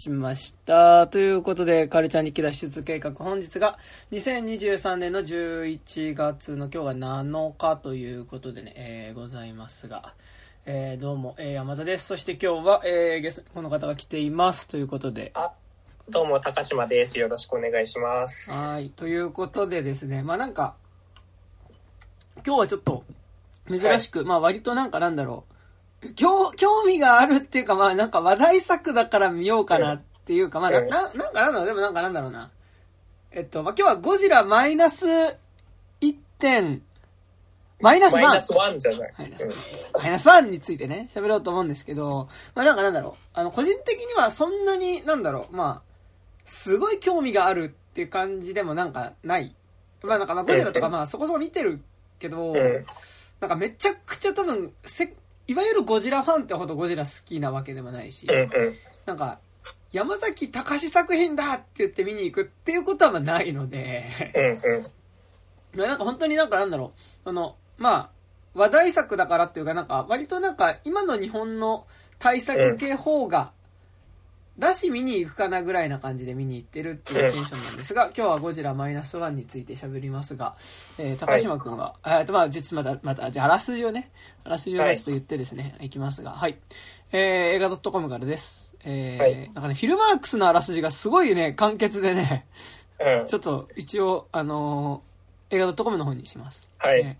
しました。ということで、カルチャー日記脱出計画、本日が2023年の11月の今日が7日ということでね、えーございますが、えーどうも、えー山田です。そして今日は、えーゲスト、この方が来ています。ということで、あ、どうも、高島です。よろしくお願いします。はい。ということでですね、まあなんか、今日はちょっと、珍しく、まあ割となんかなんだろう、興興味があるっていうか、まあなんか話題作だから見ようかなっていうか、まあな、うんななんかなんだろう、でもなんかなんだろうな。えっと、まあ今日はゴジラマイナス1点、マイナス1。マイナスワンじゃない。マイナスうんマイナス1についてね、喋ろうと思うんですけど、まあなんかなんだろう、あの、個人的にはそんなに、なんだろう、まあ、すごい興味があるっていう感じでもなんかない。まあなんかまあゴジラとかまあそこそこ見てるけど、うん。なんかめちゃくちゃ多分、せ、いわゆるゴジラファンってほどゴジラ好きなわけでもないし、うん。うん。なんか、山崎隆作品だって言って見に行くっていうことはまあないので、うん。なんか本当になんかなんだろう、あの、まあ、話題作だからっていうかなんか、割となんか今の日本の対策系方が、だし見に行くかなぐらいな感じで見に行ってるっていうテンションなんですが、今日はゴジラマイナスワンについて喋りますが、えー、高島くんは、えっとまあ実はまた、また、じゃああらすじをね、あらすじをちょっと言ってですね、い、きますが、はい。えー、映画 .com からです。えーはいなんかね、フィルマークスのあらすじがすごいね、簡潔でね、うん。ちょっと一応、あのー映画 .com の方にします。はいえー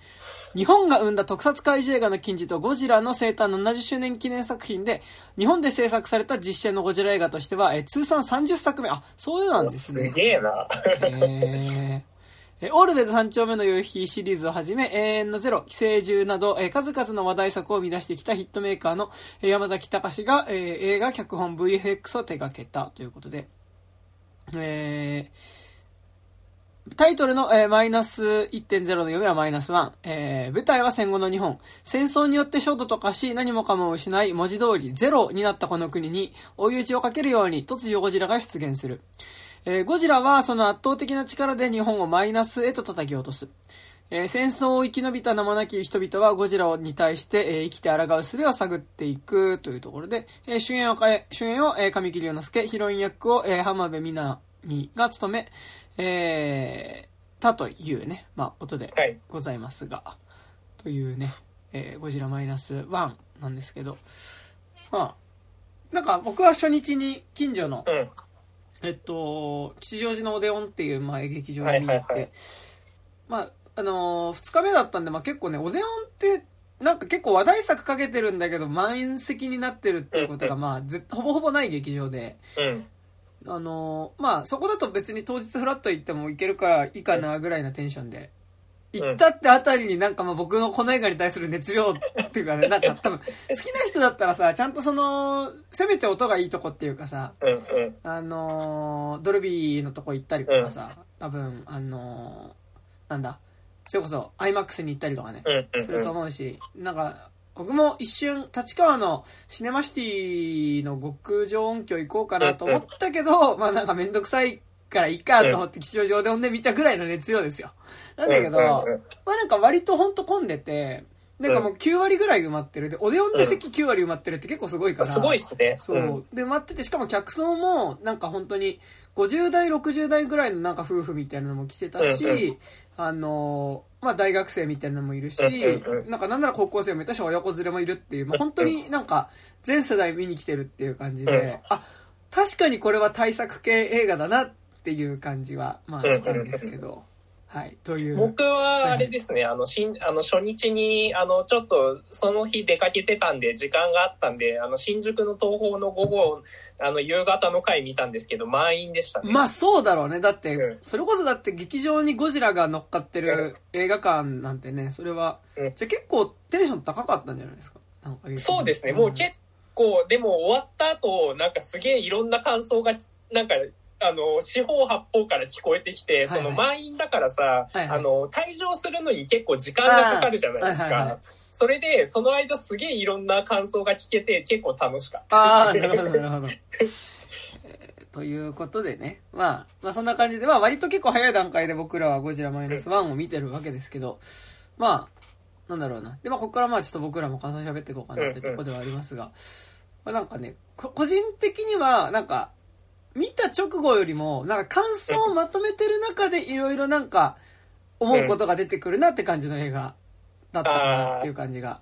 日本が生んだ特撮怪獣映画の金字とゴジラの生誕70周年記念作品で、日本で制作された実写のゴジラ映画としては、えー通算30作目。あ、そういうのなんですすね。げえな。えーえーオールベズ三丁目の夕日シリーズをはじめ、永遠のゼロ、寄生獣など、えー数々の話題作を生み出してきたヒットメーカーのえー山崎隆が、えー映画、脚本、VFX を手掛けたということで、えータイトルの、マイナス1.0の読みはマイナス1。えー舞台は戦後の日本。戦争によって焦土と化し、何もかも失い、文字通りゼロになったこの国に、追い打ちをかけるように突如ゴジラが出現する。えーゴジラはその圧倒的な力で日本をマイナスへと叩き落とす。えー戦争を生き延びた名もなき人々はゴジラに対して、えー生きて抗う術を探っていくというところで、えー主演を変え、主演を、えー神木隆之介、ヒロイン役を、えー浜辺美波が務め、えー、たというね、まあ、ことではい。ございますが、というね、えーゴジラマイナス1なんですけど、まあ、なんか僕は初日に近所の、うん。えっと、吉祥寺のオデオンっていう、まあ、劇場に見に行って、はいはいはいまあ、あのー二日目だったんで、まあ結構ね、オデオンって、なんか結構話題作かけてるんだけど、満席になってるっていうことが、まあ、ぜほぼほぼない劇場で、うん。あのーまあ、そこだと別に当日フラット行っても行けるからいいかなぐらいなテンションで。うん行ったってあたりになんかまあ僕のこの映画に対する熱量っていうかね、なんか 多分好きな人だったらさ、ちゃんとその、せめて音がいいとこっていうかさ。あのードルビーのとこ行ったりとかさ、多分、あのーなんだ、それこそ IMAX に行ったりとかね。すると思うし、なんか、僕も一瞬、立川のシネマシティの極上音響行こうかなと思ったけど、まあなんかめんどくさいからいいかと思って吉祥寺でで見たぐらいの熱量ですよ。なんだけど、まあなんか割とほんと混んでて、なんかもう9割ぐらい埋まってる。で、オデオンで席9割埋まってるって結構すごいから。すごいっすね。そう。ん。で、待ってて、しかも客層も、なんか本当に、50代、60代ぐらいのなんか夫婦みたいなのも来てたし、あのーまあ大学生みたいなのもいるし、なんかなんなら高校生もいたし、親子連れもいるっていう、まあ、本当になんか全世代見に来てるっていう感じで、うんあ、確かにこれは対策系映画だなっていう感じは、まあしたんですけど、はい、という。僕はあれですね、あの、新、あの、初日に、あの、ちょっと、その日出かけてたんで、時間があったんで、あの、新宿の東宝の午後、あの、夕方の回見たんですけど、満員でしたね。まあそうだろうね。だって、うんそれこそだって劇場にゴジラが乗っかってる映画館なんてね、それは、うんじゃあ結構テンション高かったんじゃないですか？そうですね、もう結構、でも終わった後、なんかすげえいろんな感想が、なんか、あの、四方八方から聞こえてきて、はいその満員だからさ、はいはい。あの、退場するのに結構時間がかかるじゃないですあーはいはいはか。それで、その間すげえいろんな感想が聞けて、結構楽しかった。ああ、ですなるほど、なるほど。え ーということでね、まあ、まあそんな感じで、まあ割と結構早い段階で僕らはゴジラマイナス1を見てるわけですけど、まあ、なんだろうな。で、まあここからまあちょっと僕らも感想喋っていこうかなってとこではありますが、まあなんかね、こ個人的には、なんか、見た直後よりも、なんか感想をまとめてる中でいろいろなんか、思うことが出てくるなって感じの映画だったかなっていう感じが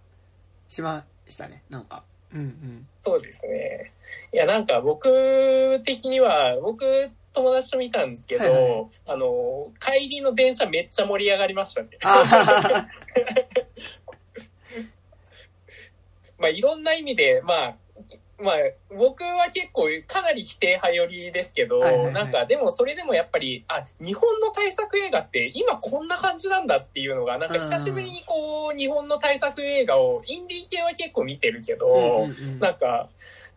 しましたね、なんか。うんうん。そうですね。いや、なんか僕的には、僕友達と見たんですけど、はいはいあの、帰りの電車めっちゃ盛り上がりましたね。あ まあいろんな意味で、まあ、まあ僕は結構かなり否定派寄りですけど、はいはいはい。なんかでもそれでもやっぱり、あ、日本の大作映画って今こんな感じなんだっていうのが、なんか久しぶりにこう、日本の大作映画を、インディー系は結構見てるけど、うんうんうん。なんか、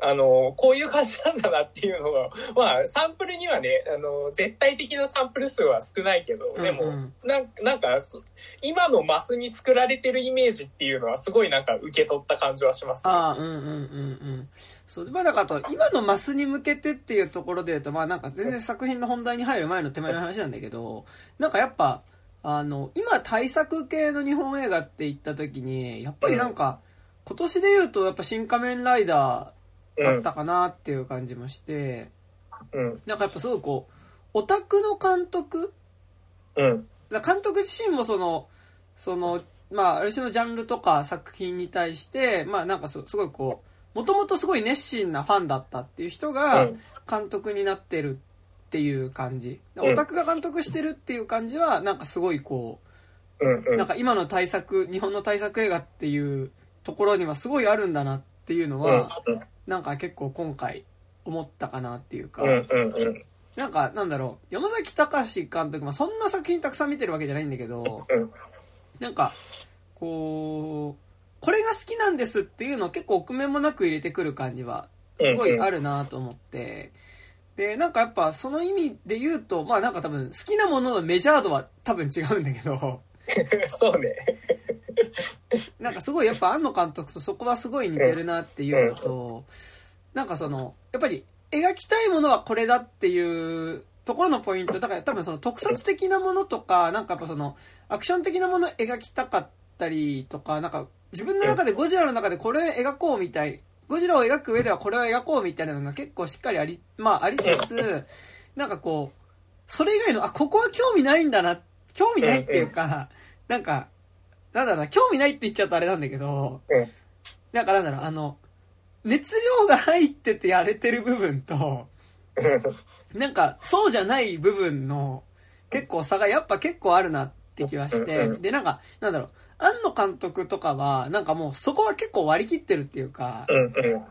あの、こういう感じなんだなっていうのが、まあ、サンプルにはね、あの、絶対的なサンプル数は少ないけど、でも、うんうんなんなんか、す今のマスに作られてるイメージっていうのは、すごいなんか受け取った感じはします、ね。ああ、うんうんうんうん。そう。まあだから今のマスに向けてっていうところで言うと、まあなんか全然作品の本題に入る前の手前の話なんだけど、なんかやっぱ、あの、今対策系の日本映画って言った時に、やっぱりなんか、今年で言うとやっぱ新仮面ライダーだったかなっていう感じもして、うん、なんかやっぱすごいこう、オタクの監督？うん、監督自身もその、その、まあ、ある種のジャンルとか作品に対して、まあなんかすすごいこう、もともとすごい熱心なファンだったっていう人がうん。監督になってるっていう感じ。うん。オタクが監督してるっていう感じは、なんかすごいこうん、う、うん。なんか今の対策、日本の対策映画っていうところにはすごいあるんだなっていうのうん、は、なんか結構今回思ったかなっていうか、なんかなんだろう、山崎隆監督、まあそんな作品たくさん見てるわけじゃないんだけど、うん、なんか、こう、これが好きなんですっていうのを結構臆面もなく入れてくる感じは、すごいあるなと思って、で、なんかやっぱその意味で言うと、まあなんか多分好きなもののメジャー度は多分違うんだけど、そうね。なんかすごいやっぱ庵野監督とそこはすごい似てるなっていうのと、なんかその、やっぱり描きたいものはこれだっていうところのポイント、だから多分その特撮的なものとか、なんかやっぱそのアクション的なものを描きたかったりとか、なんか自分の中でゴジラの中でこれを描こうみたい、ゴジラを描く上ではこれを描こうみたいなのが結構しっかりあり、まあありつつ、なんかこう、それ以外の、あ、ここは興味ないんだな、興味ないっていうか、なんか、なんだろうな、興味ないって言っちゃうとあれなんだけど、うんなんかなんだろう、あの、熱量が入っててやれてる部分と、なんか、そうじゃない部分の結構差がやっぱ結構あるなって気はして、で、なんか、なんだろう、庵野監督とかは、なんかもうそこは結構割り切ってるっていうか、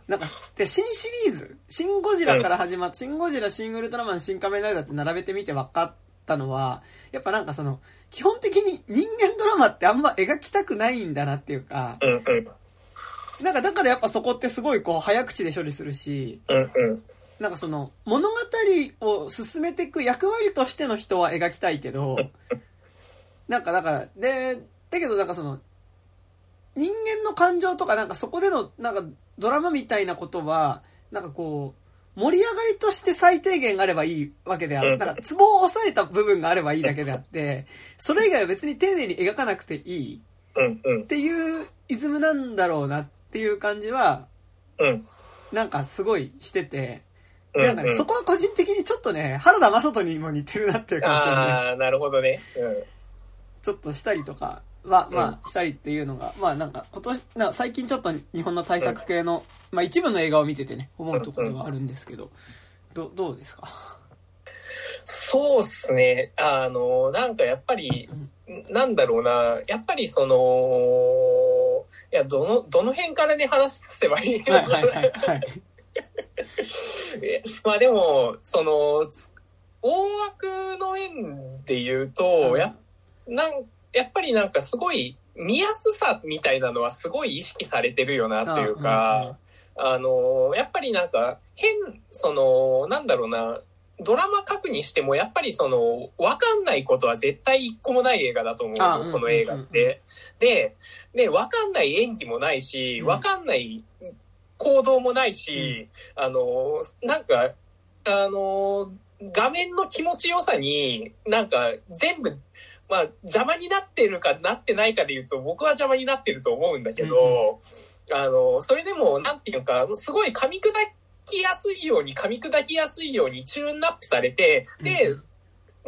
なんか、で、新シリーズ、シン・ゴジラから始まって、シン・ゴジラ、シン・ウルトラマン、シン・仮面ライダーって並べてみて分かったのは、やっぱなんかその、基本的に人間ドラマってあんま描きたくないんだなっていうか、うん、うん、なんかだからやっぱそこってすごいこう早口で処理するし、うん、うん、なんかその物語を進めていく役割としての人は描きたいけど、なんかだから、で、だけどなんかその、人間の感情とかなんかそこでのなんかドラマみたいなことは、なんかこう、盛り上がりとして最低限あればいいわけである。うんなんかツボを押さえた部分があればいいだけであって、それ以外は別に丁寧に描かなくていいっ、ていうイズムなんだろうなっていう感じは、うん、なんかすごいしてて、なんかね、そこは個人的にちょっとね、原田雅人にも似てるなっていう感じがね、ああ、なるほどね。うん。ちょっとしたりとかは、まあ、したりっていうのが、まあなんか今年、な最近ちょっと日本の対策系の、まあ一部の映画を見ててね、思うところがあるんですけど、どどうですか？そうっすね。あの、なんかやっぱり、なんだろうな。やっぱりその、いや、どの、どの辺からね、話せばいいのかな。はいはいはいはい。え まあでも、その、つ大枠の面で言うと、やなんやっぱりなんかすごい見やすさみたいなのはすごい意識されてるよなっていうか、あの、やっぱりなんか変、その、なんだろうな、ドラマ書くにしてもやっぱりその、わかんないことは絶対一個もない映画だと思うあの、この映画って。で、で、わかんない演技もないし、うん。わかんない行動もないし、あの、なんか、あの、画面の気持ちよさに、なんか全部、まあ邪魔になってるかなってないかで言うと、僕は邪魔になってると思うんだけど、あの、それでも、なんていうか、すごい噛み砕きやすいように、噛み砕きやすいようにチューンナップされて、で、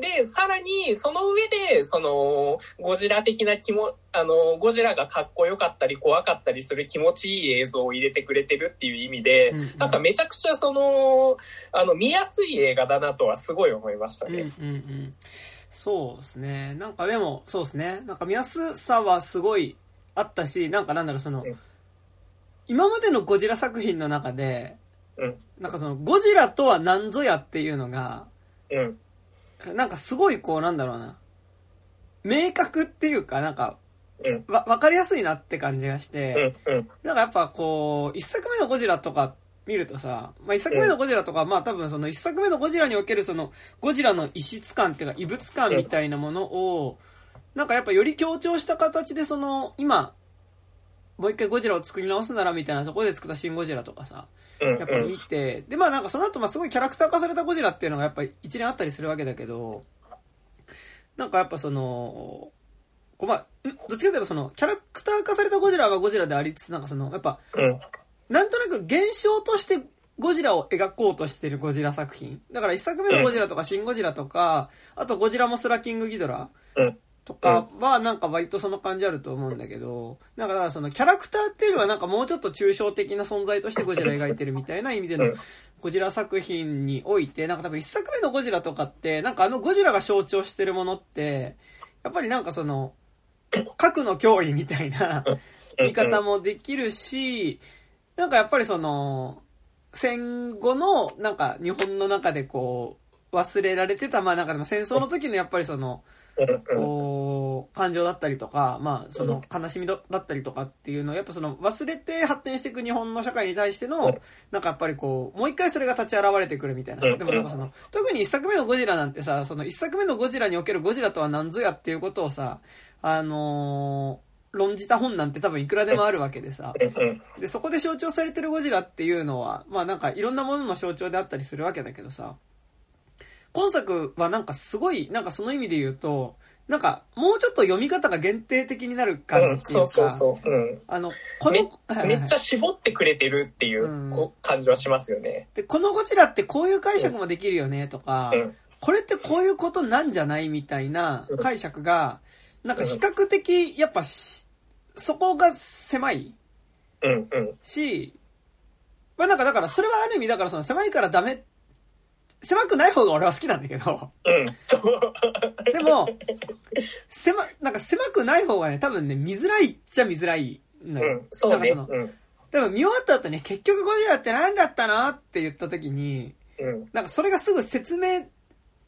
で、さらに、その上で、その、ゴジラ的な気も、あの、ゴジラがかっこよかったり怖かったりする気持ちいい映像を入れてくれてるっていう意味で、うんうん。なんかめちゃくちゃその、あの、見やすい映画だなとはすごい思いましたうんうんね。うんそうですねなんかでもそうですねなんか見やすさはすごいあったしなんかなんだろうその、うん今までのゴジラ作品の中でうん。なんかそのゴジラとは何ぞやっていうのがうん。なんかすごいこうなんだろうな明確っていうかなんかうん。わ分かりやすいなって感じがして。なんかやっぱこう、一作目のゴジラとか見るとさ、まあ一作目のゴジラとか、まあ多分その一作目のゴジラにおけるそのゴジラの異質感っていうか異物感みたいなものを、なんかやっぱより強調した形でその、今、もう一回ゴジラを作り直すならみたいなところで作ったシン・ゴジラとかさ、うん。やっぱ見て、でまあなんかその後まあすごいキャラクター化されたゴジラっていうのがやっぱり一連あったりするわけだけど、なんかやっぱその、まあ、ん？どっちかというとその、キャラクター化されたゴジラはゴジラでありつつ、なんかその、やっぱ、うん。なんとなく現象としてゴジラを描こうとしてるゴジラ作品。だから一作目のゴジラとかシン・ゴジラとか、あとゴジラモスラキング・ギドラうん。とかはなんか割とその感じあると思うんだけど、だからそのキャラクターっていうのはなんかもうちょっと抽象的な存在としてゴジラ描いてるみたいな意味でのうん。ゴジラ作品において、なんか多分一作目のゴジラとかって、なんかあのゴジラが象徴してるものって、やっぱりなんかその、核の脅威みたいな見方もできるし、なんかやっぱりその、戦後のなんか日本の中でこう、忘れられてた、まあなんかでも戦争の時のやっぱりその。こう、感情だったりとか、まあその悲しみだったりとかっていうのを、やっぱその忘れて発展していく日本の社会に対しての、なんかやっぱりこう、もう一回それが立ち現れてくるみたいな。でもなんかその、特に一作目のゴジラなんてさ、その一作目のゴジラにおけるゴジラとは何ぞやっていうことをさ、あのー論じた本なんて多分いくらでもあるわけでさ、うん。で、そこで象徴されてるゴジラっていうのは、まあなんかいろんなものの象徴であったりするわけだけどさ、今作はなんかすごい、なんかその意味で言うと、なんかもうちょっと読み方が限定的になる感じうん。っていうか、そうそうそう。うん。あの、この、めめっちゃ絞ってくれてるっていうう感じはしますよね。で、このゴジラってこういう解釈もできるよねとか、うん。これってこういうことなんじゃないみたいな解釈が、なんか比較的、やっぱし、そこが狭い？うん。うん。し、まあなんかだから、それはある意味だからその狭いからダメ、狭くない方が俺は好きなんだけど、うん。そう。でも、狭、なんか狭くない方がね、多分ね、見づらいっちゃ見づらいのよ。うん。そうね。なんかそのうん。多分見終わった後ね、結局ゴジラって何だったの？って言った時に、うん。なんかそれがすぐ説明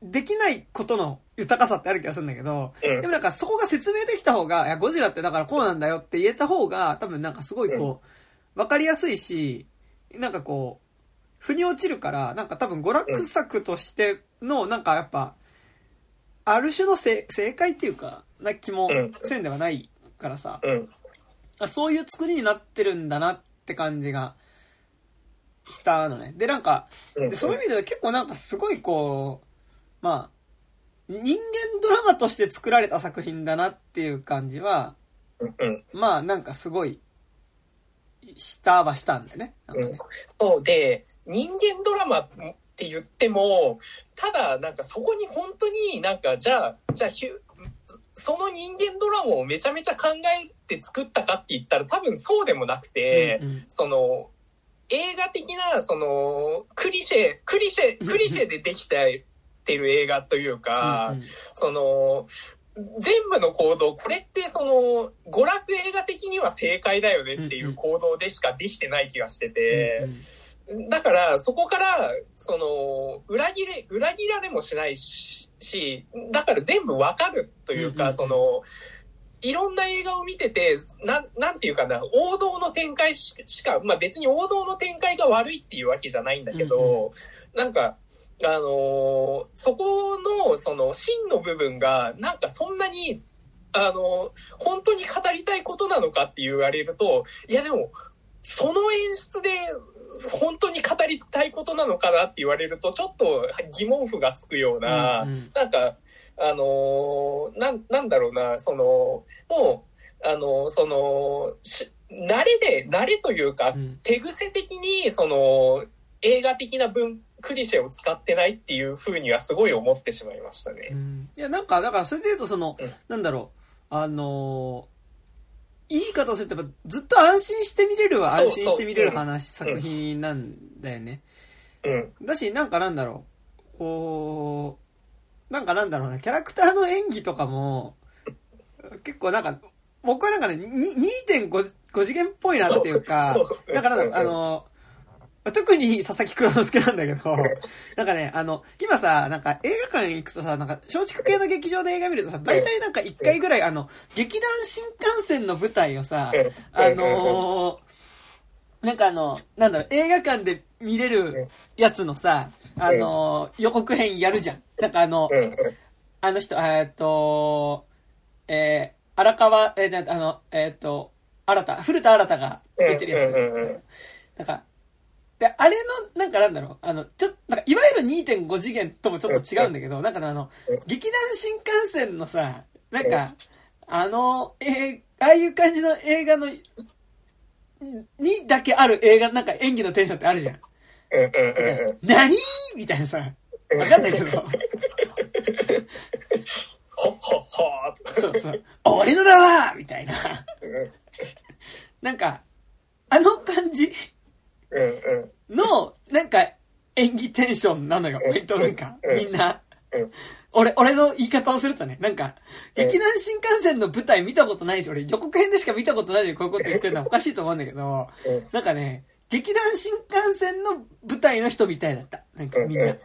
できないことの豊かさってある気がするんだけど、うん。でもなんかそこが説明できた方が、いや、ゴジラってだからこうなんだよって言えた方が、多分なんかすごいこう、わかりやすいし、なんかこう、腑に落ちるから、なんか多分娯楽作としての、なんかやっぱ、ある種の正正解っていうか、な気もうんせんではないからさ、うそういう作りになってるんだなって感じがしたのね。で、なんか、うん。でそういう意味では結構なんかすごいこう、まあ、人間ドラマとして作られた作品だなっていう感じは、うん。まあなんかすごい、したはしたんだよね。なんかねそうで、人間ドラマって言っても、ただなんかそこに本当になんかじゃあ、じゃあひゅその人間ドラマをめちゃめちゃ考えて作ったかって言ったら多分そうでもなくて、うんうんその、映画的な、その、クリシェ、クリシェ、クリシェでできてる映画というか、うんうん。その、全部の行動、これってその、娯楽映画的には正解だよねっていう行動でしかできてない気がしてて、だからそこから、その、裏切れ、裏切られもしないし、しだから全部わかるというか、うんうんうん。その、いろんな映画を見てて、なん、なんていうかな、王道の展開ししか、まあ別に王道の展開が悪いっていうわけじゃないんだけど、なんか、あのーそこの、その、真の部分が、なんかそんなに、あの本当に語りたいことなのかって言われると、いやでも、その演出で、本当に語りたいことなのかなって言われると、ちょっと疑問符がつくような、うんうん。なんか、あのーなん、なんだろうな、その、もう、あのーその、し慣れで、慣れというか、うん。手癖的に、その、映画的な文、クリシェを使ってないっていうふうにはすごい思ってしまいましたね。うん。いや、なんか、だから、それで言うと、その、うん。なんだろう、あのーいい言い方をすると、やっぱずっと安心して見れるは安心して見れる話、うん作品なんだよね。うん。だし、なんかなんだろう、こう、なんかなんだろうな、キャラクターの演技とかも、結構なんか、僕はなんかね、に2.5 5次元っぽいなっていうかだからなん。だろうあの、特に佐々木蔵之介なんだけど、なんかね、あの、今さ、なんか映画館行くとさ、なんか松竹系の劇場で映画見るとさ、大体なんか1回ぐらい、あの、劇団新幹線の舞台をさ、あのーなんかあの、なんだろう、映画館で見れるやつのさ、あのー予告編やるじゃん。なんかあの、うん。あの人、えーっと、えー、荒川、えー、じゃあ、あの、えーっと、新た、古田新太が出てるやつ。なんか、で、あれの、なんかなんだろう、あの、ちょっと、なんか、いわゆる2.5次元ともちょっと違うんだけど、なんかねあのうん、劇団新幹線のさ、なんか、あの、えーああいう感じの映画の、にだけある映画、なんか演技のテンションってあるじゃん。何？みたいなさ、わかんないけど、ほっほっほーとそうそう、俺のだわみたいな。なんか、あの感じ？うんうん。の、なんか、演技テンションなのよ。うん割となんか、うんみんなうん。俺、俺の言い方をするとね、なんか、うん劇団新幹線の舞台見たことないし、俺予告編でしか見たことないのにこういうこと言ってるのはおかしいと思うんだけど、うんなんかね、劇団新幹線の舞台の人みたいだった。なんかみんな。うん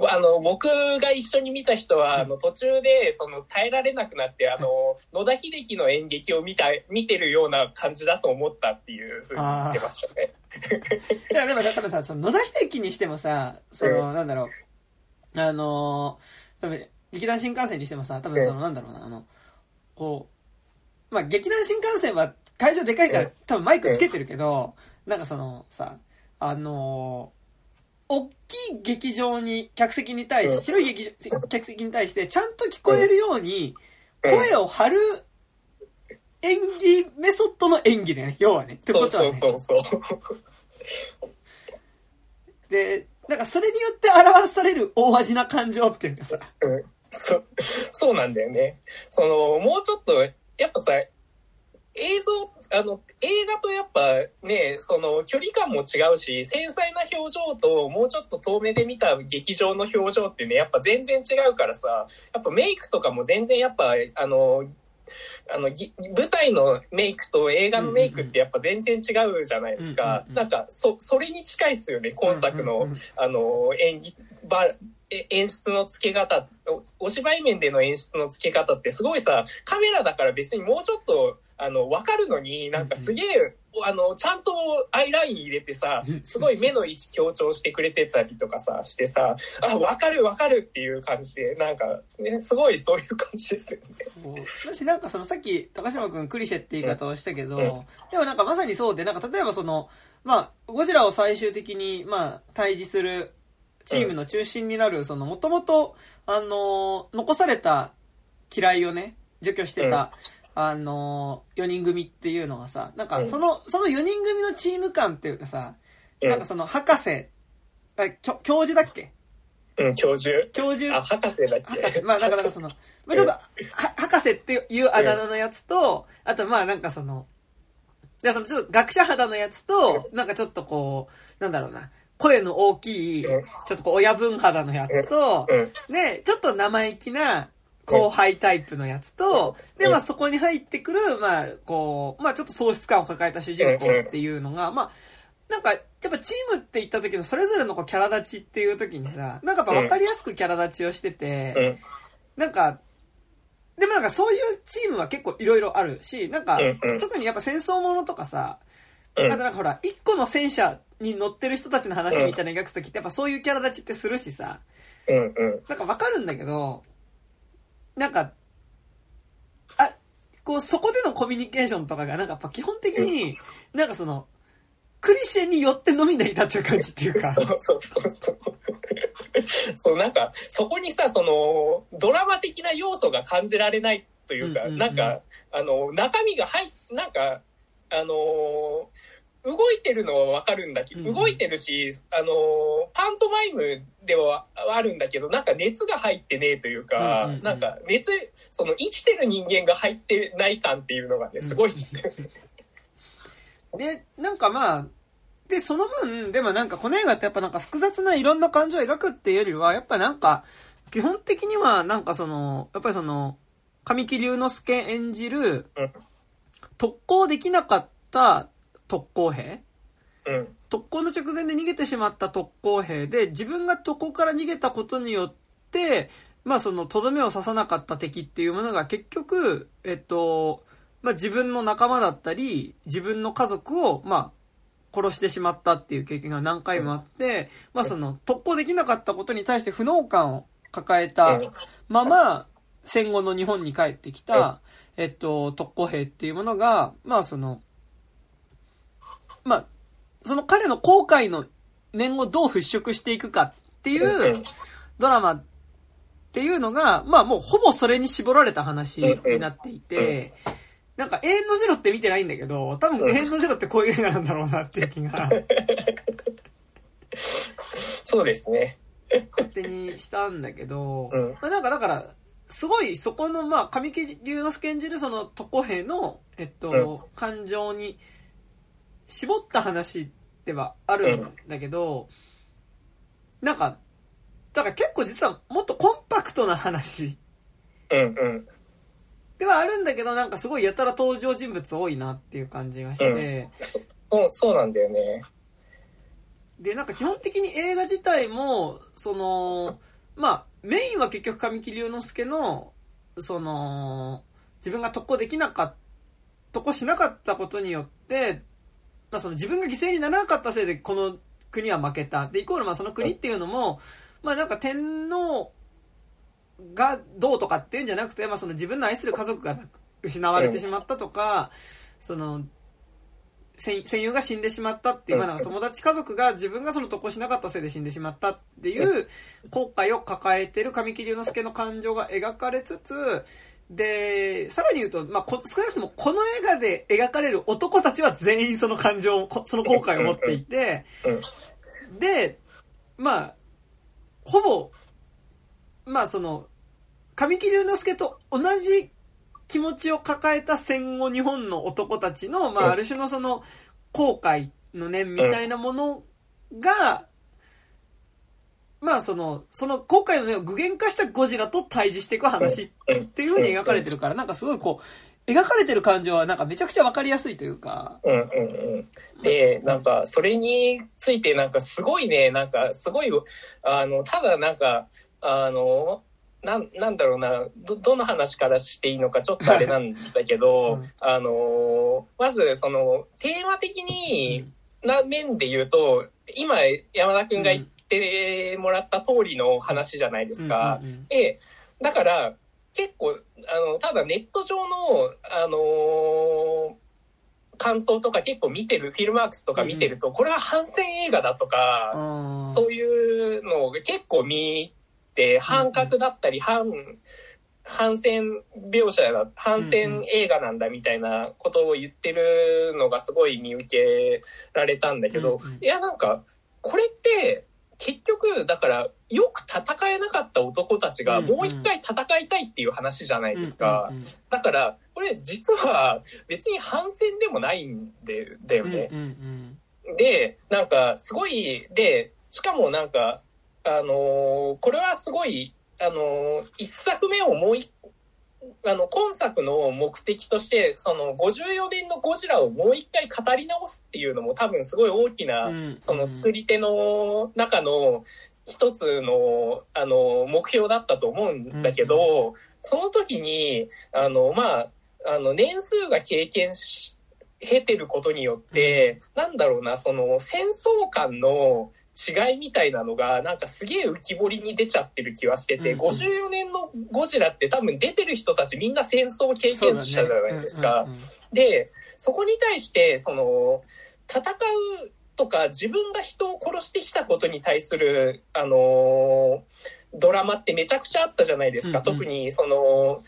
あの、僕が一緒に見た人は、あの、途中で、その、耐えられなくなって、あの、野田秀樹の演劇を見た、見てるような感じだと思ったっていうふうに言ってましたね。いや、でも、だからさ、その野田秀樹にしてもさ、その、なんだろう、あのー、多分、劇団新幹線にしてもさ、多分その、なんだろうな、あの、こう、まあ、劇団新幹線は会場でかいからうん、多分マイクつけてるけど、なんかその、さ、あのー、大きい劇場に、客席に対し、うん。広い劇場、客席に対して、ちゃんと聞こえるように、うん。声を張る演技メソッドの演技だよね、要はね。ってそうことは、ね、そうそうそう。で、なんかそれによって表される大味な感情っていうかさ、うんそそうなんだよね。その、もうちょっと、やっぱさ、映像、あの、映画とやっぱね、その、距離感も違うし、繊細な表情と、もうちょっと遠目で見た劇場の表情ってね、やっぱ全然違うからさ、やっぱメイクとかも全然やっぱ、あの、あの、ぎ舞台のメイクと映画のメイクってやっぱ全然違うじゃないですか。うんうんうんなんか、そ、それに近いっすよね、今作の、あの、演技、ば、え演出の付け方。お、お芝居面での演出の付け方ってすごいさ、カメラだから別にもうちょっと、あの、わかるのに、なんかすげえ、あの、ちゃんとアイライン入れてさうん、すごい目の位置強調してくれてたりとかさ、してさ、あ、わかるわかるっていう感じで、なんか、ね、すごいそういう感じですよね。そう。だしなんかそのさっき高島君クリシェって言い方をしたけど、うん。でもなんかまさにそうでなんか例えばそのまあゴジラを最終的にまあ対峙するチームの中心になるそのもともとあの残された嫌いをね除去してた、あの4人組っていうのはさなんかそのその4人組のチーム感っていうかさなんかその博士あ教教授だっけ？うん、教授？教授？あ、博士だっ博士。けまあなんかなんかその、まあちょっと、は博士っていうあだ名のやつと、あとまあなんかその、じゃあそのちょっと学者肌のやつと、なんかちょっとこう、なんだろうな、声の大きい、ちうん。ょっとこう親分肌のやつと、うん。ね、ちょっと生意気な後輩タイプのやつと、でまあそこに入ってくる、まあこう、まあちょっと喪失感を抱えた主人公っていうのが、まあ、なんか、やっぱチームって言った時のそれぞれのこうキャラ立ちっていう時にさ、なんかやっぱ分かりやすくキャラ立ちをしてて、うん。なんか、でもなんかそういうチームは結構いろいろあるし、なんか特にやっぱ戦争ものとかさ、うん。あとなんかほら、一個の戦車に乗ってる人たちの話みたいなの描くときってやっぱそういうキャラ立ちってするしさ。なんかわかるんだけど、なんか、あ、こうそこでのコミュニケーションとかがなんかやっぱ基本的に、なんかその、クリシェによってのみ成り立ってる感じっていうか、そうそうそうそう。そう、なんか、そこにさ、その、ドラマ的な要素が感じられないというか、うんうんうんなんか、あの、中身が入っ、なんか、あの動いてるのはわかるんだけど、うん動いてるし、あの、パントマイムではあるんだけど、なんか熱が入ってねえというか、うんうんうんなんか熱、その生きてる人間が入ってない感っていうのがね、すごいですよね。で、なんかまあ、で、その分、でもなんかこの映画ってやっぱなんか複雑ないろんな感情を描くっていうよりは、やっぱなんか、基本的にはなんかその、やっぱりその、神木隆之介演じるうん、特攻できなかった特攻兵？うん。特攻の直前で逃げてしまった特攻兵で、自分が特攻から逃げたことによって、まあその、とどめを刺さなかった敵っていうものが結局、えっと、まあ自分の仲間だったり、自分の家族を、まあ、殺してしまったっていう経験が何回もあって、まあその、特攻できなかったことに対して不能感を抱えたまま、戦後の日本に帰ってきた、えっと、特攻兵っていうものが、まあその、まあ、その彼の後悔の念をどう払拭していくかっていうドラマっていうのが、まあもうほぼそれに絞られた話になっていて、なんか永遠のゼロって見てないんだけど、多分永遠のゼロってこういう映画なんだろうなっていう気が。そうですね。勝手にしたんだけど、うん。まあなんかだから、すごいそこのまあ神木隆之介演じるその床兵の、えっと、うん。感情に絞った話ではあるんだけど、なんか、だから結構実はもっとコンパクトな話うんうん。ではあるんだけど、なんかすごいやたら登場人物多いなっていう感じがして、うそうなんだよね。で、なんか基本的に映画自体も、その、まあ、メインは結局神木隆之介の、その、自分が特攻できなかった、特攻しなかったことによって、まあその自分が犠牲にならなかったせいでこの国は負けた。で、イコールまあその国っていうのも、まあなんか天皇がどうとかっていうんじゃなくて、まあその自分の愛する家族が失われてしまったとか、その、戦戦友が死んでしまったっていう、まあなんか友達家族が自分がその渡航しなかったせいで死んでしまったっていう後悔を抱えてる神木隆之介の感情が描かれつつ、で、さらに言うと、まあ、こ少なくともこの映画で描かれる男たちは全員その感情その後悔を持っていて、で、まあ、ほぼ、まあその、神木隆之介と同じ気持ちを抱えた戦後日本の男たちの、まあある種のその、後悔の念みたいなものが、まあその、その後悔の念を具現化したゴジラと対峙していく話っていう風に描かれてるから、なんかすごいこう、描かれてる感情はなんかめちゃくちゃわかりやすいというか、うんうんうん。で、なんか、それについて、なんか、すごいね、なんか、すごい、あの、ただ、なんか、あの、なん、なんだろうな、ど、どの話からしていいのか、ちょっとあれなんだけど、うんあの、まず、その、テーマ的に、な面で言うと、今、山田くんが言ってもらった通りの話じゃないですか。うんうんうん。で、だから、結構、あの、ただネット上の、あのー感想とか結構見てる、フィルマークスとか見てると、これは反戦映画だとか、うんそういうのを結構見て、反核だったり、反、反戦描写だ、反戦映画なんだみたいなことを言ってるのがすごい見受けられたんだけど、うんうん。いやなんか、これって、結局、だから、よく戦えなかった男たちがもう一回戦いたいっていう話じゃないですか。だから、これ実は別に反戦でもないんで、だよね。で、なんか、すごい、で、しかもなんか、あのーこれはすごい、あのー一作目をもう一、あの、今作の目的として、その54年のゴジラをもう一回語り直すっていうのも多分すごい大きな、うんその作り手の中の一つの、あの、目標だったと思うんだけど、その時に、あの、まあ、あの、年数が経験し、経てることによって、なんだろうな、その戦争観の違いみたいなのが、なんかすげえ浮き彫りに出ちゃってる気はしてて、うん54年のゴジラって多分出てる人たちみんな戦争経験者じゃないですか。ねうんうんうんで、そこに対して、その、戦うとか自分が人を殺してきたことに対する、あのードラマってめちゃくちゃあったじゃないですか。うんうん特に、その、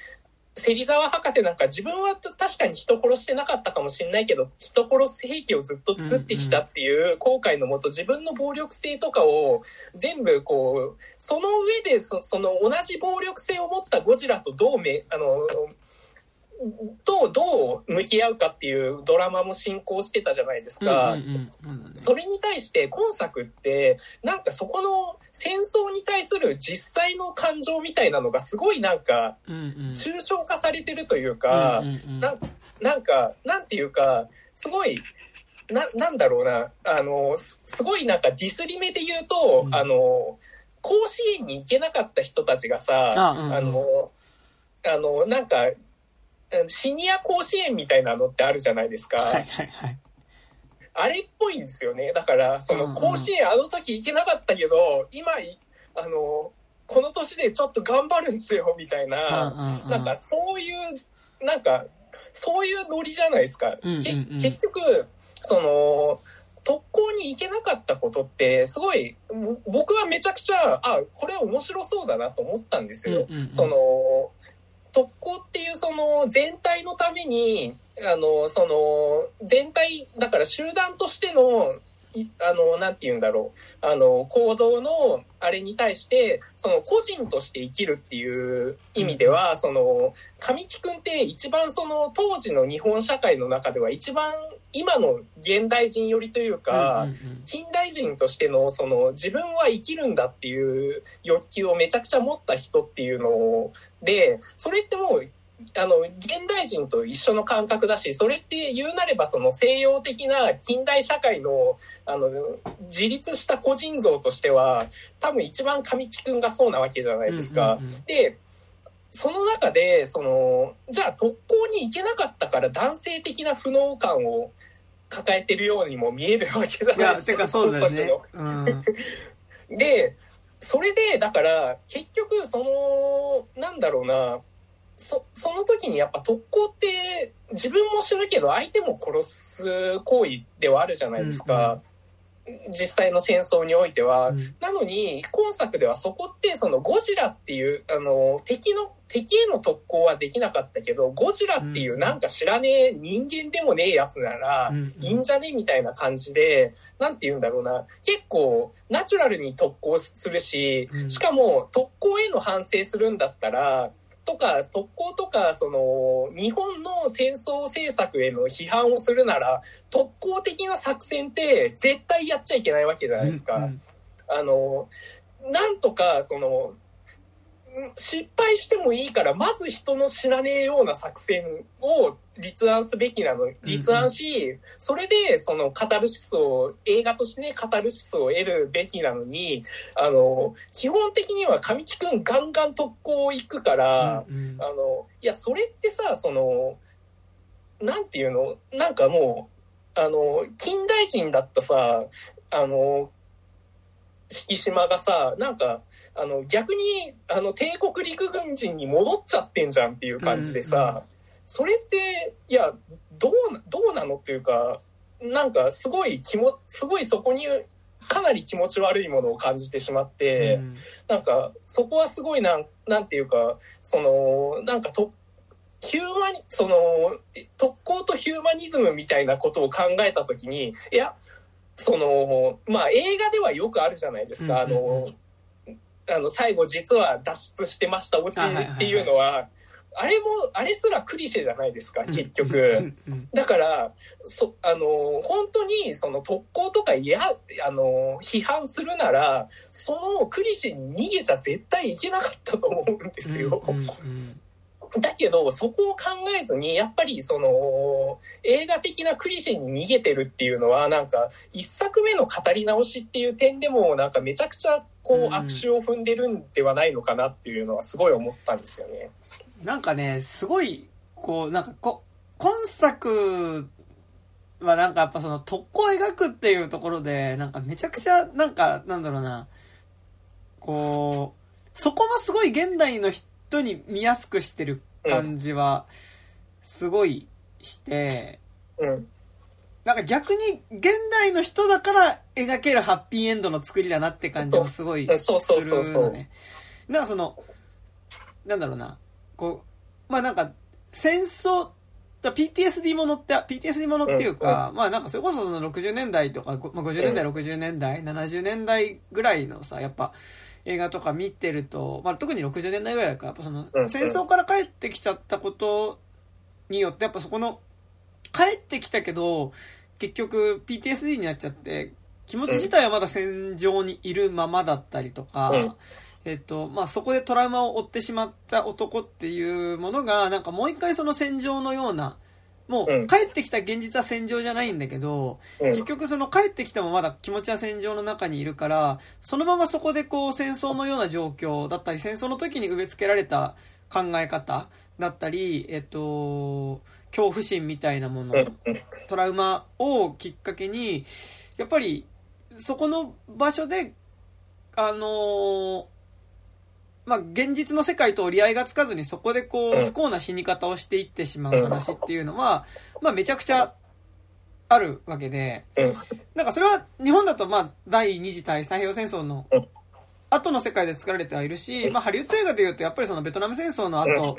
芹沢博士なんか自分は確かに人殺してなかったかもしれないけど、人殺す兵器をずっと作ってきたっていう後悔のもと、自分の暴力性とかを全部こう、その上でそその同じ暴力性を持ったゴジラとどうめ、あの、とどう向き合うかっていうドラマも進行してたじゃないですか。それに対して今作ってなんかそこの戦争に対する実際の感情みたいなのがすごいなんか抽象化されてるというか、なんかなんていうかすごいななんだろうなあのすごいなんかディスり目で言うと、うん、あの甲子園に行けなかった人たちがさあ、うんうん、あのあのなんかシニア甲子園みたいなのってあるじゃないですか。はいはいはい。あれっぽいんですよね。だから、その甲子園あの時行けなかったけど、今、あの、この年でちょっと頑張るんですよ、みたいな、なんかそういう、なんか、そういうノリじゃないですか。結局、その、特攻に行けなかったことって、すごい、僕はめちゃくちゃ、あ、これ面白そうだなと思ったんですよ。その、特攻っていうその全体のために、あの、その、全体、だから集団としての、あの、なんて言うんだろう。あの、行動の、あれに対して、その、個人として生きるっていう意味では、その、神木くんって一番その、当時の日本社会の中では一番今の現代人寄りというか、近代人としてのその自分は生きるんだっていう欲求をめちゃくちゃ持った人っていうのでそれってもうあの現代人と一緒の感覚だしそれって言うなればその西洋的な近代社会のあの自立した個人像としては多分一番神木君がそうなわけじゃないですか。でその中で、その、じゃあ特攻に行けなかったから男性的な不能感を抱えてるようにも見えるわけじゃないですか。そうだよね。うん、で、それで、だから、結局、その、なんだろうな、そ、その時にやっぱ特攻って自分も死ぬけど相手も殺す行為ではあるじゃないですか。うんうん実際の戦争においては。うん、なのに、今作ではそこって、そのゴジラっていう、あの、敵の、敵への特攻はできなかったけど、ゴジラっていうなんか知らねえ人間でもねえやつなら、いいんじゃねみたいな感じで、なんて言うんだろうな、結構ナチュラルに特攻するし、しかも特攻への反省するんだったら、とか特攻とかその日本の戦争政策への批判をするなら特攻的な作戦って絶対やっちゃいけないわけじゃないですか。うんうん、あのなんとかその失敗してもいいからまず人の知らねえような作戦を立案すべきなの。立案し、それでそのカタルシスを映画としてねカタルシスを得るべきなのにあの基本的には神木君ガンガン特攻行くから、うんうん、あのいやそれってさそのなんていうの？なんかもうあの近代人だったさあの敷島がさなんかあの逆にあの帝国陸軍人に戻っちゃってんじゃんっていう感じでさ、うんうん、それっていやどうどうなのっていうかなんかすごい気もすごいそこにかなり気持ち悪いものを感じてしまって、うん、なんかそこはすごいなんなんていうかそのなんかとヒューマニその特攻とヒューマニズムみたいなことを考えた時にいやそのまあ映画ではよくあるじゃないですか、うんうんうん、あのあの、最後実は脱出してました、オチっていうのは、あれも、あれすらクリシェじゃないですか、結局。だから、そ、あの、本当に、その特攻とか、いや、あの、批判するなら、そのクリシェに逃げちゃ絶対いけなかったと思うんですよ。だけど、そこを考えずに、やっぱりその、映画的なクリシェに逃げてるっていうのは、なんか、一作目の語り直しっていう点でも、なんかめちゃくちゃ、こう、握手を踏んでるんではないのかなっていうのは、すごい思ったんですよね。なんかね、すごい、こう、なんかこ、今作はなんかやっぱその特攻を描くっていうところで、なんかめちゃくちゃ、なんか、なんだろうな、こう、そこもすごい現代の人人に見やすくしてる感じは、すごいして、うん。なんか逆に現代の人だから描けるハッピーエンドの作りだなって感じもすごいするのね。なんかその、なんだろうな、こう、まあなんか、戦争、PTSD ものって、PTSD ものっていうか、まあなんかそれこそその60年代とか、まあ、50年代、60年代、70年代ぐらいのさ、やっぱ映画とか見てると、まあ特に60年代ぐらいだから、やっぱその戦争から帰ってきちゃったことによって、やっぱそこの、帰ってきたけど、結局 PTSD になっちゃって、気持ち自体はまだ戦場にいるままだったりとか、えっと、まあ、そこでトラウマを負ってしまった男っていうものが、なんかもう一回その戦場のような、もう帰ってきた現実は戦場じゃないんだけど、うん、結局その帰ってきてもまだ気持ちは戦場の中にいるから、そのままそこでこう戦争のような状況だったり、戦争の時に植え付けられた考え方だったり、えっと、恐怖心みたいなもの、トラウマをきっかけに、やっぱりそこの場所で、あのまあ、現実の世界と折り合いがつかずにそこでこう、不幸な死に方をしていってしまう話っていうのは、まあ、めちゃくちゃあるわけで、なんかそれは日本だとまあ、第二次大太平洋戦争の後の世界で作られてはいるし、まあ、ハリウッド映画で言うとやっぱりそのベトナム戦争の後、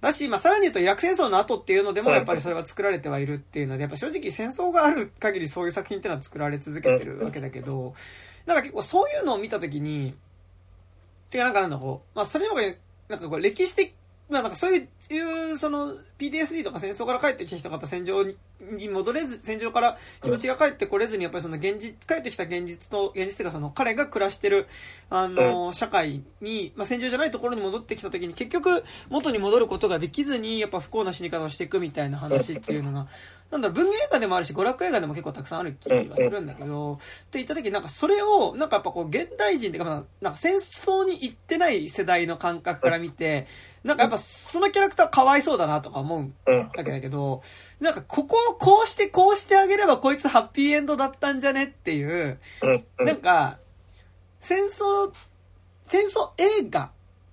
だし、まあ、さらに言うとイラク戦争の後っていうのでもやっぱりそれは作られてはいるっていうので、やっぱ正直戦争がある限りそういう作品っていうのは作られ続けてるわけだけど、なんか結構そういうのを見たときに、てかなんかなんだこう、まあそれもなんかこう歴史的、まあなんかそういう、その PTSD とか戦争から帰ってきた人がやっぱ戦場に戻れず、戦場から気持ちが帰ってこれずに、やっぱりその現実、帰ってきた現実と、現実というかその彼が暮らしてる、あの、社会に、まあ戦場じゃないところに戻ってきた時に結局元に戻ることができずに、やっぱ不幸な死に方をしていくみたいな話っていうのが、なんだろ、文芸映画でもあるし、娯楽映画でも結構たくさんある気はするんだけど、って言った時になんかそれを、なんかやっぱこう現代人っていうか、なんか戦争に行ってない世代の感覚から見て、なんかやっぱそのキャラクターかわいそうだなとか思うわけだけど、なんかここをこうしてこうしてあげればこいつハッピーエンドだったんじゃねっていう、なんか、戦争、戦争映画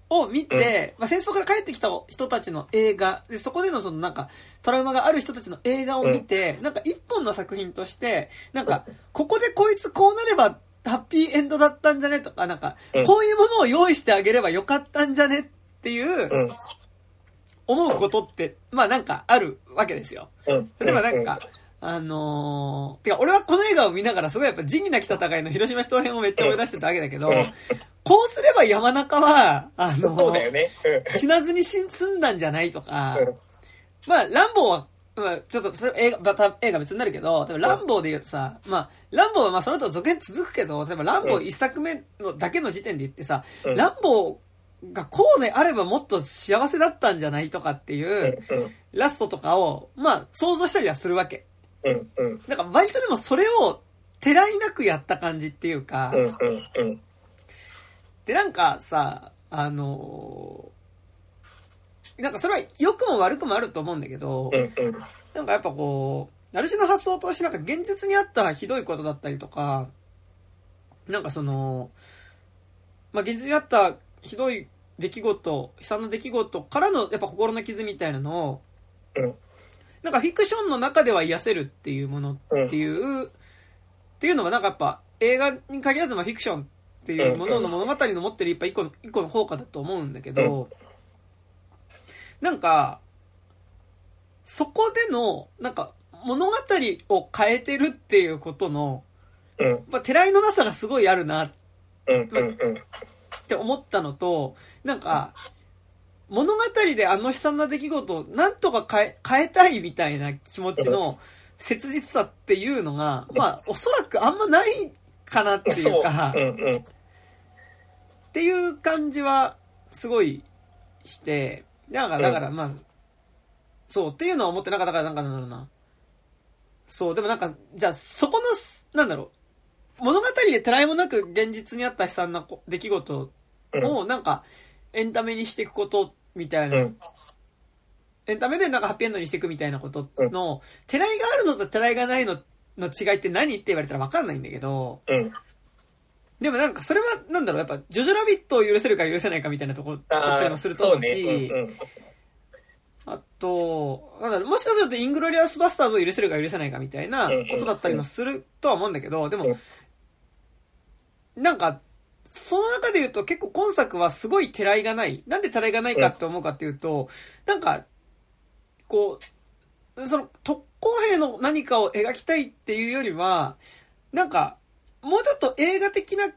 を見て、まあ、戦争から帰ってきた人たちの映画、で、そこでのそのなんか、トラウマがある人たちの映画を見て、なんか一本の作品として、なんか、ここでこいつこうなればハッピーエンドだったんじゃね？とか、なんか、こういうものを用意してあげればよかったんじゃね？っていう、思うことって、まあなんかあるわけですよ。例えばなんか、あのー、てか俺はこの映画を見ながらすごいやっぱ仁義なき戦いの広島市東編をめっちゃ思い出してたわけだけど、こうすれば山中は、あのーね、死なずに 死んだんじゃないとか、まあ、ランボーは、まあ、ちょっと、映画、また映画別になるけど、例えばランボーで言うとさ、まあ、ランボーはまあその後続編続くけど、例えばランボー一作目のだけの時点で言ってさ、ランボー、がこうであればもっと幸せだったんじゃないとかっていうラストとかを、まあ想像したりはするわけ。うんうん。だから割とでもそれをてらいなくやった感じっていうか、うんうんうん。でなんかさ、あのー、なんかそれは良くも悪くもあると思うんだけど、うんうん、なんかやっぱこう、ある種の発想としてなんか現実にあったひどいことだったりとか、なんかその、まあ現実にあったひどい出来事、悲惨な出来事からのやっぱ心の傷みたいなのを、うん、なんかフィクションの中では癒せるっていうものっていう、うん、っていうのはなんかやっぱ映画に限らずまあフィクションっていうものの物語の持ってる一個の一個の効果だと思うんだけど、なんか、そこでの、なんか物語を変えてるっていうことの、うん、やっぱ、てらいのなさがすごいあるな、うんうんうん。って思ったのと、なんか、物語であの悲惨な出来事をなんとか変え、変えたいみたいな気持ちの切実さっていうのが、まあ、おそらくあんまないかなっていうか、うんうん、っていう感じはすごいして、なんか、だからまあ、そう、っていうのは思ってなかったから、なんかなんだろうな。そう、でもなんか、じゃあそこの、なんだろう、物語でたらいもなく現実にあった悲惨な出来事をなんかエンタメにしていくことみたいな、うん、エンタメでなんかハッピーエンドにしていくみたいなことの、てらいがあるのとてらいがないのの違いって何って言われたらわかんないんだけど、うん、でもなんかそれはなんだろう、やっぱジョジョラビットを許せるか許せないかみたいなところだったりもすると思うし、あと、なんだろう、もしかするとイングロリアスバスターズを許せるか許せないかみたいなことだったりもするとは思うんだけど、でも、なんか、その中で言うと結構今作はすごいてらいがない。なんでてらいがないかって思うかっていうと、なんか、こう、その特攻兵の何かを描きたいっていうよりは、なんか、もうちょっと映画的な、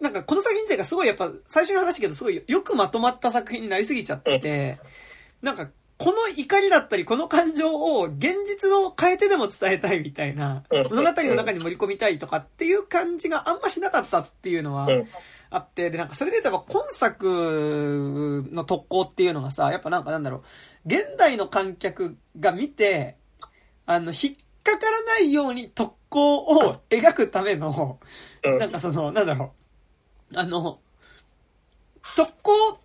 なんかこの作品自体がすごいやっぱ最初の話だけどすごいよくまとまった作品になりすぎちゃってて、なんかこの怒りだったりこの感情を現実を変えてでも伝えたいみたいな物語の中に盛り込みたいとかっていう感じがあんましなかったっていうのはあって、でなんかそれで言えば今作の特攻っていうのがさ、やっぱなんかなんだろう、現代の観客が見て、あの、引っかからないように特攻を描くための、なんかその、なんだろう、あの、特攻、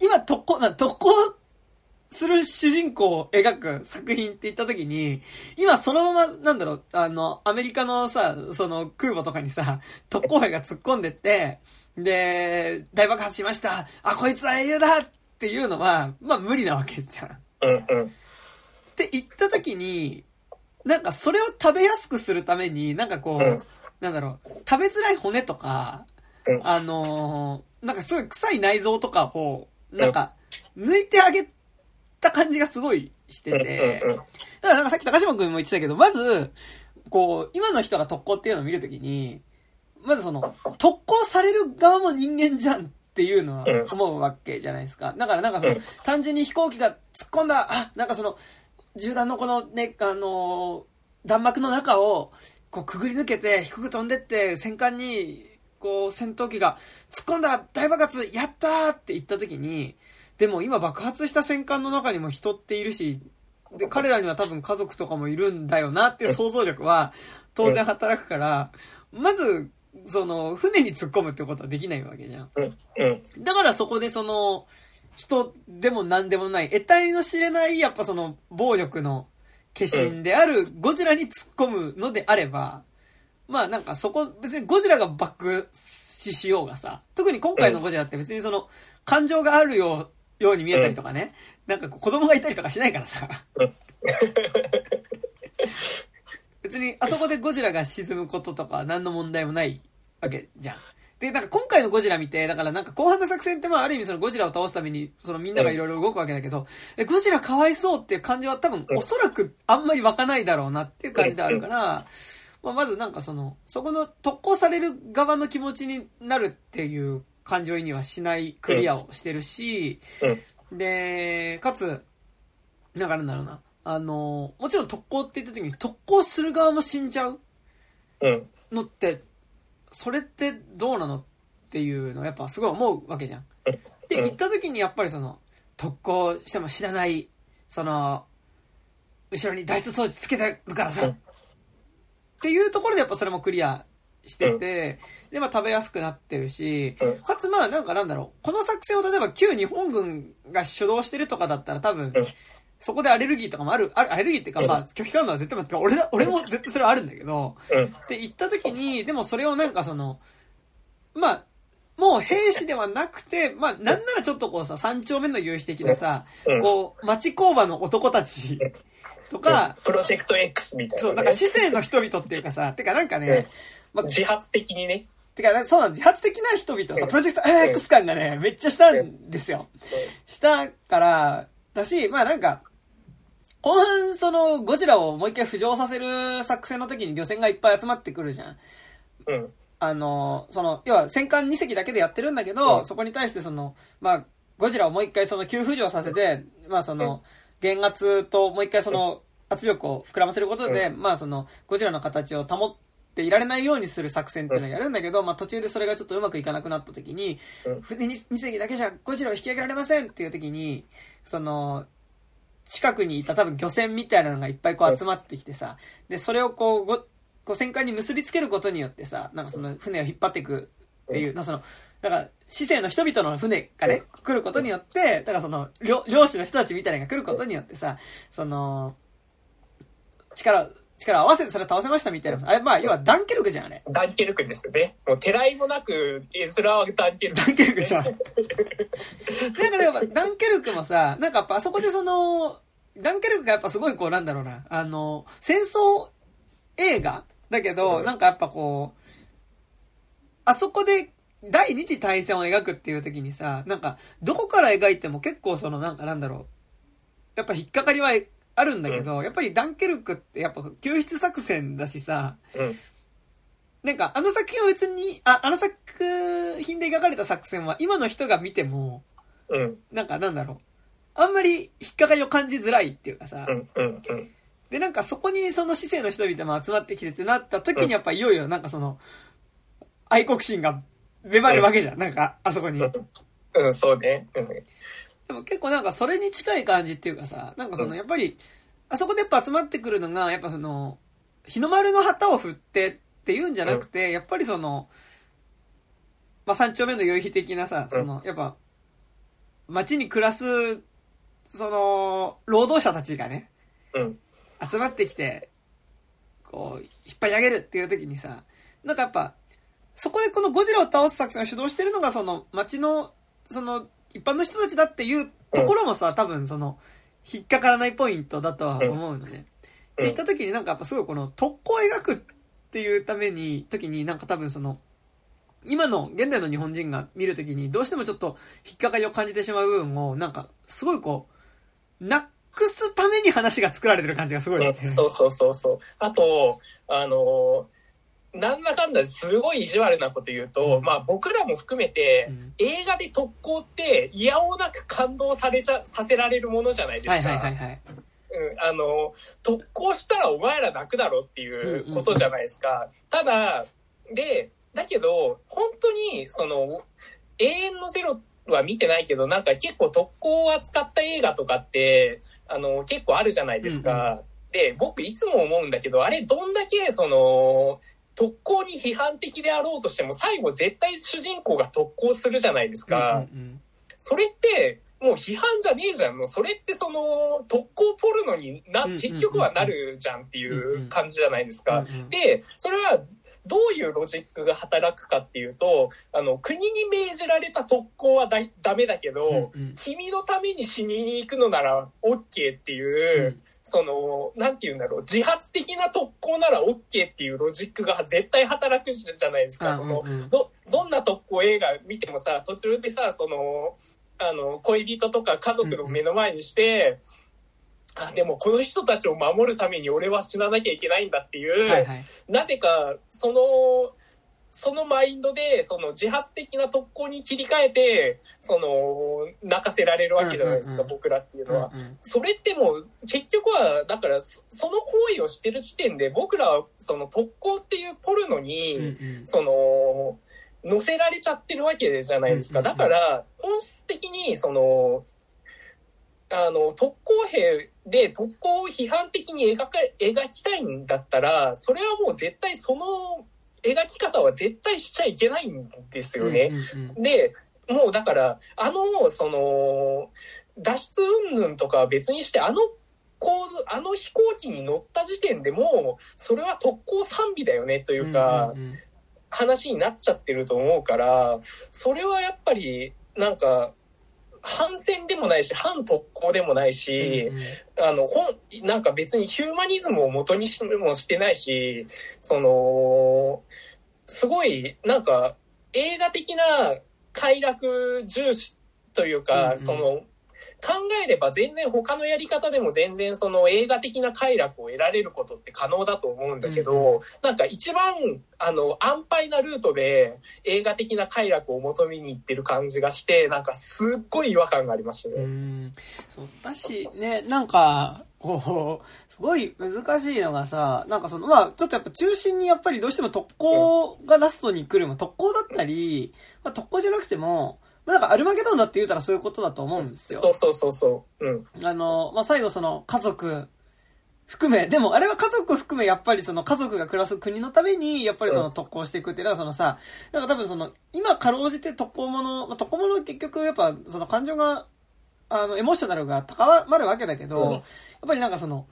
今特攻、な特攻する主人公を描く作品って言った時に、今そのまま、なんだろう、あの、アメリカのさ、その空母とかにさ、特攻兵が突っ込んでって、で、大爆発しました。あ、こいつは英雄だっていうのは、まあ無理なわけじゃん。うんうん。って言った時に、なんかそれを食べやすくするために、なんかこう、うん、なんだろう、食べづらい骨とか、うん、あのー、なんかすごい臭い内臓とかを、なんか、抜いてあげた感じがすごいしてて、だからなんかさっき高島君も言ってたけど、まず、こう、今の人が特攻っていうのを見るときに、まずその、特攻される側も人間じゃんっていうのは思うわけじゃないですか。だからなんかその、単純に飛行機が突っ込んだ、あ、なんかその、銃弾のこのね、あの弾幕の中を、こうくぐり抜けて、低く飛んでって、戦艦に、こう、戦闘機が突っ込んだ大爆発やったーって言った時に、でも今爆発した戦艦の中にも人っているし、で、彼らには多分家族とかもいるんだよなっていう想像力は当然働くから、まず、その、船に突っ込むってことはできないわけじゃん。だからそこでその、人でも何でもない、得体の知れない、やっぱその、暴力の化身であるゴジラに突っ込むのであれば、まあなんかそこ、別にゴジラが爆死しようがさ、特に今回のゴジラって別にその、感情があるよう、ように見えたりとかね、なんか子供がいたりとかしないからさ。別にあそこでゴジラが沈むこととか何の問題もないわけじゃん。で、なんか今回のゴジラ見て、だからなんか後半の作戦ってまあある意味そのゴジラを倒すために、そのみんながいろいろ動くわけだけど、え、ゴジラかわいそうっていう感じは多分おそらくあんまり湧かないだろうなっていう感じであるから、まあまずなんかその、そこの特攻される側の気持ちになるっていう感情移入はしないクリアをしてるし、で、かつ、なんかなんだろうな。あの、もちろん特攻って言った時に特攻する側も死んじゃうのって、それってどうなのっていうのをやっぱすごい思うわけじゃん。で、行った時にやっぱりその、特攻しても知らない、その、後ろに脱出装置つけてるからさ、っていうところでやっぱそれもクリアしてて、で、まあ食べやすくなってるし、かつまあなんかなんだろう、この作戦を例えば旧日本軍が主導してるとかだったら多分、そこでアレルギーとかもある、あアレルギーっていうか、まあ、拒否感度は絶対、俺だ、俺も絶対それはあるんだけど、って言った時に、でもそれをなんかその、まあ、もう兵士ではなくて、まあ、なんならちょっとこうさ、三丁目の夕日的なさ、こう、町工場の男たちとか、プロジェクト X みたいな、そう、なんか市政の人々っていうかさ、てかなんかね、まあ、自発的にね。てか、そうなん自発的な人々さ、プロジェクト X 感がね、めっちゃしたんですよ。したから、だし、まあなんか、後半、その、ゴジラをもう一回浮上させる作戦の時に漁船がいっぱい集まってくるじゃん。うん。あの、その、要は戦艦2隻だけでやってるんだけど、うん、そこに対してその、まあ、ゴジラをもう一回その急浮上させて、まあその、減圧ともう一回その圧力を膨らませることで、うん、まあその、ゴジラの形を保っていられないようにする作戦っていうのをやるんだけど、まあ途中でそれがちょっとうまくいかなくなった時に、船 2, 2隻だけじゃゴジラを引き上げられませんっていう時に、その、近くにいた多分漁船みたいなのがいっぱいこう集まってきてさ、で、それをこう、ご、こう戦艦に結びつけることによってさ、なんかその船を引っ張っていくっていう、なその、だから、市政の人々の船がね、来ることによって、だからその、漁漁師の人たちみたいなのが来ることによってさ、その、力、力を合わせてそれ倒せましたみたいな。あれ、まあ、要はダンケルクじゃん、あれ。ダンケルクですよね。もう、てらいもなく、絵面はダンケルク。ダンケルクじゃん。なんかやっぱ、ダンケルクもさ、なんかやっぱあそこでその、ダンケルクがやっぱすごいこう、なんだろうな、あの、戦争映画だけど、なんかやっぱこう、あそこで第二次大戦を描くっていう時にさ、なんか、どこから描いても結構その、なんかなんだろう。やっぱ引っかかりはあるんだけど、やっぱりダンケルクってやっぱ救出作戦だしさ、うん。なんかあの作品は別に、あ、あの作品で描かれた作戦は今の人が見ても、うん。なんかなんだろう。あんまり引っかかりを感じづらいっていうかさ、うん。うん。うん。で、なんかそこにその市政の人々も集まってきてってなった時にやっぱいよいよなんかその、愛国心が芽生えるわけじゃん。なんか、あそこに。うん、そうね。うん。でも結構なんかそれに近い感じっていうかさ、なんかそのうん。やっぱり、あそこでやっぱ集まってくるのが、やっぱその、日の丸の旗を振ってっていうんじゃなくて、やっぱりその、まあ三丁目の宵日的なさ、その、やっぱ、街に暮らす、その、労働者たちがね、うん。集まってきて、こう、引っ張り上げるっていう時にさ、なんかやっぱ、そこでこのゴジラを倒す作戦を主導してるのが、その街の、その、一般の人たちだっていうところもさ、多分その、引っかからないポイントだとは思うのね。うんって言った時になんかやっぱすごいこの特攻を描くっていうために、時になんか多分その、今の現代の日本人が見るときにどうしてもちょっと引っかかりを感じてしまう部分を、なんかすごいこう、なくすために話が作られてる感じがすごいして。そうそうそうそう。あと、あの、なんだかんだすごい意地悪なこと言うと、うんまあ僕らも含めて、うん映画で特攻って嫌おなく感動されちゃ、させられるものじゃないですか。はいはいはいはい。うん、あの、特攻したらお前ら泣くだろっていうことじゃないですか。ただ、で、だけど、本当に、その、永遠のゼロは見てないけど、なんか結構特攻を扱った映画とかって、あの、結構あるじゃないですか。で、僕いつも思うんだけど、あれどんだけ、その、特攻に批判的であろうとしても、最後絶対主人公が特攻するじゃないですか。うんうんそれって、もう批判じゃねえじゃん。もうそれってその、特攻ポルノにな、うんうんうん結局はなるじゃんっていう感じじゃないですか。うんうんで、それは、どういうロジックが働くかっていうと、あの、国に命じられた特攻はだいダメだけど、うんうん君のために死にに行くのなら OK っていう、うんその、なんて言うんだろう、自発的な特攻なら OK っていうロジックが絶対働くじゃないですか。そのうんうんうんど、どんな特攻映画見てもさ、途中でさ、その、あの、恋人とか家族の目の前にして、あ、でもこの人たちを守るために俺は死ななきゃいけないんだっていう、はいはい。なぜか、その、そのマインドで、その自発的な特攻に切り替えて、その、泣かせられるわけじゃないですか、僕らっていうのは。それってもう、結局は、だから、そその行為をしてる時点で、僕らは、その特攻っていうポルノに、その、乗せられちゃってるわけじゃないですか。だから、本質的に、その、あの、特攻兵で特攻を批判的に描か、描きたいんだったら、それはもう絶対その描き方は絶対しちゃいけないんですよね。うんうんうんで、もうだから、あの、その、脱出云々とかは別にして、あの、こう、あの飛行機に乗った時点でもう、それは特攻賛美だよねというか、んんん話になっちゃってると思うから、それはやっぱり、なんか、反戦でもないし、反特攻でもないし、うんうん。あの、ほん、なんか別にヒューマニズムを元にしもしてないし、その、すごい、なんか、映画的な快楽重視というか、うんうん。その、考えれば全然他のやり方でも全然その映画的な快楽を得られることって可能だと思うんだけど、うなんか一番、あの、安牌なルートで映画的な快楽を求めに行ってる感じがして、なんかすっごい違和感がありましたね。うんそうだし、ね、なんか、こう、すごい難しいのがさ、なんかその、まあ、ちょっとやっぱ中心にやっぱりどうしても特攻がラストに来るも、特攻だったり、まあ、特攻じゃなくても、まあ、なんかアルマゲドンだって言うたらそういうことだと思うんですよそう。そうそうそう。うん。あの、まあ、最後その家族含め、でもあれは家族含めやっぱりその家族が暮らす国のためにやっぱりその特攻していくっていうのはそのさ、なんか多分その今かろうじて特攻もの、まあ、特攻もの結局やっぱその感情が、あの、エモーショナルが高まるわけだけど、うんやっぱりなんかその、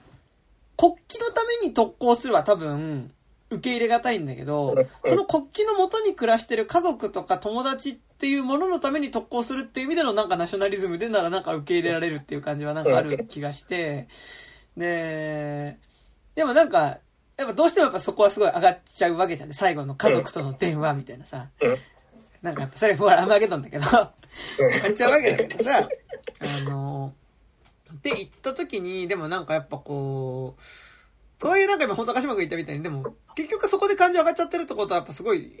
国旗のために特攻するは多分、受け入れがたいんだけどうん、その国旗のもとに暮らしてる家族とか友達っていうもののために特攻するっていう意味でのなんかナショナリズムでならなんか受け入れられるっていう感じはなんかある気がして、で、でもなんか、やっぱどうしてもやっぱそこはすごい上がっちゃうわけじゃんね。最後の家族との電話みたいなさ。うん。なんかやっぱそれもアーマゲドンだけど、やっちゃうわけだけどさ、あの、って言った時に、でもなんかやっぱこう、とはいえなんか今本当鹿島君言ったみたいに、でも結局そこで感情上がっちゃってるってことはやっぱすごい、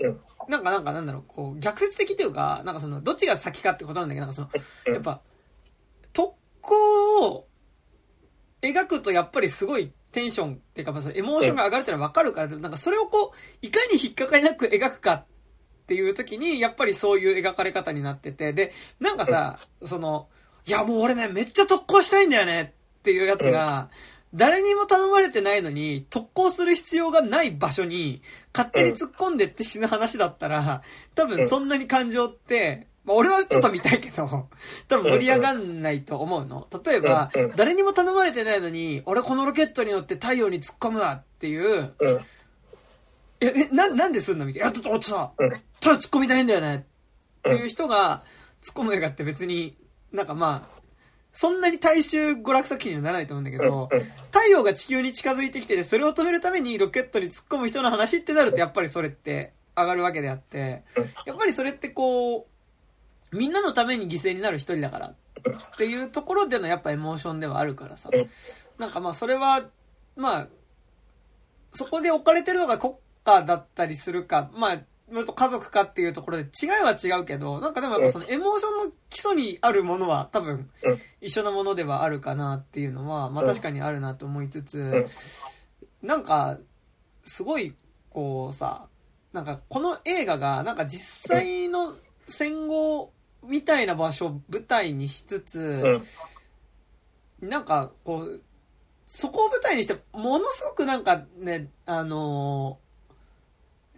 なんかなんかなんだろう、こう逆説的っていうか、なんかその、どっちが先かってことなんだけど、なんかその、やっぱ、特攻を描くとやっぱりすごいテンションっていうか、エモーションが上がるっていうのはわかるから、なんかそれをこう、いかに引っかかりなく描くかっていう時に、やっぱりそういう描かれ方になってて、で、なんかさ、その、いやもう俺ね、めっちゃ特攻したいんだよねっていうやつが、誰にも頼まれてないのに、特攻する必要がない場所に、勝手に突っ込んでって死ぬ話だったら、多分そんなに感情って、まあ、俺はちょっと見たいけど、多分盛り上がんないと思うの。例えば誰にも頼まれてないのに、俺このロケットに乗って太陽に突っ込むわっていう、うん。え、え、な、なんですんのみたいな。いや、だって俺さ、うん。ただ突っ込みたいんだよねっていう人が突っ込む映画って別に、なんかまあ、そんなに大衆娯楽作品にはならないと思うんだけど、太陽が地球に近づいてきてて、それを止めるためにロケットに突っ込む人の話ってなると、やっぱりそれって上がるわけであって、やっぱりそれってこう、みんなのために犠牲になる一人だからっていうところでのやっぱエモーションではあるからさ。なんかまあそれは、まあ、そこで置かれてるのが国家だったりするか、まあ、と家族かっていうところで違いは違うけど、なんかでもやっぱそのエモーションの基礎にあるものは多分うん。一緒なものではあるかなっていうのは、まあうん。確かにあるなと思いつつん、なんか、すごい、こうさ、なんかこの映画が、なんか実際の戦後みたいな場所を舞台にしつつ、うん。なんかこう、そこを舞台にして、ものすごくなんかね、あのー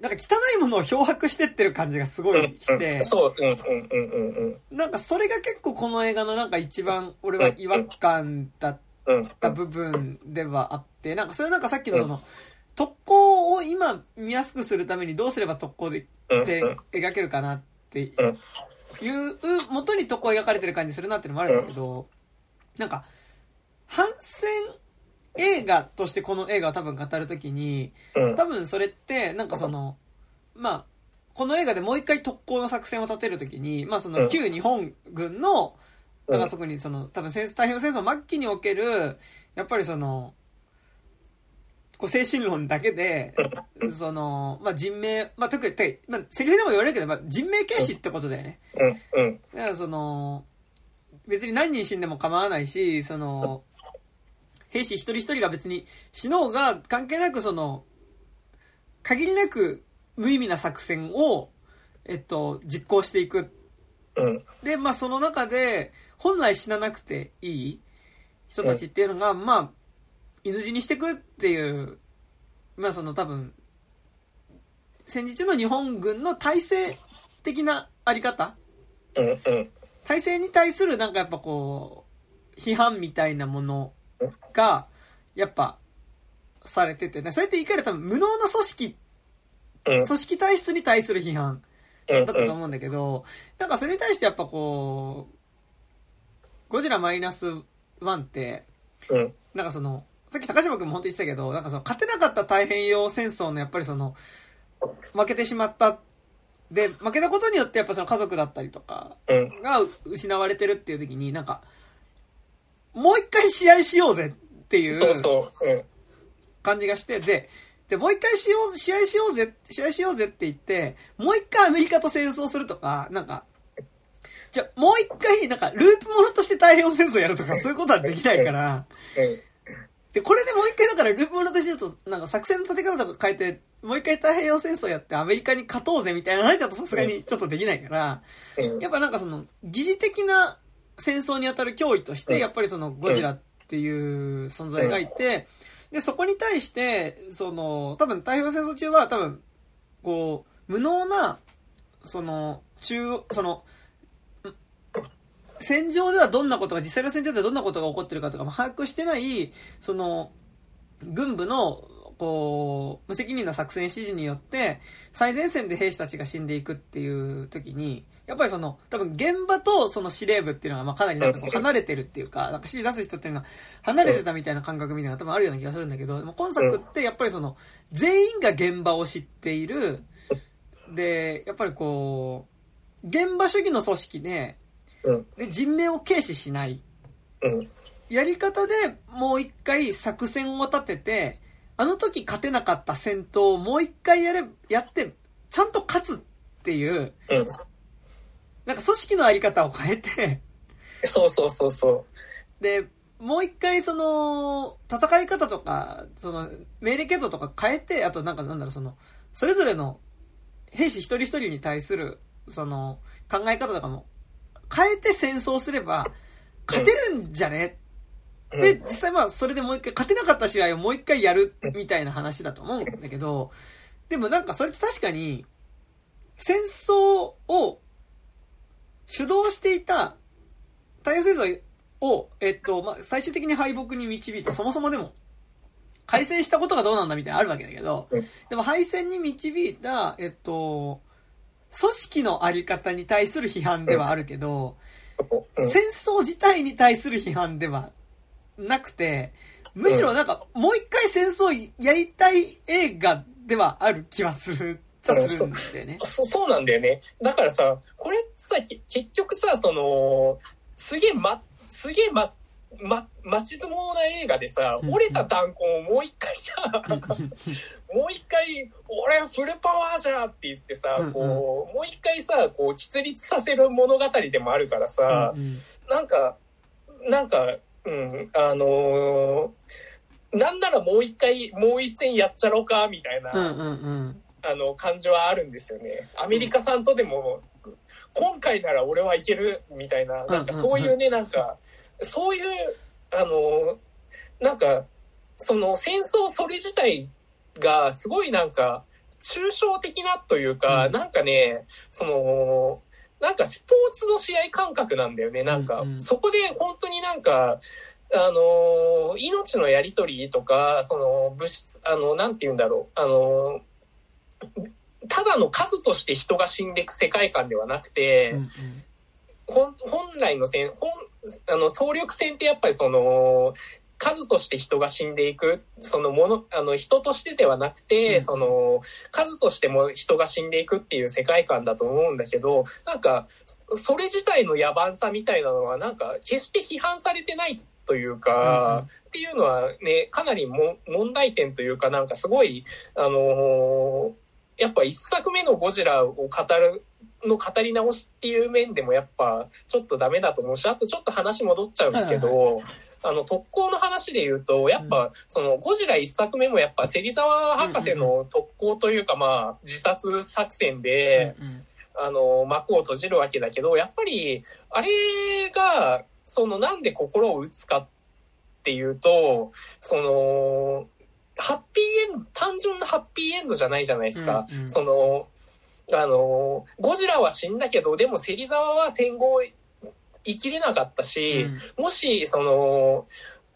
なんか汚いものを漂白してってる感じがすごいして、そう、うん、うん、うん、うん、うん。なんかそれが結構この映画のなんか一番俺は違和感だっうん。た部分ではあって、なんかそれなんかさっきのその、特攻を今見やすくするためにどうすれば特攻でうん。で描けるかなっていう元に特攻描かれてる感じするなっていうのもあるんだけど、なんか、反戦映画としてこの映画を多分語るときに、うん。多分それって、なんかその、まあ、この映画でもう一回特攻の作戦を立てるときに、まあその旧日本軍の、だから特にその、多分戦太平洋戦争末期における、やっぱりその、こう精神論だけで、その、まあ人命、まあ特に、てまあセリフでも言われるけど、まあ人命軽視ってことだよね。うん。うん。だからその、別に何人死んでも構わないし、その、兵士一人一人が別に死のうが関係なくその、限りなく無意味な作戦を、えっと、実行していく。うん。で、まあその中で、本来死ななくていい人たちっていうのが、まあ、犬死にしてくっていう、まあその多分、戦時中の日本軍の体制的なあり方うん。うん。体制に対するなんかやっぱこう、批判みたいなものが、やっぱ、されててね。それっていかに多分無能な組織、うん。組織体質に対する批判うん。だったと思うんだけど、なんかそれに対してやっぱこう、ゴジラマイナス1って、うん。なんかその、さっき高島君も本当言ってたけど、なんかその勝てなかった太平洋戦争のやっぱりその、負けてしまった。で、負けたことによってやっぱその家族だったりとか、うん。が失われてるっていう時になんか、もう一回試合しようぜっていそう。感じがして、で、で、もう一回しよう、試合しようぜ、試合しようぜって言って、もう一回アメリカと戦争するとか、なんか、じゃあもう一回、なんか、ループものとして太平洋戦争やるとか、そういうことはできないから、うん。で、これでもう一回だからループものとしてと、なんか作戦の立て方とか変えて、もう一回太平洋戦争やってアメリカに勝とうぜみたいな話だとさすがにちょっとできないから、うん。やっぱなんかその、疑似的な戦争に当たる脅威として、うん。やっぱりそのゴジラっていう存在がいて、で、そこに対して、その、多分太平洋戦争中は多分、こう、無能な、その、中、その、ん戦場ではどんなことが、実際の戦場ではどんなことが起こってるかとかも把握してない、その、軍部の、こう、無責任な作戦指示によって、最前線で兵士たちが死んでいくっていう時に、やっぱりその、多分現場とその司令部っていうのはまあかなりなんかこう離れてるっていうか、なんか指示出す人っていうのは離れてたみたいな感覚みたいな多分あるような気がするんだけど、でも今作ってやっぱりその、全員が現場を知っている、で、やっぱりこ現場主義の組織で、うんで人命を軽視しない。うん。やり方でもう一回作戦を立てて、あの時勝てなかった戦闘をもう一回やれ、やって、ちゃんと勝つっていう、うん。なんか組織のあり方を変えて、そうそうそうそで、もう一回その、戦い方とか、その、命令系統とか変えて、あとなんかなんだろう、その、それぞれの兵士一人一人に対する、その、考え方とかも変えて戦争すれば、勝てるんじゃね？う。で、うん実際まあ、それでもう一回、勝てなかった試合をもう一回やるみたいな話だと思うんだけど、でもなんかそれって確かに、戦争を主導していた、太陽戦争を、えっと、まあ、最終的に敗北に導いた、そもそもでも、改戦したことがどうなんだみたいなのあるわけだけど、でも敗戦に導いた、えっと、組織のあり方に対する批判ではあるけど、戦争自体に対する批判ではなくて、むしろなんか、もう一回戦争やりたい映画ではある気はする、ちゃするんだよね。そそうなんだよね。だからさ、これさ、き結局さ、その、すげえま、すげえま、ま、待ち相撲な映画でさ、うん折れた弾痕をもう一回さ、もう一回、俺はフルパワーじゃって言ってさ、こう、もう一回さ、こう、喫立させる物語でもあるからさ、なんか、なんか、うん、あのーなんならもう一回、もう一戦やっちゃろうか、みたいな。あの、感じはあるんですよね。アメリカさんとでも、今回なら俺はいける、みたいな、なんかそういうね、なんか、そういう、あの、なんか、その戦争それ自体がすごいなんか、抽象的なというか、うんなんかね、その、なんかスポーツの試合感覚なんだよね。なんかうんう、んそこで本当になんか、あの、命のやりとりとか、その物質、あの、なんて言うんだろう、あの、ただの数として人が死んでいく世界観ではなくて、うん本本来の戦本あの総力戦ってやっぱりその数として人が死んでいくそのものあの人としてではなくて、うん。その数としても人が死んでいくっていう世界観だと思うんだけどなんかそれ自体の野蛮さみたいなのはなんか決して批判されてないというか、っていうのはねかなりも問題点というかなんかすごいあのやっぱ一作目のゴジラを語るの語り直しっていう面でもやっぱちょっとダメだと思うしあとちょっと話戻っちゃうんですけど、あの特攻の話で言うとやっぱそのゴジラ一作目もやっぱ芹沢博士の特攻というかまあ自殺作戦で、あの幕を閉じるわけだけどやっぱりあれがそのなんで心を打つかっていうとそのハッピーエンド単純なハッピーエンドじゃないじゃないですか。うんうんそのあのゴジラは死んだけどでも芹沢は戦後生きれなかったし、もしその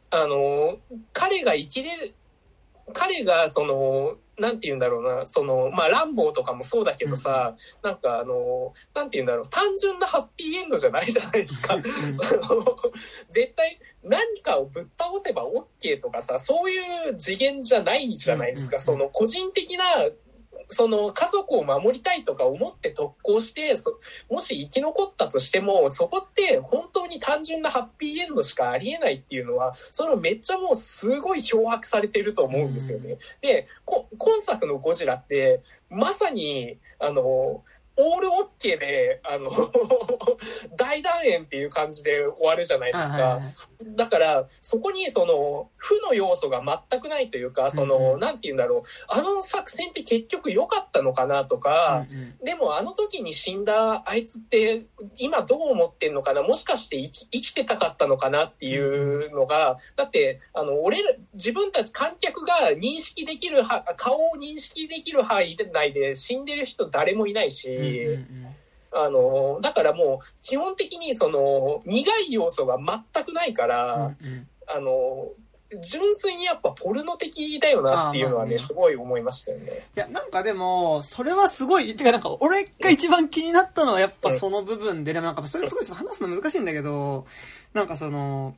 あの彼が生きれる彼がそのなんて言うんだろうなそのまあランボーとかもそうだけどさ、なんかあのなんて言うんだろう単純なハッピーエンドじゃないじゃないですか。うん。その絶対何かをぶっ倒せば OK とかさそういう次元じゃないじゃないですか、うんうん。その個人的なその家族を守りたいとか思って特攻してそもし生き残ったとしてもそこって本当に単純なハッピーエンドしかありえないっていうのはそれはめっちゃもうすごい漂白されてると思うんですよね。でこ今作の「ゴジラ」ってまさにあのオールオッケーであの 大団円っていう感じで終わるじゃないですか。はいはいはいだからそこにその負の要素が全くないというかその、うんうんなんて言うんだろうあの作戦って結局良かったのかなとか、うんうんでもあの時に死んだあいつって今どう思ってんのかな？もしかして生き生きてたかったのかなっていうのがだってあの俺ら自分たち観客が認識できるは顔を認識できる範囲内で死んでる人誰もいないし。うんうんうんあの、だからもう、基本的にその、苦い要素が全くないから、うんうんあの、純粋にやっぱポルノ的だよなっていうのはね、ねすごい思いましたよね。いや、なんかでも、それはすごい、てかなんか、俺が一番気になったのはやっぱその部分で、でもなんか、それすごいちょっと話すの難しいんだけど、なんかその、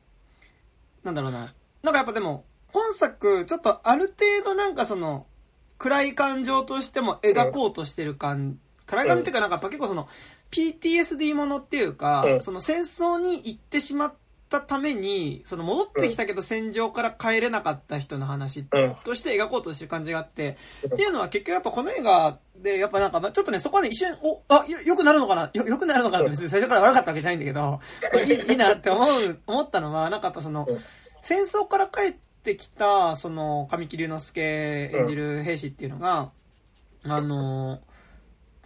なんだろうな。なんかやっぱでも、本作、ちょっとある程度なんかその、暗い感情としても描こうとしてる感、暗い感じっていうかなんかやっぱ結構その、PTSD ものっていうか、うん。その戦争に行ってしまったために、その戻ってきたけど戦場から帰れなかった人の話うん。として描こうとしてる感じがあって、うん。っていうのは結局やっぱこの映画で、やっぱなんか、まあちょっとね、そこはね、一瞬、お、あ、よ、よくなるのかな？よ、よくなるのかな？って別に最初から悪かったわけじゃないんだけど、いいいいなって思う、思ったのは、なんかやっぱそのうん、戦争から帰ってきた、その、神木隆之介演じる兵士っていうのが、あの、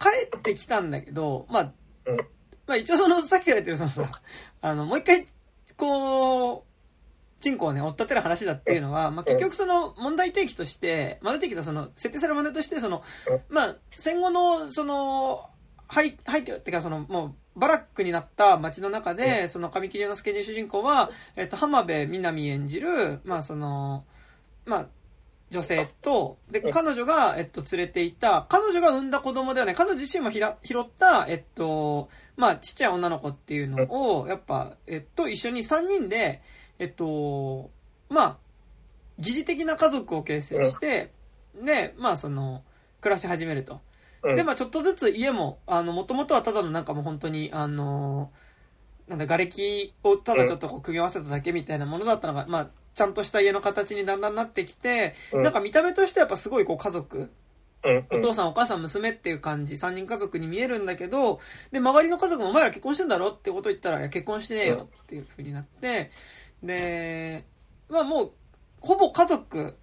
帰ってきたんだけど、まあ、うん。まあ一応その、さっきから言ってるそのさ、あの、もう一回、こう、チンコをね、追っ立てる話だっていうのは、まあ結局その問題提起として、まあ出てきたその、設定される問題として、その、まあ戦後の、その、廃廃墟っていうかその、もう、バラックになった街の中で、その神木隆之介主人公は、えっと、浜辺美波演じる、まあその、まあ、女性と、で、うん彼女が、えっと、連れていた、彼女が産んだ子供ではない、彼女自身もひら拾った、えっと、まあ、ちっちゃい女の子っていうのを、やっぱ、えっと、一緒に3人で、えっと、まあ、疑似的な家族を形成して、で、まあ、その、暮らし始めると。うん。で、まあ、ちょっとずつ家も、あの、もともとはただのなんかもう本当に、あの、なんだ、瓦礫をただちょっとこう組み合わせただけみたいなものだったのが、まあ、ちゃんとした家の形にだんだんなってきて、うん。なんか見た目としてはやっぱすごいこう家族、うん。お父さんお母さん娘っていう感じ、三人家族に見えるんだけど、で、周りの家族もお前ら結婚してんだろってこと言ったら、いや、結婚してねえよっていう風になって、で、まあもう、ほぼ家族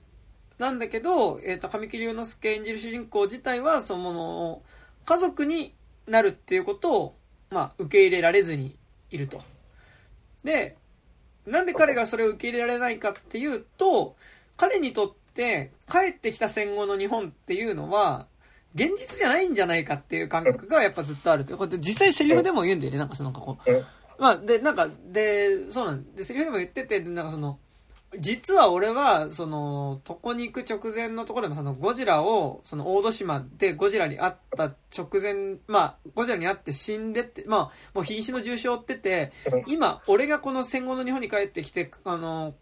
なんだけど、えっ、と、神木隆之介演じる主人公自体は、その、家族になるっていうことを、まあ、受け入れられずにいると。で、なんで彼がそれを受け入れられないかっていうと、彼にとって帰ってきた戦後の日本っていうのは、現実じゃないんじゃないかっていう感覚がやっぱずっとあるという。これ実際セリフでも言うんだよね、なんかその、なんかこう。うん。まあ、で、なんか、で、そうなんで、セリフでも言ってて、でなんかその、実は俺は、その、床に行く直前のところでも、その、ゴジラを、その、大戸島でゴジラに会った直前、まあ、ゴジラに会って死んでって、まあ、もう瀕死の重傷を負ってて、今、俺がこの戦後の日本に帰ってきて、あの、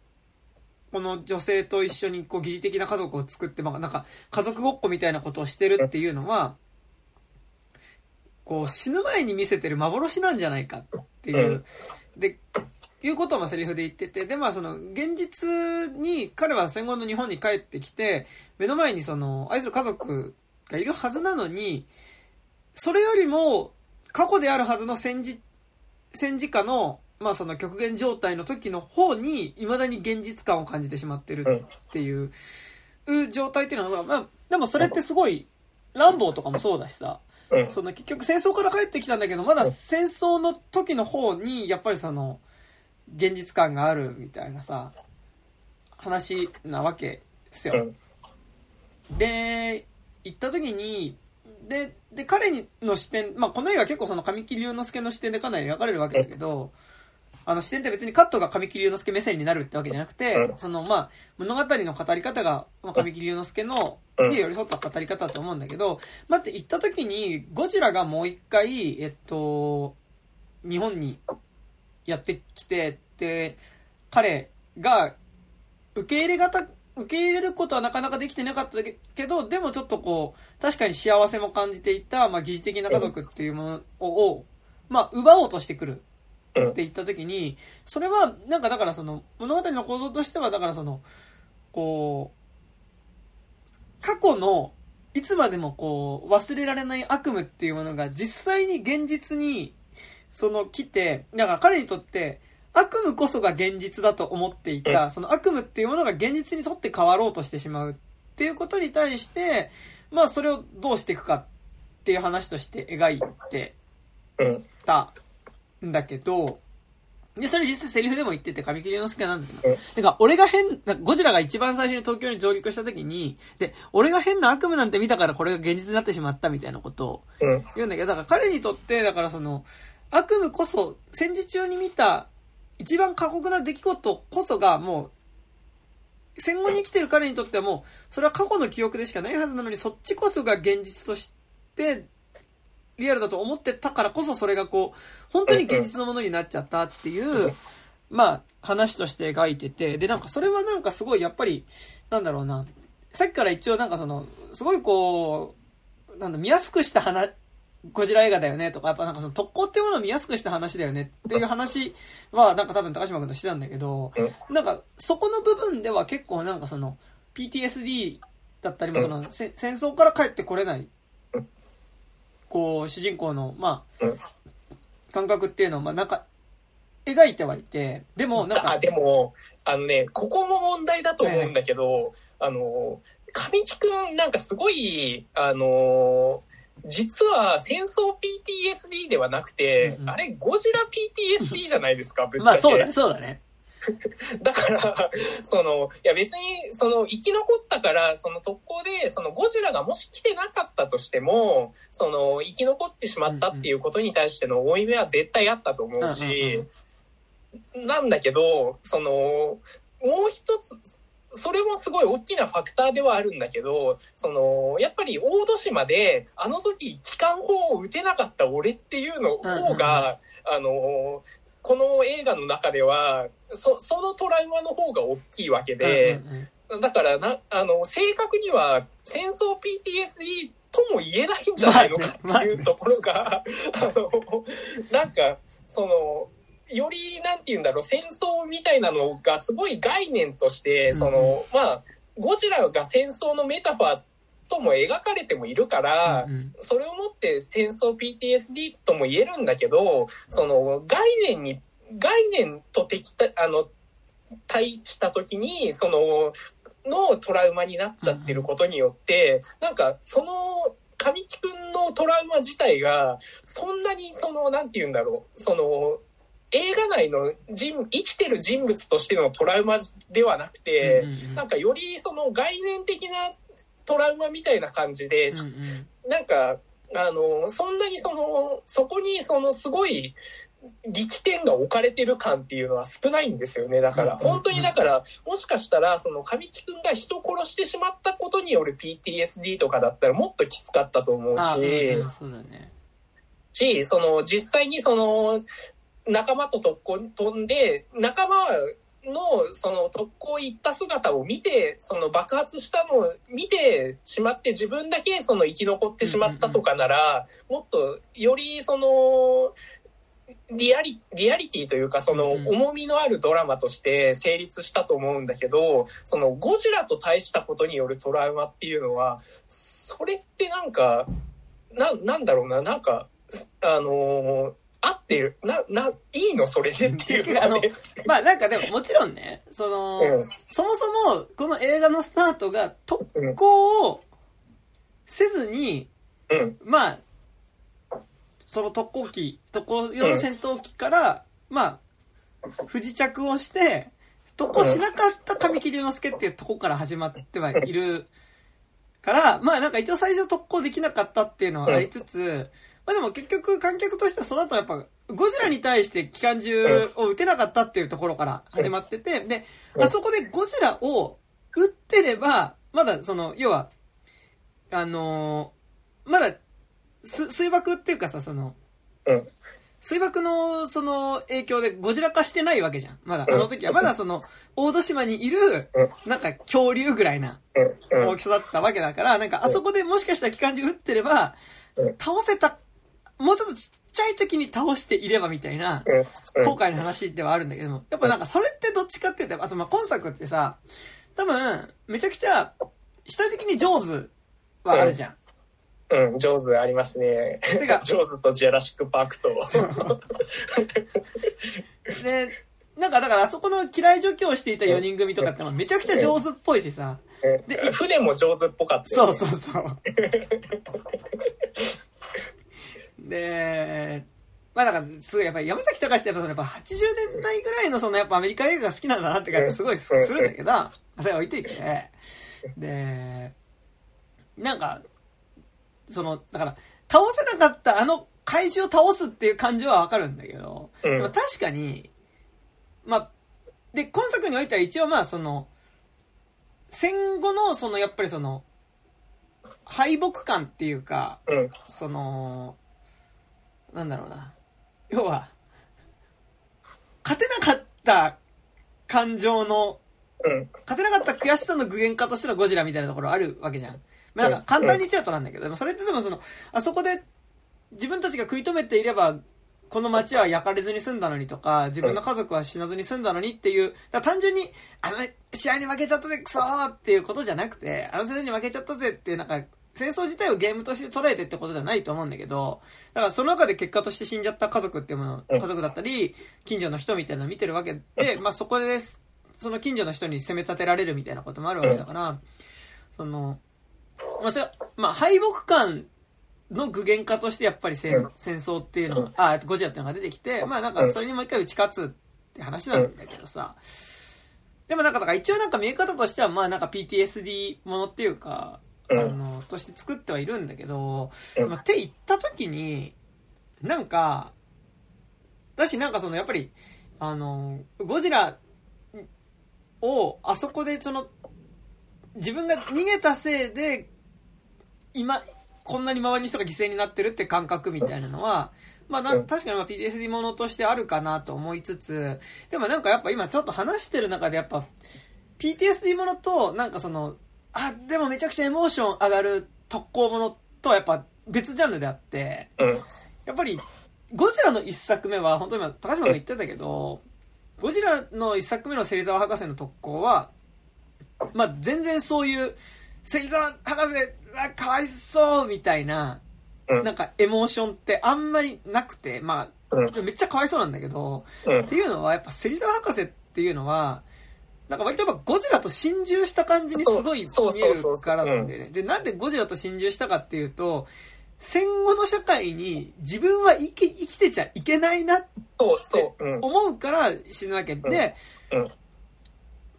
この女性と一緒にこう疑似的な家族を作って、まあ、なんか家族ごっこみたいなことをしてるっていうのは、こう死ぬ前に見せてる幻なんじゃないかっていう、で、いうことをまあセリフで言ってて、でまあその現実に彼は戦後の日本に帰ってきて、目の前にその愛する家族がいるはずなのに、それよりも過去であるはずの戦時、戦時下のまあその極限状態の時の方に未だに現実感を感じてしまってるっていう状態っていうのは、まあ、でもそれってすごい、ランボーとかもそうだしさ、うん。その結局戦争から帰ってきたんだけど、まだ戦争の時の方に、やっぱりその、現実感があるみたいなさ、話なわけですよ。で、行った時に、で、で、彼にの視点、まあ、この映画結構その神木隆之介の視点でかなり描かれるわけだけど、あの視点って別にカットが神木隆之介目線になるってわけじゃなくて、うん。そのまあ、物語の語り方が、まあ、神木隆之介の、うん。に寄り添った語り方だと思うんだけど、待って、行った時に、ゴジラがもう一回、えっと、日本にやってきて、で、彼が受け入れ方、受け入れることはなかなかできてなかったけど、でもちょっとこう、確かに幸せも感じていた、まあ、疑似的な家族っていうものを、まあ、奪おうとしてくるって言った時に、それは、なんかだからその、物語の構造としては、だからその、こう、過去の、いつまでもこう、忘れられない悪夢っていうものが実際に現実に、その来て、だから彼にとって、悪夢こそが現実だと思っていた、その悪夢っていうものが現実にとって変わろうとしてしまうっていうことに対して、まあそれをどうしていくかっていう話として描いてうん。たんだけど、で、それ実際セリフでも言ってて、神木隆之介はなんだけど、うんてか、俺が変な、ゴジラが一番最初に東京に上陸した時に、で、俺が変な悪夢なんて見たからこれが現実になってしまったみたいなことをうん。言うんだけど、だから彼にとって、だからその、悪夢こそ、戦時中に見た一番過酷な出来事こそがもう、戦後に生きてる彼にとってはもう、それは過去の記憶でしかないはずなのに、そっちこそが現実として、リアルだと思ってたからこそそれがこう、本当に現実のものになっちゃったっていう、まあ、話として描いてて、で、なんかそれはなんかすごい、やっぱり、なんだろうな、さっきから一応なんかその、すごいこう、なんだ、見やすくした話、ゴジラ映画だよねとか、やっぱなんかその特攻っていうものを見やすくした話だよねっていう話は、なんか多分高島君としてたんだけど、なんかそこの部分では結構なんかその PTSD だったりもその、戦争から帰ってこれない、こう主人公の、まあ、感覚っていうのを、まあなんか、描いてはいて、でもなんか。あ、でも、あのね、ここも問題だと思うんだけど、あの、神木くんなんかすごい、あの、実は戦争 PTSD ではなくて、うんうん、あれゴジラ PTSD じゃないですか、ぶっちゃけ。まあそうだ、そうだね。だから、その、いや別に、その、生き残ったから、その特攻で、そのゴジラがもし来てなかったとしても、その、生き残ってしまったっていうことに対しての負い目は絶対あったと思うし、なんだけど、その、もう一つ、それもすごい大きなファクターではあるんだけど、その、やっぱり大戸島で、あの時、機関砲を撃てなかった俺っていうの方が、あの、この映画の中では、そ、そのトラウマの方が大きいわけで、だからな、あの、正確には戦争 PTSD とも言えないんじゃないのかっていうところが、あの、なんか、その、より、なんて言うんだろう、戦争みたいなのがすごい概念として、その、まあ、ゴジラが戦争のメタファーとも描かれてもいるから、それをもって戦争 PTSD とも言えるんだけど、その、概念に、概念と敵た、あの、対した時に、その、のトラウマになっちゃってることによって、なんか、その、神木くんのトラウマ自体が、そんなにその、なんて言うんだろう、その、映画内の人生きてる人物としてのトラウマではなくて、うんうん、なんかよりその概念的なトラウマみたいな感じで、うんうん、なんか、あの、そんなにその、そこにそのすごい力点が置かれてる感っていうのは少ないんですよね。だから、本当にだから、もしかしたら、その神木くんが人殺してしまったことによる PTSD とかだったらもっときつかったと思うし、そうだね。し、その実際にその仲間と特攻飛んで、仲間のその特攻行った姿を見て、その爆発したのを見てしまって自分だけその生き残ってしまったとかなら、もっとよりその、リアリリアリティというかその重みのあるドラマとして成立したと思うんだけどそのゴジラと対したことによるトラウマっていうのはそれってなんかななんだろうななんかあの合ってる。な、な、いいのそれでっていう、ね、あの、まあなんかでももちろんね、その、うん、そもそもこの映画のスタートが特攻をせずに、うん、まあ、その特攻機、特攻用の戦闘機から、うん、まあ、不時着をして、特攻しなかった神木隆之介っていうとこから始まってはいるから、まあなんか一応最初特攻できなかったっていうのはありつつ、まあでも結局観客としてはその後やっぱゴジラに対して機関銃を撃てなかったっていうところから始まってて、で、あそこでゴジラを撃ってれば、まだその、要は、あのー、まだ、す、水爆っていうかさ、その、水爆のその影響でゴジラ化してないわけじゃん。まだ、あの時は。まだその、大戸島にいる、なんか恐竜ぐらいな大きさだったわけだから、なんかあそこでもしかしたら機関銃撃ってれば、倒せたもうちょっとちっちゃい時に倒していればみたいな、後悔の話ではあるんだけども、やっぱなんかそれってどっちかって言ったら、あとまあ今作ってさ、多分、めちゃくちゃ、下敷きに上手はあるじゃん。うん、上手ありますね。てか、上手とジェラシック・パークと。で、なんかだからあそこの嫌い除去をしていた4人組とかってめちゃくちゃ上手っぽいしさ。で、船も上手っぽかった、ね、そうそうそう。で、まあだから、すごいやっぱり山崎隆ってやっぱそのやっぱ80年代ぐらいのそのやっぱアメリカ映画が好きなんだなって感じすごいするんだけど、それ置いていて、で、なんか、その、だから、倒せなかったあの怪獣を倒すっていう感じはわかるんだけど、うん、確かに、まあ、で、今作においては一応まあその、戦後のそのやっぱりその、敗北感っていうか、うん、その、なんだろうな。要は、勝てなかった感情の、うん、勝てなかった悔しさの具現化としてのゴジラみたいなところあるわけじゃん。まあなんか簡単に言っちゃうとなんだけど、でもそれってでもその、あそこで、自分たちが食い止めていれば、この街は焼かれずに済んだのにとか、自分の家族は死なずに済んだのにっていう、単純に、あの試合に負けちゃったぜ、クソーっていうことじゃなくて、あの戦争に負けちゃったぜっていう、なんか、戦争自体をゲームとして捉えてってことではないと思うんだけど、だからその中で結果として死んじゃった家族っていうもの、家族だったり、近所の人みたいなのを見てるわけで、まあそこで、その近所の人に責め立てられるみたいなこともあるわけだから、その、まあそれは、まあ敗北感の具現化としてやっぱり戦,、戦争っていうのが、あ、ゴジラっていうのが出てきて、まあなんかそれにもう一回打ち勝つって話なんだけどさ、でもなんか、だから一応なんか見え方としてはまあなんか PTSD ものっていうか、あの、として作ってはいるんだけど、まあ、って言った時に、なんか、だしなんかそのやっぱり、あの、ゴジラをあそこでその、自分が逃げたせいで、今、こんなに周りの人が犠牲になってるって感覚みたいなのは、まあな、確かにまあ PTSD ものとしてあるかなと思いつつ、でもなんかやっぱ今ちょっと話してる中でやっぱ、PTSD ものと、なんかその、あ、でもめちゃくちゃエモーション上がる特攻ものとはやっぱ別ジャンルであって、やっぱり、ゴジラの一作目は、本当に今、高島が言ってたけど、ゴジラの一作目の芹沢博士の特攻は、まあ、全然そういう、芹沢博士はかわいそうみたいな、なんかエモーションってあんまりなくて、まあ、めっちゃかわいそうなんだけど、っていうのは、やっぱ芹沢博士っていうのは、なんか割とやっぱゴジラと心中した感じにすごい見えるからなんでね。で、なんでゴジラと心中したかっていうと、戦後の社会に自分は生き生きてちゃいけないなって思うから死ぬわけで、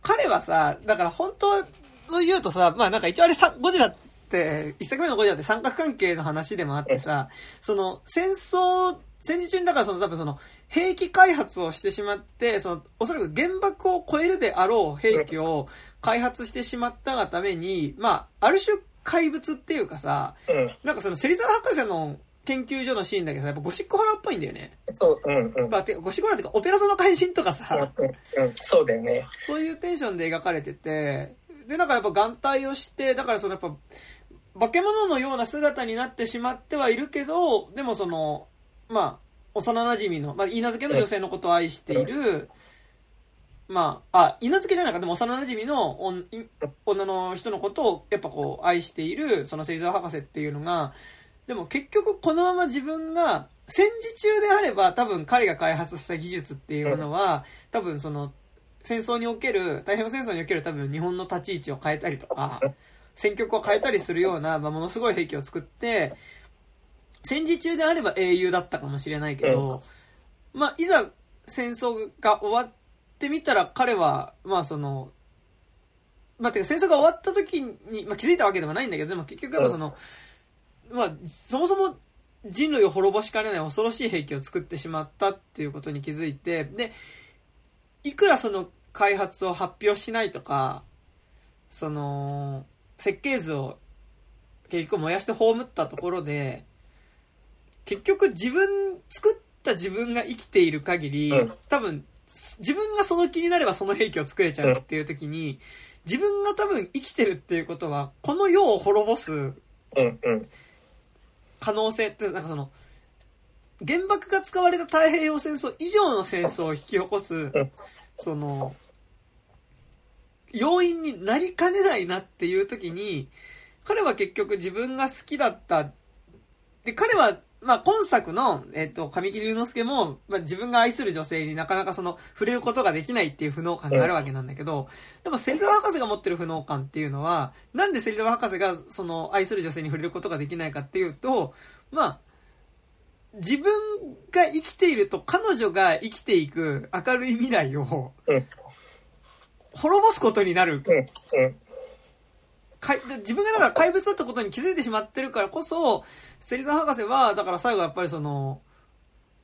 彼はさ、だから本当を言うとさ、まあなんか一応あれさ、ゴジラって、一作目のゴジラって三角関係の話でもあってさ、その戦争、戦時中にだからその多分その兵器開発をしてしまって、その、おそらく原爆を超えるであろう兵器を開発してしまったがために、まあ、ある種怪物っていうかさ、なんかその芹沢博士の研究所のシーンだけどさ、やっぱゴシックホラーっぽいんだよね。そう、うんうん。まあ、てゴシックホラーっていうか、オペラ座の怪人とかさ、うん、うん、そうだよね。そういうテンションで描かれてて、で、なんかやっぱ眼帯をして、だからそのやっぱ、化け物のような姿になってしまってはいるけど、でもその、まあ、幼馴染の、まあ、稲漬けの女性のことを愛している、まあ、あ、稲漬けじゃないか、でも幼馴染の女の人のことをやっぱこう愛している、その芹沢博士っていうのが、でも結局このまま自分が戦時中であれば多分彼が開発した技術っていうのは、多分その戦争における、太平洋戦争における多分日本の立ち位置を変えたりとか、戦局を変えたりするような、まあ、ものすごい兵器を作って、戦時中であれば英雄だったかもしれないけど、まあ、いざ戦争が終わってみたら彼は、まあその、まあ、てか戦争が終わった時に、まあ、気づいたわけではないんだけど、でも結局やっぱその、まあ、そもそも人類を滅ぼしかねない恐ろしい兵器を作ってしまったっていうことに気づいて、で、いくらその開発を発表しないとか、その、設計図を結局燃やして葬ったところで、結局自分、作った自分が生きている限り、うん、多分、自分がその気になればその兵器を作れちゃうっていう時に、自分が多分生きてるっていうことは、この世を滅ぼす可能性って、なんかその、原爆が使われた太平洋戦争以上の戦争を引き起こす、その、要因になりかねないなっていう時に、彼は結局自分が好きだった。で、彼はまあ、今作の、えっ、と、神木隆之介も、まあ、自分が愛する女性になかなかその、触れることができないっていう不能感があるわけなんだけど、でも、芹沢博士が持ってる不能感っていうのは、なんで芹沢博士が、その、愛する女性に触れることができないかっていうと、まあ、自分が生きていると、彼女が生きていく明るい未来を、滅ぼすことになるかい自分がだから怪物だったことに気づいてしまってるからこそ、芹沢博士は、だから最後やっぱりその、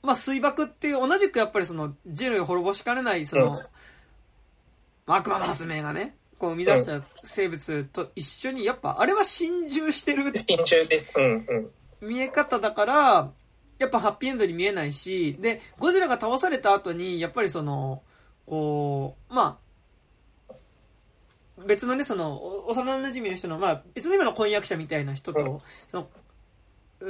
まあ、水爆っていう同じくやっぱりその人類を滅ぼしかねないその、悪魔の発明がね、こう生み出した生物と一緒に、やっぱあれは心中してる。心中です。うんうん。見え方だから、やっぱハッピーエンドに見えないし、で、ゴジラが倒された後に、やっぱりその、こう、まあ、別のね、その、幼馴染の人の、まあ、別の今の婚約者みたいな人と、その、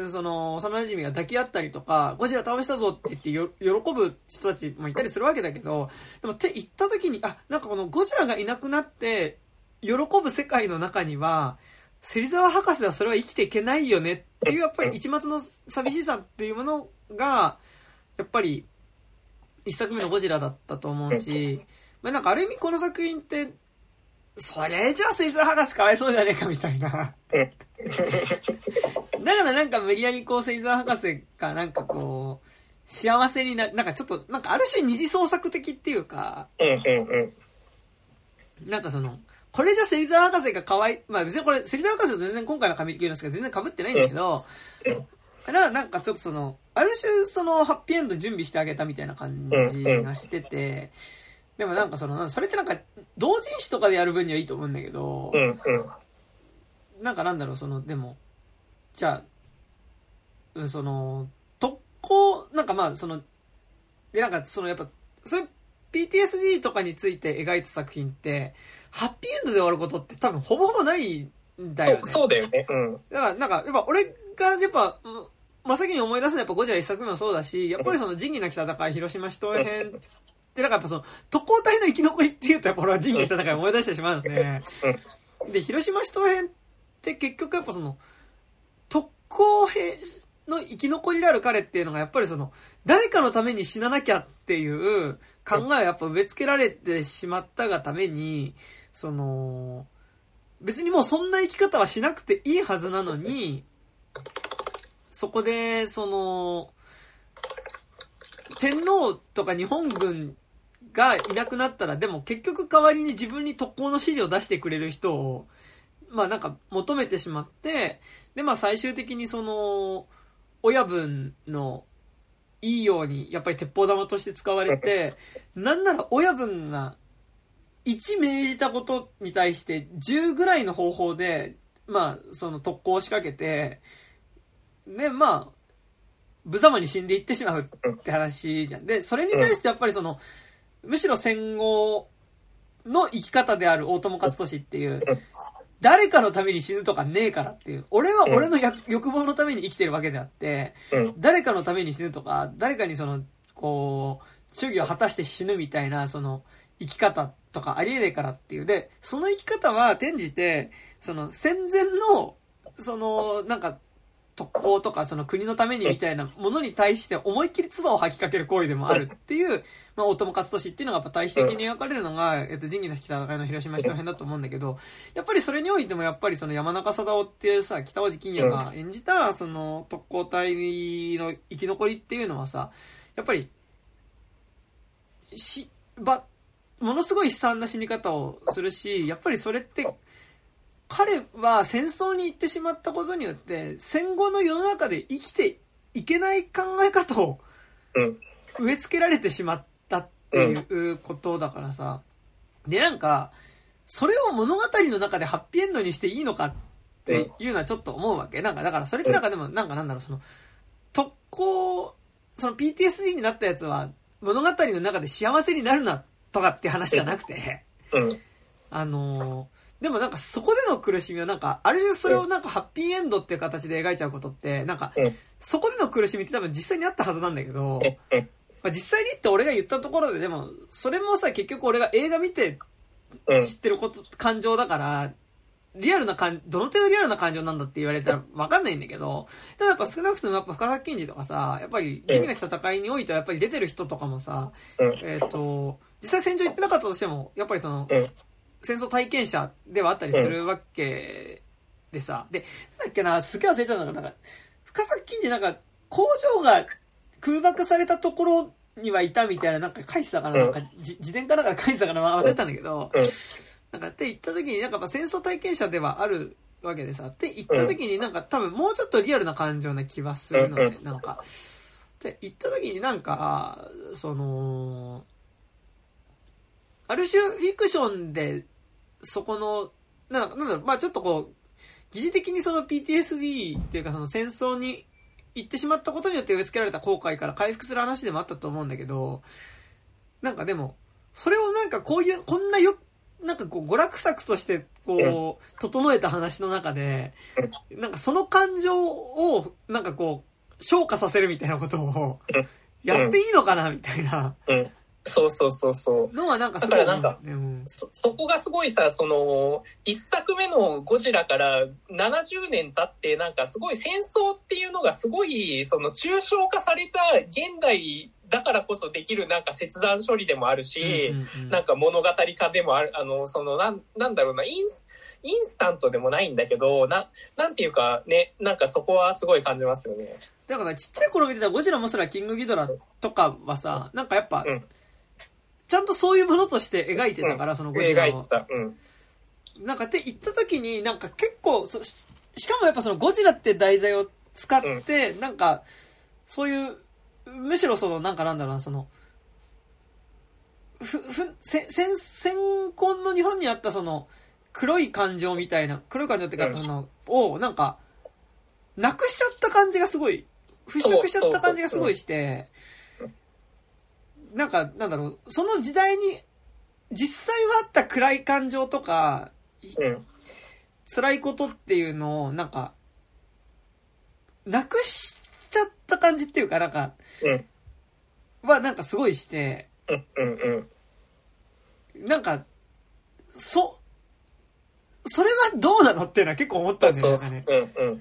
その、幼馴染が抱き合ったりとか、ゴジラ倒したぞって言ってよ喜ぶ人たちもいたりするわけだけど、でもって言った時に、あ、なんかこのゴジラがいなくなって、喜ぶ世界の中には、芹沢博士はそれは生きていけないよねっていう、やっぱり一末の寂しさっていうものが、やっぱり、一作目のゴジラだったと思うし、まあなんかある意味この作品って、それじゃあ芹沢博士かわいそうじゃねえかみたいな。だからなんか無理やりこう芹沢博士がなんかこう、幸せにななんかちょっと、なんかある種二次創作的っていうか、なんかその、これじゃ芹沢博士が可愛い、まあ別にこれ、芹沢博士と全然今回の神木隆之介全然被ってないんだけど、だからなんかちょっとその、ある種そのハッピーエンド準備してあげたみたいな感じがしてて、でもなんかその、それってなんか、同人誌とかでやる分にはいいと思うんだけど、なんかなんだろう、その、でも、じゃあ、その、特攻、なんかまあ、その、で、なんかそのやっぱ、そういう PTSD とかについて描いた作品って、ハッピーエンドで終わることって多分ほぼほぼないんだよね。そうだよね。うん。だから、なんか、やっぱ俺がやっぱ、真っ先に思い出すのはやっぱゴジラ一作目もそうだし、やっぱりその仁義なき戦い、広島市東編で、なんかやっぱその、特攻隊の生き残りっていうと、やっぱ俺は仁義なき戦いを思い出してしまうので、で、広島市東編って結局やっぱその、特攻兵の生き残りである彼っていうのがやっぱりその、誰かのために死ななきゃっていう考えをやっぱ植え付けられてしまったがために、その、別にもうそんな生き方はしなくていいはずなのに、そこで、その、天皇とか日本軍がいなくなったら、でも結局代わりに自分に特攻の指示を出してくれる人を、まあなんか求めてしまって、でまあ最終的にその、親分のいいように、やっぱり鉄砲玉として使われて、なんなら親分が1命じたことに対して10ぐらいの方法で、まあ、その特攻を仕掛けて、で、まあ、無様に死んでいってしまうって話じゃん。で、それに対してやっぱりその、むしろ戦後の生き方である大友克俊っていう、誰かのために死ぬとかねえからっていう。俺は俺の欲望のために生きてるわけであって、誰かのために死ぬとか、誰かにその、こう、主義を果たして死ぬみたいな、その、生き方とかありえねえからっていう。で、その生き方は転じて、その戦前の、その、なんか、特攻とかその国のためにみたいなものに対して思いっきり唾を吐きかける行為でもあるっていう、まあ、大友克俊っていうのがやっぱ対比的に描かれるのが、えっと、仁義なき戦いの広島市長編だと思うんだけど、やっぱりそれにおいてもやっぱりその山中貞夫っていうさ、北尾路欣也が演じた、その特攻隊の生き残りっていうのはさ、やっぱり、し、ば、ものすごい悲惨な死に方をするし、やっぱりそれって、彼は戦争に行ってしまったことによって、戦後の世の中で生きていけない考え方を植え付けられてしまったっていうことだからさ。で、なんか、それを物語の中でハッピーエンドにしていいのかっていうのはちょっと思うわけ。なんか、だからそれってなんかでも、なんかなんだろう、その、特攻、その PTSD になったやつは物語の中で幸せになるなとかって話じゃなくて、あのでもなんかそこでの苦しみはなんか、ある種それをなんかハッピーエンドっていう形で描いちゃうことって、なんか、そこでの苦しみって多分実際にあったはずなんだけど、まあ、実際にって俺が言ったところで、でも、それもさ、結局俺が映画見て知ってること、感情だから、リアルな感、どの程度リアルな感情なんだって言われたらわかんないんだけど、ただやっぱ少なくともやっぱ深作金次とかさ、やっぱり、元気な戦いにおいてはやっぱり出てる人とかもさ、えっ、と、実際戦場行ってなかったとしても、やっぱりその、戦争体験者ではあったりするわけでさ、で、なんだっけな、すげえ忘れちゃったのが、なんか、深作金次なんか、工場が空爆されたところにはいたみたいな、なんか書いてたかな、なんか自伝かなんか書いてたかな、忘れたんだけど、なんかって言った時に、なんかやっぱ戦争体験者ではあるわけでさ、って言った時になんか多分もうちょっとリアルな感情な気はするので、なんか、って言った時になんか、その、ある種フィクションでそこの、なんか、なんだろう、まあちょっとこう、疑似的にその PTSD っていうかその戦争に行ってしまったことによって植え付けられた後悔から回復する話でもあったと思うんだけど、なんかでも、それをなんかこういう、こんなよ、なんかこう、娯楽作として、こう、整えた話の中で、なんかその感情を、なんかこう、消化させるみたいなことをうん、やっていいのかな、みたいなうん。そうそうそうそう。のはなんかすごい思うんだよね。うんそ、そこがすごいさ、その、一作目のゴジラから70年経って、なんかすごい戦争っていうのがすごい、その抽象化された現代だからこそできるなんか切断処理でもあるし、うんうんうんなんか物語化でもある、あの、その、なん、なんだろうな、インス、インスタントでもないんだけど、な、なんていうかね、なんかそこはすごい感じますよね。だからちっちゃい頃見てたゴジラモスラキングギドラとかはさ、なんかやっぱうん、ちゃんとそういうものとして描いてたから、そのゴジラを。描いた。うん。なんかって言った時になんか結構そししかもやっぱそのゴジラって題材を使って、なんかそういうむしろそのなんかなんだろうなそのふふせ戦戦婚の日本にあったその黒い感情みたいな黒い感情っていうかうんそのをなんかなくしちゃった感じがすごい払拭しちゃった感じがすごいしてなんかなんだろうその時代に実際はあった暗い感情とかうん。辛いことっていうのを、なんか、なくしちゃった感じっていうか、なんか、うん。はなんかすごいして、うん。うん。うん。なんか、そ、それはどうなのっていうのは結構思ったんだよね。そううんうん。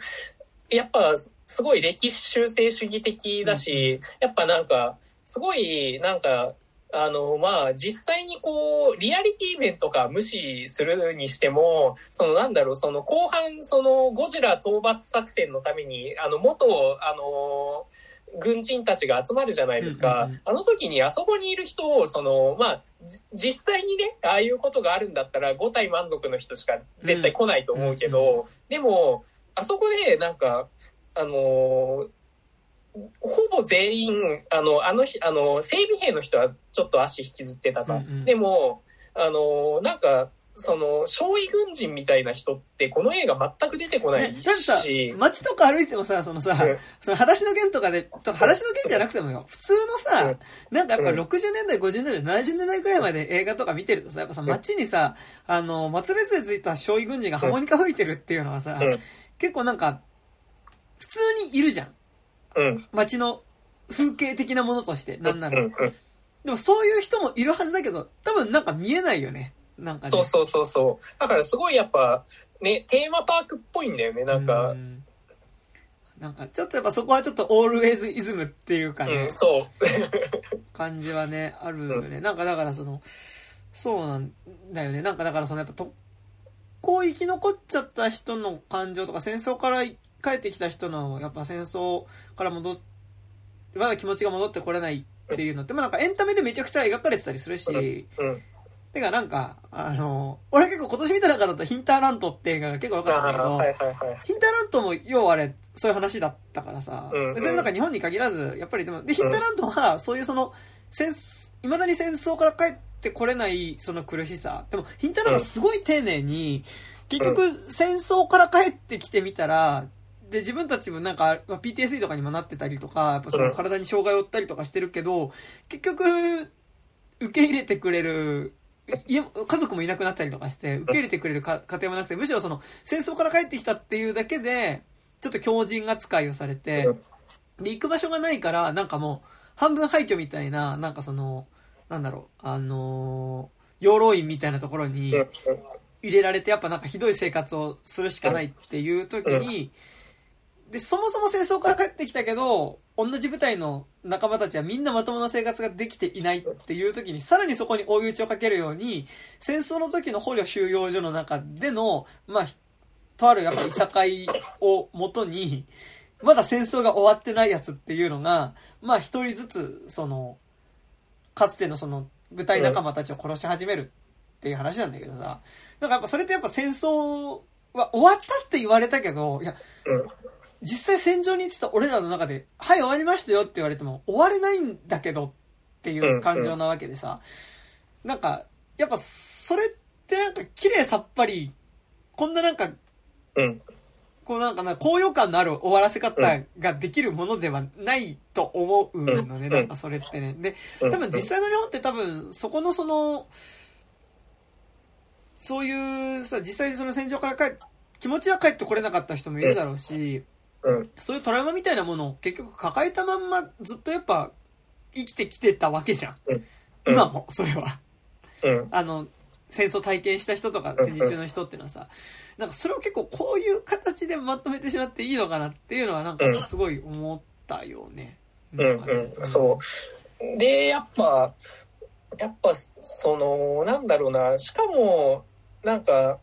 やっぱ、すごい歴史修正主義的だし、やっぱなんか、すごい、なんか、あの、まあ、実際にこう、リアリティ面とか無視するにしても、そのなんだろう、その後半、そのゴジラ討伐作戦のために、あの、元、あの、軍人たちが集まるじゃないですか。うんうんうんあの時にあそこにいる人を、その、まあ、じ実際にね、ああいうことがあるんだったら、5体満足の人しか絶対来ないと思うけど、でも、あそこで、なんか、あのーほぼ全員、あの、あの日、あの、整備兵の人はちょっと足引きずってたか。うんうん。でも、あのーなんか、その、少尉軍人みたいな人って、この映画全く出てこないね、なんかさし、、街とか歩いてもさ、そのさ、うん。その裸足の弦とかで、と裸足の弦じゃなくてもよ、普通のさ、うん。なんかやっぱうん。60年代、50年代、70年代くらいまで映画とか見てるとさ、やっぱさ、街にさ、あの、松別でついた少尉軍人がハーモニカ吹いてるっていうのはさ、うん。結構なんか、普通にいるじゃん。うん。街の風景的なものとして、なんなら。うんうんでもそういう人もいるはずだけど、多分なんか見えないよね。なんかね。そうそうそうそう。だからすごいやっぱ、ね、テーマパークっぽいんだよね、なんか。う。んなんかちょっとやっぱそこはちょっとオールウェイズイズムっていうかうね、ん、そう。感じはね、あるよね。なんかだからその、そうなんだよね。なんかだからそのやっぱと、こう生き残っちゃった人の感情とか戦争から帰ってきた人のやっぱ戦争から戻っまだ気持ちが戻ってこれないっていうのって、まあなんかエンタメでめちゃくちゃ描かれてたりするし、うん。てかなんか、あの、俺結構今年見た中だとヒンターラントって映画が結構良かったけど、あーはいはいはい。ヒンターラントも要はあれ、そういう話だったからさ、うんうん別になんか日本に限らず、やっぱりでも、で、ヒンターラントはそういうその、戦、未だに戦争から帰ってこれないその苦しさ。でも、ヒンターラントはすごい丁寧に、結局戦争から帰ってきてみたら、で、自分たちもなんか、まあ PTSD とかにもなってたりとか、やっぱその体に障害を負ったりとかしてるけど、結局、受け入れてくれる、家家族もいなくなったりとかして、受け入れてくれるか家庭もなくて、むしろその、戦争から帰ってきたっていうだけで、ちょっと強靭扱いをされて、で、行く場所がないから、なんかもう、半分廃墟みたいな、なんかその、なんだろう、あのー養老院みたいなところにうん。入れられて、やっぱなんかひどい生活をするしかないっていう時に、で、そもそも戦争から帰ってきたけど、同じ部隊の仲間たちはみんなまともな生活ができていないっていう時に、さらにそこに追い打ちをかけるように、戦争の時の捕虜収容所の中での、まあ、とあるやっぱいさかいをもとに、まだ戦争が終わってないやつっていうのが、まあ一人ずつ、その、かつてのその、部隊仲間たちを殺し始めるっていう話なんだけどさ、なんかやっぱそれってやっぱ戦争は終わったって言われたけど、いや、うん。実際戦場に行ってた俺らの中で、はい終わりましたよって言われても、終われないんだけどっていう感情なわけでさ、なんか、やっぱそれってなんか綺麗さっぱり、こんななんか、うん。こうなんかな、高揚感のある終わらせ方ができるものではないと思うのね、うんなんかそれってね。で、うん多分実際の日本って多分、そこのその、そういうさ、実際にその戦場から帰気持ちは帰ってこれなかった人もいるだろうし、うん。そういうトラウマみたいなものを結局抱えたまんまずっとやっぱ生きてきてたわけじゃん。うん今も、それは。うん。あの、戦争体験した人とか戦時中の人っていうのはさ、なんかそれを結構こういう形でまとめてしまっていいのかなっていうのはなんかすごい思ったよね。うんねうん、そう。で、やっぱ、やっぱ、その、なんだろうな、しかも、なんか、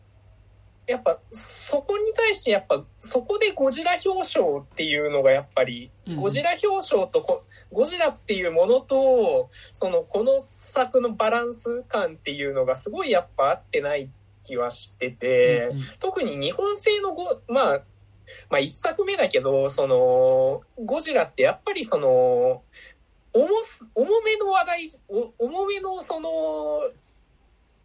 やっぱ、そこに対して、やっぱ、そこでゴジラ表彰っていうのが、やっぱり、うんゴジラ表彰とこ、ゴジラっていうものと、その、この作のバランス感っていうのが、すごいやっぱ合ってない気はしてて、うんうん。特に日本製のゴ、まあ、まあ一作目だけど、その、ゴジラってやっぱりその、重す、重めの話題、お重めのその、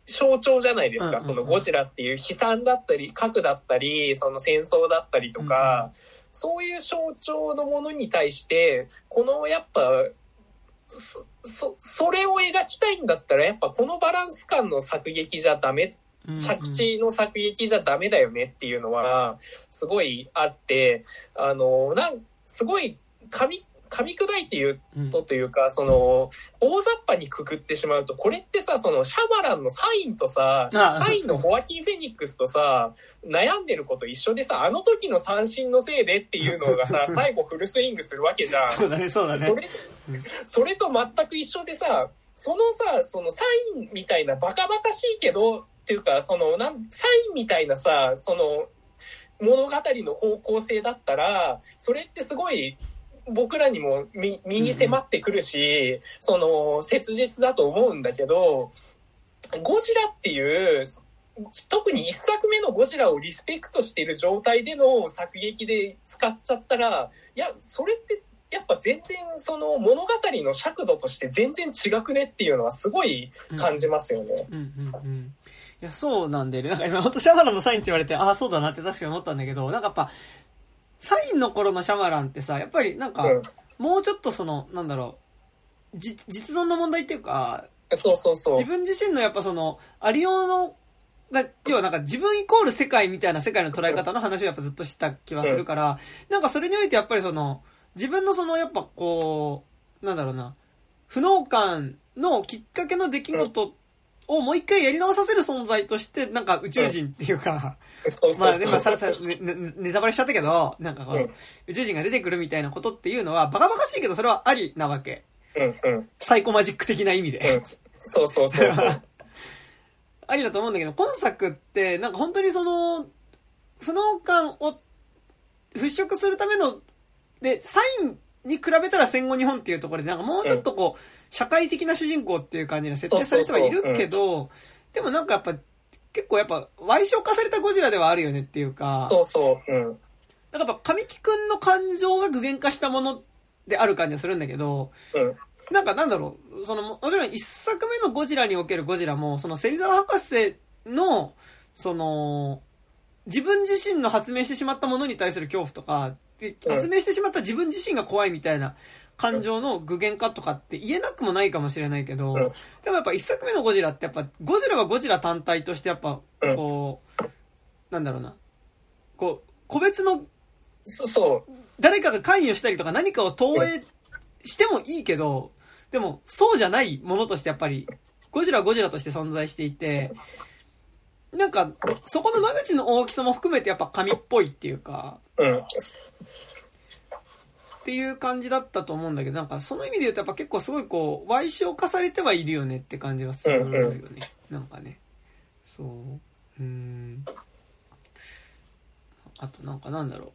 象徴じゃないですか。うんうんうんそのゴジラっていう悲惨だったり、核だったり、その戦争だったりとか、そういう象徴のものに対して、このやっぱ、そ、そそれを描きたいんだったら、やっぱこのバランス感の作劇じゃダメうんうん着地の作劇じゃダメだよねっていうのは、すごいあって、あの、なん、すごい噛み、噛み砕いて言ううんとというか、その、大雑把にくくってしまうと、これってさ、その、シャマランのサインとさ、あサインのホワキン・フェニックスとさ、悩んでること一緒でさ、あの時の三振のせいでっていうのがさ、最後フルスイングするわけじゃん。そうだね、そうだねそ。れ、それと全く一緒でさ、そのさ、そのサインみたいなバカバカしいけど、っていうか、その、なん、サインみたいなさ、その、物語の方向性だったら、それってすごい、僕らにも身身に迫ってくるし、その、切実だと思うんだけど、ゴジラっていう、特に一作目のゴジラをリスペクトしている状態での作劇で使っちゃったら、いや、それってやっぱ全然その物語の尺度として全然違くねっていうのはすごい感じますよね。うんうんうん。いや、そうなんだよね。なんか今、ほんとシャマランのサインって言われて、ああ、そうだなって確かに思ったんだけど、なんかやっぱ、サインの頃のシャマランってさ、やっぱりなんか、うん。もうちょっとその、なんだろう、じ実存の問題っていうか、そうそうそう自。分自身のやっぱその、ありようの、が、要はなんか自分イコール世界みたいな世界の捉え方の話をやっぱずっとした気はするから、なんかそれにおいてやっぱりその、自分のそのやっぱこう、なんだろうな、不能感のきっかけの出来事をもう一回やり直させる存在として、なんか宇宙人っていうか、そうまあ。でもさらさら、ねねネタバレしちゃったけど、なんかこう、うん宇宙人が出てくるみたいなことっていうのは、バカバカしいけどそれはありなわけ。うんうん。サイコマジック的な意味で。うん。そうそうそうそう。ありだと思うんだけど、今作って、なんか本当にその、不能感を払拭するための、で、サインに比べたら戦後日本っていうところで、なんかもうちょっとこう、社会的な主人公っていう感じに設定されてはいるけど、でもなんかやっぱ、結構やっぱ、歪小化されたゴジラではあるよねっていうか、そうそう。うん。なんかやっぱ神木くんの感情が具現化したものである感じがするんだけど、うん。なんかなんだろう、その、もちろん一作目のゴジラにおけるゴジラも、その芹沢博士の、その、自分自身の発明してしまったものに対する恐怖とか、発明してしまった自分自身が怖いみたいな感情の具現化とかって言えなくもないかもしれないけど、うんでもやっぱ一作目のゴジラってやっぱ、ゴジラはゴジラ単体としてやっぱ、うんこう、なんだろうな、こう、個別のそそう。誰かが関与したりとか何かを投影してもいいけど、でもそうじゃないものとしてやっぱり、ゴジラはゴジラとして存在していて、なんか、そこの間口の大きさも含めてやっぱ紙っぽいっていうか、うん。っていう感じだったと思うんだけど、なんかその意味で言うとやっぱ結構すごいこう、歪小化されてはいるよねって感じがするよね。うんなんかね。そう。うーん。あとなんかなんだろ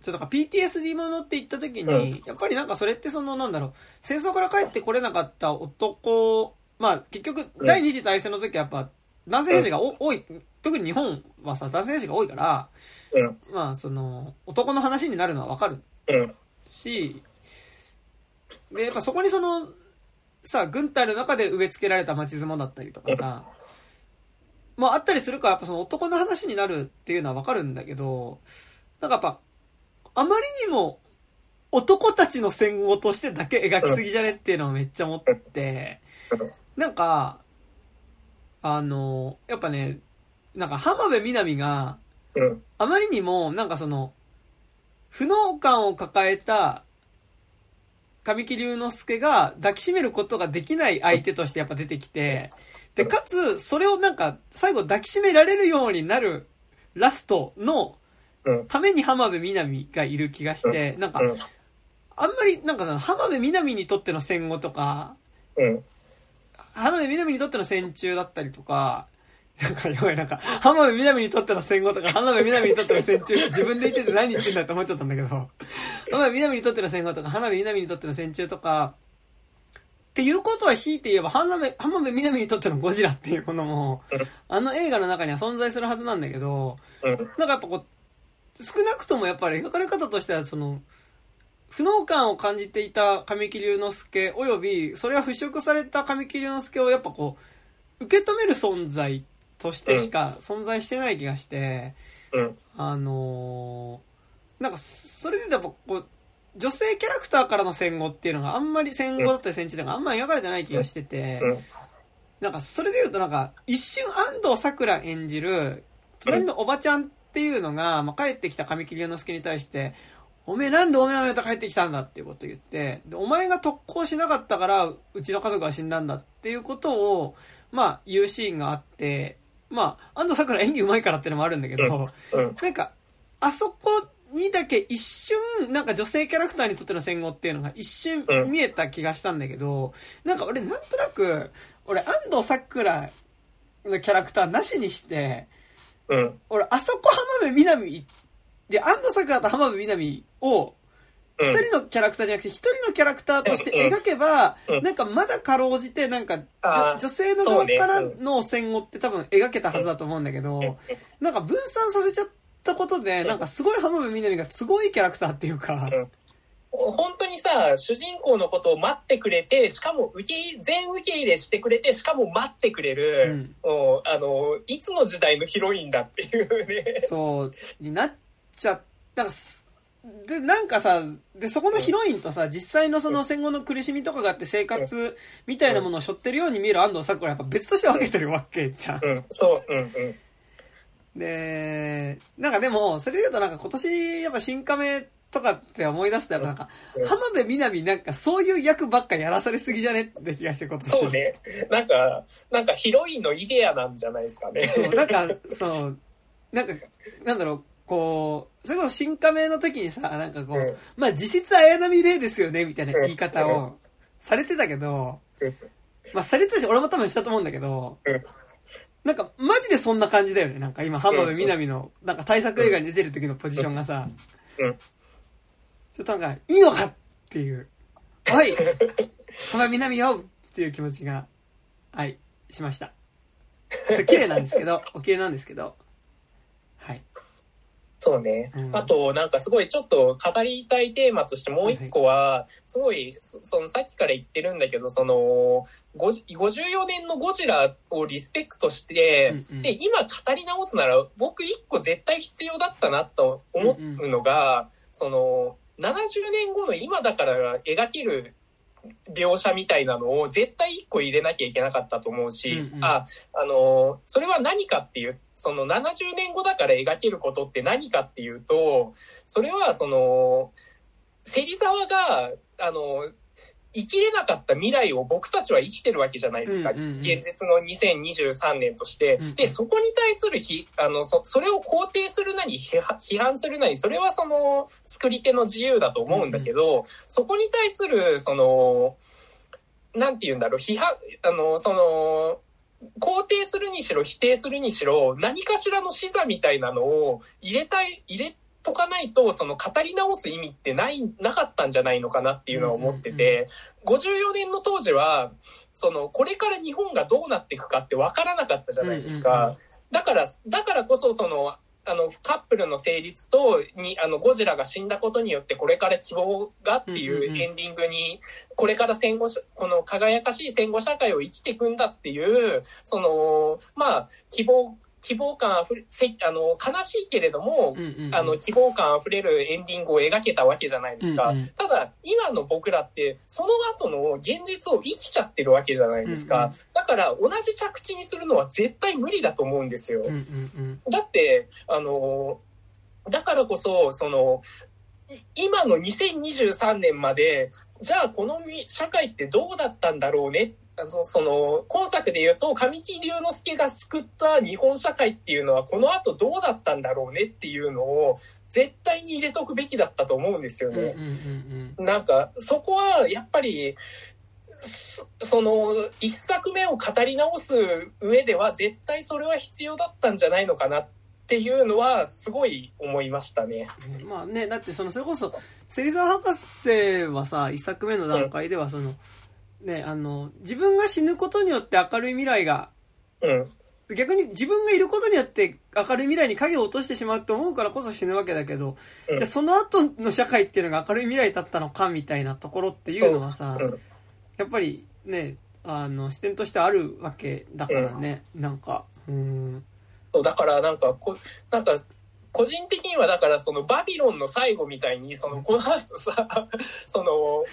う。ちょっとなんか PTSD ものって言った時に、やっぱりなんかそれってそのなんだろう、戦争から帰ってこれなかった男、まあ結局うん第二次大戦の時はやっぱ男性兵士がお多い、特に日本はさ、男性兵士が多いから、うん。まあその、男の話になるのはわかるうん。し、で、やっぱそこにその、さ、軍隊の中で植え付けられた町相撲だったりとかさ、まああったりするから、やっぱその男の話になるっていうのはわかるんだけど、なんかやっぱ、あまりにも男たちの戦後としてだけ描きすぎじゃねっていうのをめっちゃ思って、なんか、ああの、やっぱね、なんか浜辺美波が、うん。あまりにも、なんかその、不能感を抱えた、神木隆之介が抱きしめることができない相手としてやっぱ出てきて、で、かつ、それをなんか、最後抱きしめられるようになるラストのうん。ために浜辺美波がいる気がして、なんかう、ん。あんまり、なんかな浜辺美波にとっての戦後とか、うん。浜辺美波にとっての戦中だったりとか、なんか、やばい、なんか、浜辺美波にとっての戦後とか、浜辺美波にとっての戦中自分で言ってて何言ってんだって思っちゃったんだけど、浜辺美波にとっての戦後とか、浜辺美波にとっての戦中とか、っていうことは強いて言えば、浜辺、浜辺美波にとってのゴジラっていうものも、あの映画の中には存在するはずなんだけど、なんかやっぱこう、少なくともやっぱり描かれ方としては、その、不能感を感じていた神木隆之介および、それが払拭された神木隆之介をやっぱこう、受け止める存在っとしてしか存在してない気がして、うん。あのーなんか、それでやっぱこう、女性キャラクターからの戦後っていうのがあんまり戦後だったり戦中とかあんまり描かれてない気がしてて、うん。なんか、それで言うとなんか、一瞬安藤桜演じる、隣のおばちゃんっていうのが、まあ、帰ってきた神木隆之介に対して、おめえなんでおめえのと帰ってきたんだっていうことを言って、で、お前が特攻しなかったから、うちの家族が死んだんだっていうことを、まあ、言うシーンがあって、まあ、安藤桜演技上手いからってのもあるんだけど、うん。なんか、あそこにだけ一瞬、なんか女性キャラクターにとっての戦後っていうのが一瞬うん見えた気がしたんだけど、なんか俺なんとなく、俺安藤サクラのキャラクターなしにして、うん。俺あそこ浜辺美波で、安藤サクラと浜辺美波を、うん。二人のキャラクターじゃなくて一人のキャラクターとして描けばうん、なんかまだかろうじて、なんか女女性の側からの戦後って多分描けたはずだと思うんだけど、なんか分散させちゃったことで、なんかすごい浜辺美波がすごいキャラクターっていうか、うん。本当にさ、主人公のことを待ってくれて、しかも受け全受け入れしてくれて、しかも待ってくれる、もうあの、いつの時代のヒロインだっていうね。そう、になっちゃった。らす、で、なんかさ、で、そこのヒロインとさ、実際のその戦後の苦しみとかがあって生活みたいなものを背負ってるように見える安藤サクラはやっぱ別として分けてるわけじゃん。うん、そう、うん、うん。で、なんかでも、それで言うとなんか今年やっぱ新亀とかって思い出すとやっぱなんか、うん浜辺美波なんかそういう役ばっかやらされすぎじゃねって気がして今年。そうね。なんか、なんかヒロインのイデアなんじゃないですかね。そうなんか、そう、なんか、なんだろう、こう、それこそ新仮面の時にさ、なんかこう、うんまあ実質綾波レイですよね、みたいな言い方うをされてたけどうん、まあされてたし、俺も多分したと思うんだけどうん、なんかマジでそんな感じだよね。なんか今、浜辺美波の、なんか対策映画に出てる時のポジションがさ、うん。ちょっとなんか、いいのかっていう、おい浜辺美波よっていう気持ちが、はい、しました。それ綺麗なんですけど、お綺麗なんですけど、はい。そうね。うん。あと、なんかすごいちょっと語りたいテーマとしてもう一個は、すごい、そそのさっきから言ってるんだけど、その、ご54年のゴジラをリスペクトして、うんうん。で、今語り直すなら、僕一個絶対必要だったなと思うのが、その、70年後の今だから描ける描写みたいなのを絶対一個入れなきゃいけなかったと思うし、うんうん。あ、あの、それは何かっていう、その70年後だから描けることって何かっていうと、それはその、芹沢が、あの、生きれなかった未来を僕たちは生きてるわけじゃないですか。うんうんうん現実の2023年として。うんで、そこに対するひ、あの、そ、それを肯定するなり、批判するなり、それはその、作り手の自由だと思うんだけど、そこに対する、その、なんて言うんだろう、批判、あの、その、肯定するにしろ否定するにしろ何かしらの視座みたいなのを入れたい入れとかないとその語り直す意味ってないなかったんじゃないのかなっていうのは思ってて、54年の当時はそのこれから日本がどうなっていくかって分からなかったじゃないですか、うんうんうん。だからだからこそそのあのカップルの成立とにあのゴジラが死んだことによってこれから希望がっていんうんううん。エンディングにこれから戦後しこの輝かしい戦後社会を生きていくんだっていうそのまあ希望希望感あふれ、せあの、悲しいけれども、あの、希望感あふれるエンディングを描けたわけじゃないですか。うんうんただ、今の僕らって、その後の現実を生きちゃってるわけじゃないですか。うんうんだから、同じ着地にするのは絶対無理だと思うんですよ。だって、あの、だからこそ、その、い今の2023年まで、じゃあこのみ社会ってどうだったんだろうね。あのその、今作で言うと、神木隆之介が救った日本社会っていうのは、この後どうだったんだろうねっていうのを、絶対に入れとくべきだったと思うんですようんうんうんね。うんなんか、そこは、やっぱり、そその、一作目を語り直す上では、絶対それは必要だったんじゃないのかなっていうのは、すごい思いましたね。うんまあねだってそのそれこそ芹沢博士はさ一作目の段階ではその、ねあの自分が死ぬことによって明るい未来がうん。逆に自分がいることによって明るい未来に影を落としてしまうと思うからこそ死ぬわけだけど、うん。じゃあその後の社会っていうのが明るい未来だったのかみたいなところっていうのはさ、うん。やっぱりねあの視点としてあるわけだからね、なんか。うん。そうだからなんかこ、なんか、個人的にはだからそのバビロンの最後みたいに、その、この後さ、その、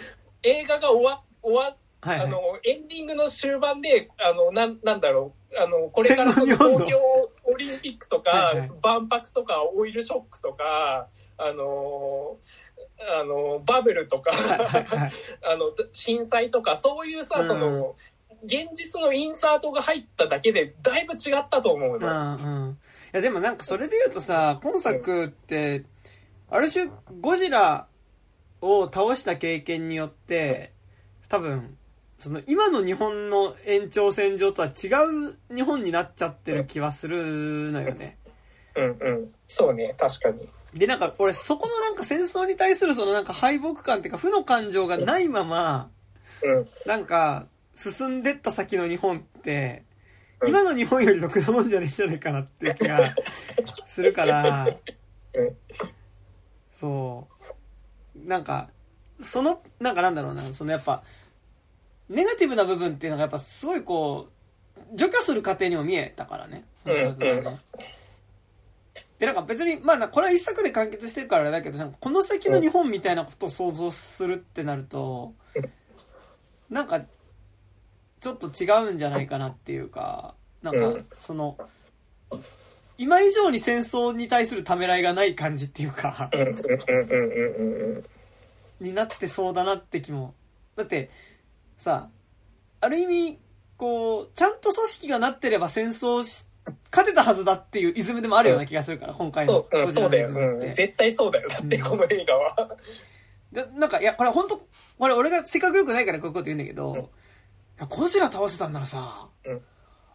映画が終わ、終わはいはい。あの、エンディングの終盤で、あの、なん、なんだろう、あの、これからその東京オリンピックとかはいはい、万博とか、オイルショックとか、あの、あの、バブルとか、はいはいはい。あの、震災とか、そういうさ、うん。その、現実のインサートが入っただけで、だいぶ違ったと思ううの。んうん。いやでもなんかそれで言うとさ今作ってある種ゴジラを倒した経験によって多分その今の日本の延長線上とは違う日本になっちゃってる気はするのよねうんうん。そうね、確かに。でなんか俺そこのなんか戦争に対するそのなんか敗北感っていうか負の感情がないままうん。なんか進んでった先の日本ってうん今の日本よりろくなもんじゃねえんじゃないかなっていう気がするからうんそうなんかそのなんかなんだろうなそのやっぱネガティブな部分っていうのがやっぱすごいこう除去する過程にも見えたからね。でなんか別にまあなこれは一作で完結してるからだけどなんかこの先の日本みたいなことを想像するってなるとなんかちょっと違うんじゃないかなっていうかなんかうん。その今以上に戦争に対するためらいがない感じっていうかになってそうだなって気も。だってさある意味こうちゃんと組織がなってれば戦争し勝てたはずだっていうイズムでもあるような気がするから、今回のそそうだよ。うん、絶対そうだよ。だって、うん。この映画は。でなんかいやこれ本当これ俺が性格良くないからこういうこと言うんだけど、うん。いやゴジラ倒せたんならさ、うん。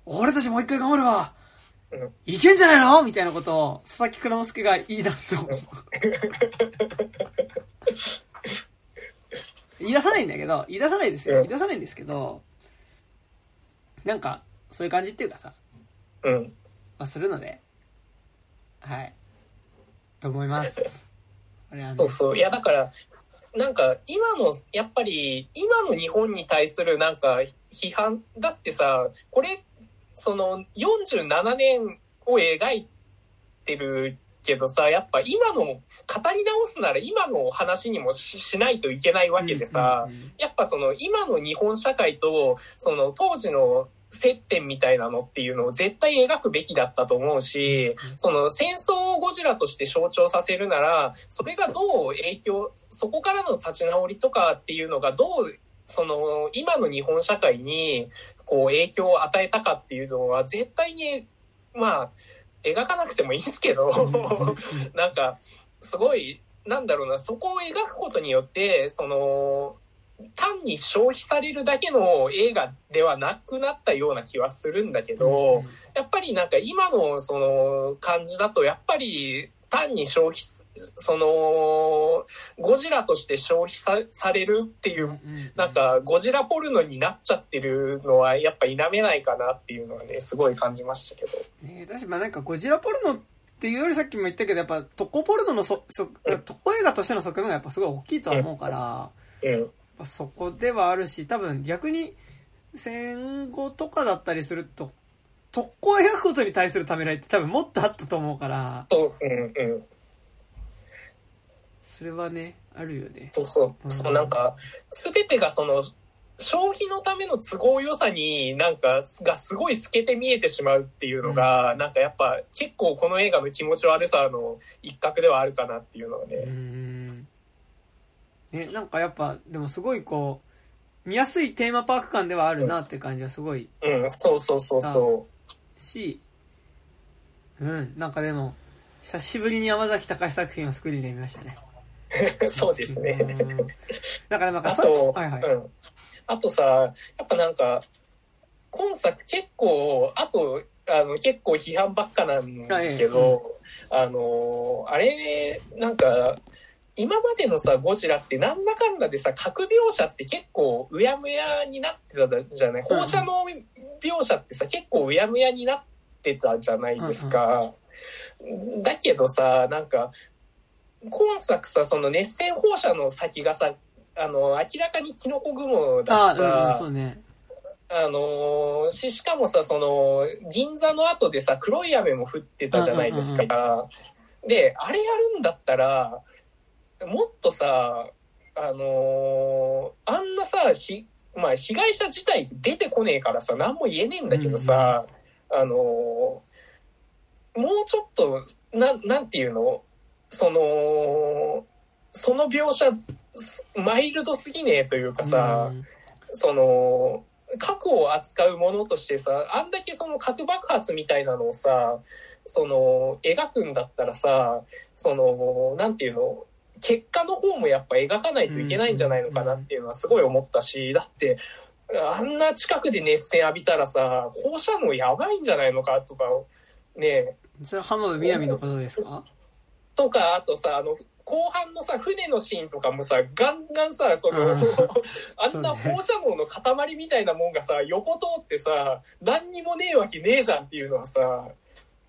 俺たちもう一回頑張れば、うん。いけんじゃないの？みたいなことを佐々木蔵之介が言い出すと、言い出さないんだけど言い出さないですよ、うん。言い出さないんですけどなんかそういう感じっていうかさ、うん。まあ、するのではい。と思います。これはね。そうそう。いや、だから、なんか、今の、やっぱり、今の日本に対するなんか、批判、だってさ、これ、その、47年を描いてるけどさ、やっぱ今の、語り直すなら今の話にもししないといけないわけでさ、うんうんうんやっぱその今の日本社会とその当時の接点みたいなのっていうのを絶対描くべきだったと思うし、その戦争をゴジラとして象徴させるなら、それがどう影響、そこからの立ち直りとかっていうのがどう、その今の日本社会にこう影響を与えたかっていうのは絶対に、まあ、描かなくてもいいんですけど、なんか、すごい、なんだろうな、そこを描くことによって、その、単に消費されるだけの映画ではなくなったような気はするんだけど、やっぱりなんか今のその感じだと、やっぱり単に消費、その、ゴジラとして消費さされるっていう、なんかゴジラポルノになっちゃってるのはやっぱ否めないかなっていうのはね、すごい感じましたけど。ねだしまあなんかゴジラポルノっていうよりさっきも言ったけどやっぱ特攻ポルノのそそ特攻映画としての側面がやっぱすごい大きいとは思うから、やっうん。ぱそこではあるし多分逆に戦後とかだったりすると特攻を描くことに対するためらいって多分もっとあったと思うから、うんうん。それはね、あるよね。そうそうう。んそう、なんか、すべてがその、消費のための都合良さになんか、がすごい透けて見えてしまうっていうのが、なんかやっぱ結構この映画の気持ち悪さの一角ではあるかなっていうのはね。うーん。ね、なんかやっぱ、でもすごいこう、見やすいテーマパーク感ではあるなって感じはすごいうん、そうそうそうそし、うん、なんかでも、久しぶりに山崎隆作品をスクリーンで見ましたね。う。そうですね。うん。だからなんかそあと、はいはい。うん。あとさ、やっぱなんか、今作結構、あと、あの、結構批判ばっかなんですけど、あの、あれ、なんか、今までのさ、ゴジラってなんだかんだでさ、核描写って結構うやむやになってたじゃない？放射能描写ってさ、結構うやむやになってたじゃないですか。だけどさ、なんか、今作さ、その熱線放射の先がさ、あの、明らかにキノコ雲だしあ、うんね。あのーし、しかもさ、その、銀座の後でさ、黒い雨も降ってたじゃないですうんうんか。で、あれやるんだったら、もっとさ、あのーあんなさ、し、まあ、被害者自体出てこねえからさ、何も言えねえんだけどさ、あのーもうちょっと、なん、なんていうの？その、その描写、マイルドすぎねえというかさ、うん。その、核を扱うものとしてさ、あんだけその核爆発みたいなのをさ、その、描くんだったらさ、その、なんていうの、結果の方もやっぱ描かないといけないんじゃないのかなっていうのはすごい思ったし、だって、あんな近くで熱線浴びたらさ、放射能やばいんじゃないのかとか、ねそれは浜辺美波のことですか？とか、あとさ、あの、後半のさ、船のシーンとかもさ、ガンガンさ、その、うん。あんな放射能の塊みたいなもんがさ、横通ってさ、何にもねえわけねえじゃんっていうのはさ、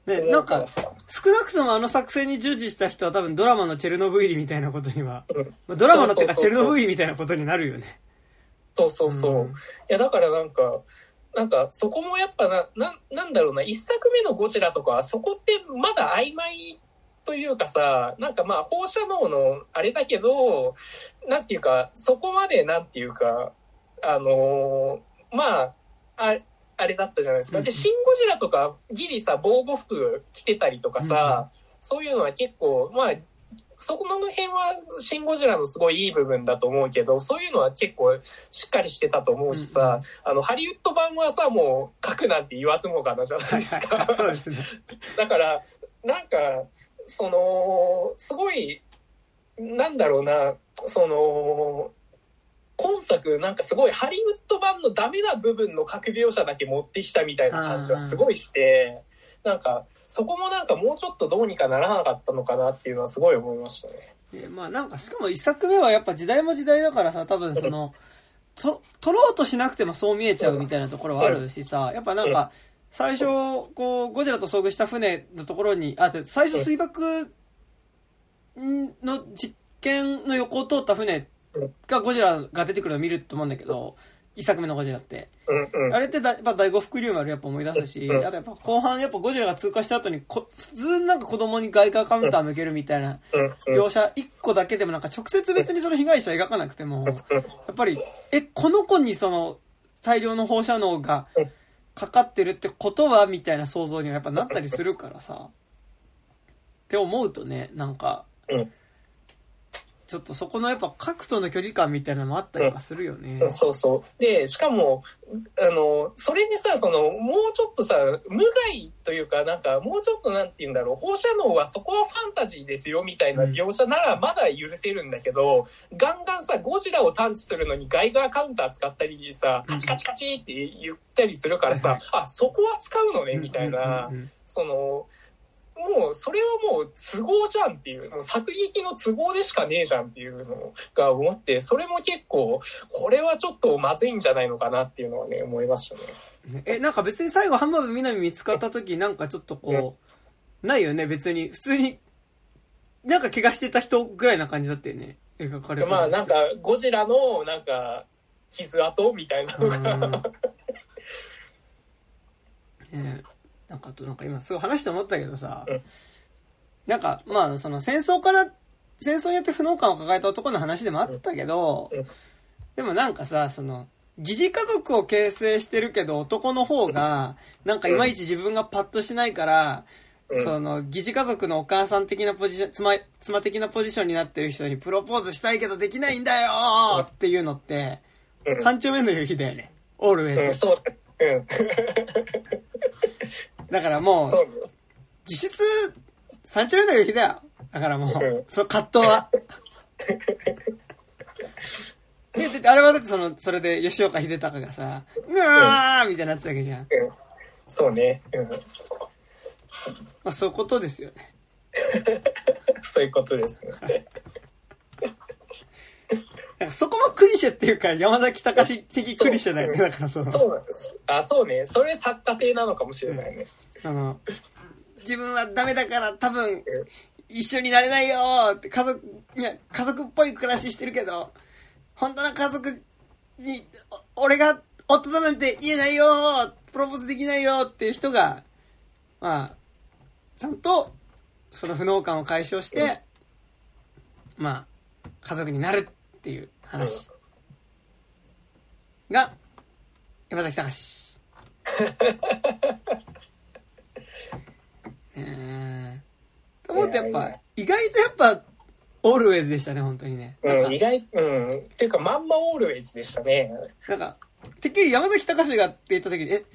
ね、思なんか、少なくともあの作戦に従事した人は多分ドラマのチェルノブイリみたいなことには、うん。まあドラマのっていうかチェルノブイリみたいなことになるよね。そうそうそう。ん。いや、だからなんか、なんか、そこもやっぱな、な、なんだろうな、一作目のゴジラとかは、そこってまだ曖昧というかさ、なんかまあ、放射能のあれだけど、なんていうか、そこまでなんていうか、あのーまあ、ああれだったじゃないですか。うんで、シン・ゴジラとか、ギリさ、防護服着てたりとかさ、そういうのは結構、まあ、そこの辺は、シン・ゴジラのすごいいい部分だと思うけど、そういうのは結構しっかりしてたと思うしさ、あの、ハリウッド版はさ、もう、書くなんて言わずもがなじゃないですか。そうですね。だから、なんか、その、すごい、なんだろうな、その、今作なんかすごいハリウッド版のダメな部分の核描写だけ持ってきたみたいな感じはすごいして、なんか、そこもなんかもうちょっとどうにかならなかったのかなっていうのはすごい思いましたね。でまあなんか、しかも一作目はやっぱ時代も時代だからさ、多分その、と、撮ろうとしなくてもそう見えちゃうみたいなところはあるしさ、やっぱなんか、最初、こう、ゴジラと遭遇した船のところに、あ、で最初水爆の実験の横を通った船がゴジラが出てくるのを見ると思うんだけど、一作目のゴジラって。あれってだやっぱ第五福竜丸やっぱ思い出すし、うん。あとやっぱ後半やっぱゴジラが通過した後にこ、普通なんか子供に外貨カウンター向けるみたいな。描写一個だけでもなんか直接別にその被害者描かなくても、やっぱり、え、この子にその大量の放射能がかかってるってことはみたいな想像にはやっぱなったりするからさ。って思うとね、なんか、ちょっとそこのやっぱ核との距離感みたいなのもあったりはするよね。うん。そうそう。で、しかも、あの、それでさ、その、もうちょっとさ、無害というか、なんか、もうちょっとなんて言うんだろう、放射能はそこはファンタジーですよ、みたいな描写ならまだ許せるんだけど、ガンガンさ、ゴジラを探知するのにガイガーカウンター使ったりさ、カチカチカチって言ったりするからさ、あ、そこは使うのね、みたいな。うんうんうん。その、もう、それはもう都合じゃんっていう、もう作劇の都合でしかねえじゃんっていうのが思って、それも結構、これはちょっとまずいんじゃないのかなっていうのはね、思いましたね。ねえ、なんか別に最後浜辺美波見つかった時なんかちょっとこう、ないよね、別に。普通に、なんか怪我してた人ぐらいな感じだったよね。描かれまあなんか、ゴジラのなんか、傷跡みたいなのが、うんねなんかあとなんか今すごい話して思ったけどさ、うん。なんかまあその戦争から戦争によって不能感を抱えた男の話でもあったけど、でもなんかさその疑似家族を形成してるけど男の方がなんかいまいち自分がパッとしないから、うん。その疑似家族のお母さん的なポジション妻妻的なポジションになってる人にプロポーズしたいけどできないんだよーっていうのって、うん。三丁目の夕日だよね。オールウェイズ、うん、そうだ。うん。だからもう実質、三丁目の夕日だよ。だからもう、うんその葛藤は。で、であれはだってその、それで吉岡秀隆がさ、うわーみたいになってたわけじゃん。そうね。うん。まあそういうことですよね。そういうことですね。なんかそこもクリシェっていうか、山崎隆的クリシェだよね。そうだからその、そうなんです。あ、そうね。それ作家性なのかもしれないね。あの、自分はダメだから多分うん、一緒になれないよーって家族、いや、家族っぽい暮らししてるけど、本当の家族に、お俺が夫だなんて言えないよープロポーズできないよーっていう人が、まあ、ちゃんと、その不能感を解消して、まあ、家族になるっていう話が、山崎隆。ね え。と思ってやっぱ意外とやっぱ、オールウェイズでしたね、本当にね。うん、意外、うん。っていうか、まんまオールウェイズでしたね。なんか、てっきり山崎隆がって言った時に、え、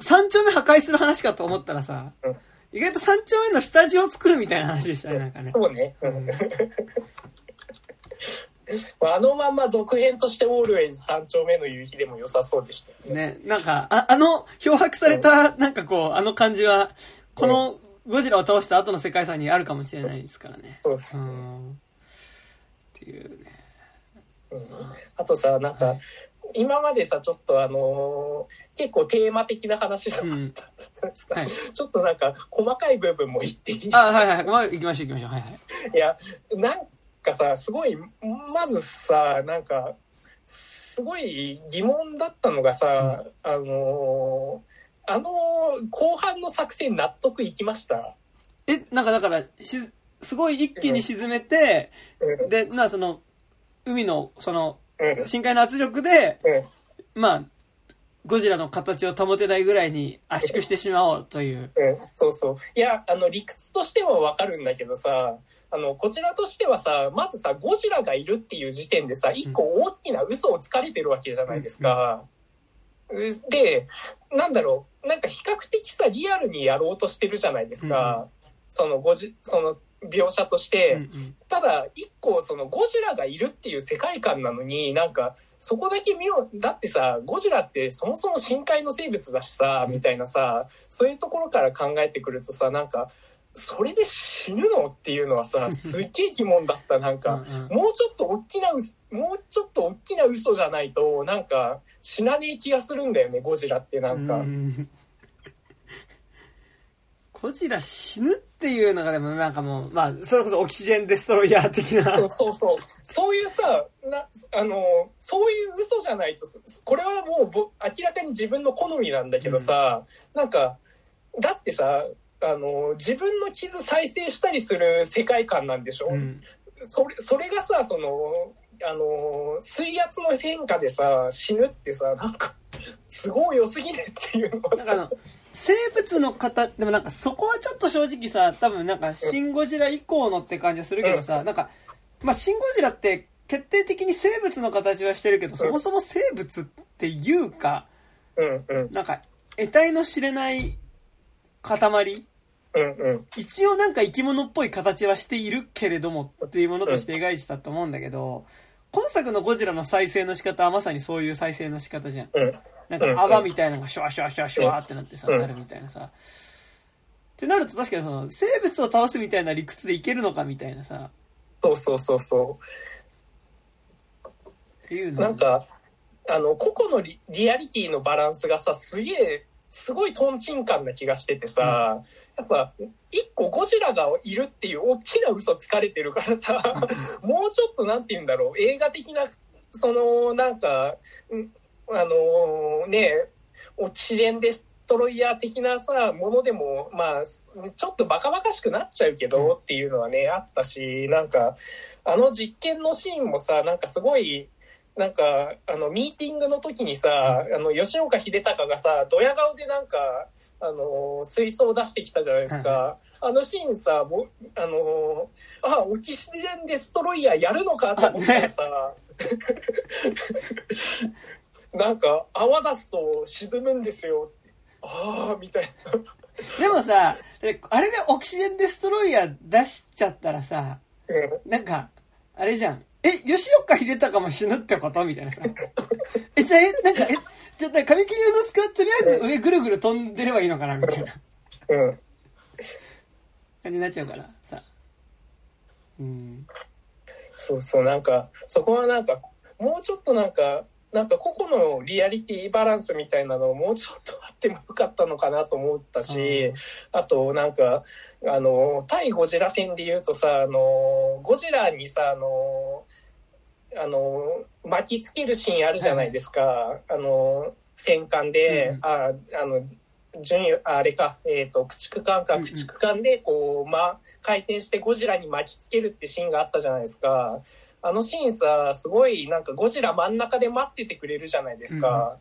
三丁目破壊する話かと思ったらさ、うん意外と三丁目の下地を作るみたいな話でしたね、なんかね。そうね。うん。あのまんま続編としてオールウェイズ三丁目の夕日でも良さそうでしたよね。ね、なんか、ああの、漂白された、なんかこう、あの感じは、このゴジラを倒した後の世界遺産にあるかもしれないですからね。うそうですね。ん。っていうね。うんあとさ、なんか、今までさ、ちょっとあのー結構テーマ的な話だったうんじゃないですか？はいちょっとなんか、細かい部分も言っていいですあ、かはいはい。まあ、行きましょう行きましょう。はいはい。いや、なんかさ、すごい、まずさ、なんか、すごい疑問だったのがさ、あのーあのー後半の作戦納得いきました？え、なんかだから、し、すごい一気に沈めて、うん。で、まあその、海の、その、うん。深海の圧力で、うん。まあ、ゴジラの形を保てないぐらいに圧縮してしまおうという。うん、そうそう。いや、あの、理屈としてはわかるんだけどさ、あの、こちらとしてはさ、まずさ、ゴジラがいるっていう時点でさ、一個大きな嘘をつかれてるわけじゃないですか。で、なんだろう、なんか比較的さ、リアルにやろうとしてるじゃないですか。そのゴジ、その描写として。うんうんただ、一個、そのゴジラがいるっていう世界観なのに、なんか、そこだけ見よう。だってさ、ゴジラってそもそも深海の生物だしさ、みたいなさ、そういうところから考えてくるとさ、なんか、それで死ぬのっていうのはさ、すっげえ疑問だった。なんか、うんうんもうちょっと大きな嘘、もうちょっと大きな嘘じゃないと、なんか、死なねえ気がするんだよね、ゴジラってなんか。うんゴジラ死ぬっていうのがでもなんかもう、まあ、それこそオキシジェンデストロイヤー的な。そうそうそう。そういうさ、な、あの、そういう嘘じゃないと、これはもうぼ明らかに自分の好みなんだけどさ、なんか、だってさ、あの、自分の傷再生したりする世界観なんでしょ、うん。それ、それがさ、その、あの、水圧の変化でさ、死ぬってさ、なんか、すごい良すぎねっていうのはさ、生物の方、でもなんかそこはちょっと正直さ、多分なんかシン・ゴジラ以降のって感じはするけどさ、なんか、まあシン・ゴジラって決定的に生物の形はしてるけど、そもそも生物っていうか、うんうん、なんか、得体の知れない塊うんうん、一応なんか生き物っぽい形はしているけれどもっていうものとして描いてたと思うんだけど、今作のゴジラの再生の仕方はまさにそういう再生の仕方じゃん。うん。なんか泡みたいなのがシュワシュワシュワシュワってなってさ、うんなるみたいなさ。ってなると確かにその生物を倒すみたいな理屈でいけるのかみたいなさ、そうそうそうそう。っていうのなんか、あの、個々のリリアリティのバランスがさ、すげえ、すごいトンチンカンな気がしててさ、やっぱ、一個ゴジラがいるっていう大きな嘘つかれてるからさ、もうちょっとなんて言うんだろう、映画的な、その、なんか、んあのね、オキシジェンデストロイヤー的なさ、ものでも、まあ、ちょっとバカバカしくなっちゃうけど、っていうのはね、あったし、なんか、あの実験のシーンもさ、なんかすごい、なんか、あの、ミーティングの時にさ、あの、吉岡秀隆がさ、ドヤ顔でなんか、あの、水槽を出してきたじゃないですか。あのシーンさ、もあの、あ、オキシデンデストロイヤーやるのかと思ったらさ、なんか、泡出すと沈むんですよ。ああ、みたいな。でもさ、あれでオキシデンデストロイヤー出しちゃったらさ、うんなんか、あれじゃん。え、吉岡秀隆も死ぬってこと？みたいなさ。え、じゃあ、え、なんか、え、ちょっと神木隆之介はとりあえず上ぐるぐる飛んでればいいのかな？みたいなうん。感じになっちゃうからさ。うん。そうそう、なんか、そこはなんか、もうちょっとなんか、なんか個々のリアリティバランスみたいなのをもうちょっとあってもよかったのかなと思ったし、あとなんか、あの、対ゴジラ戦で言うとさ、あの、ゴジラにさ、あの、あの、巻きつけるシーンあるじゃないですか。あの、戦艦で、うんあ、あの、順位、ああれか、えっ、と、駆逐艦か、うんうん駆逐艦で、こう、ま、回転してゴジラに巻きつけるってシーンがあったじゃないですか。あのシーンさ、すごい、なんかゴジラ真ん中で待っててくれるじゃないですか。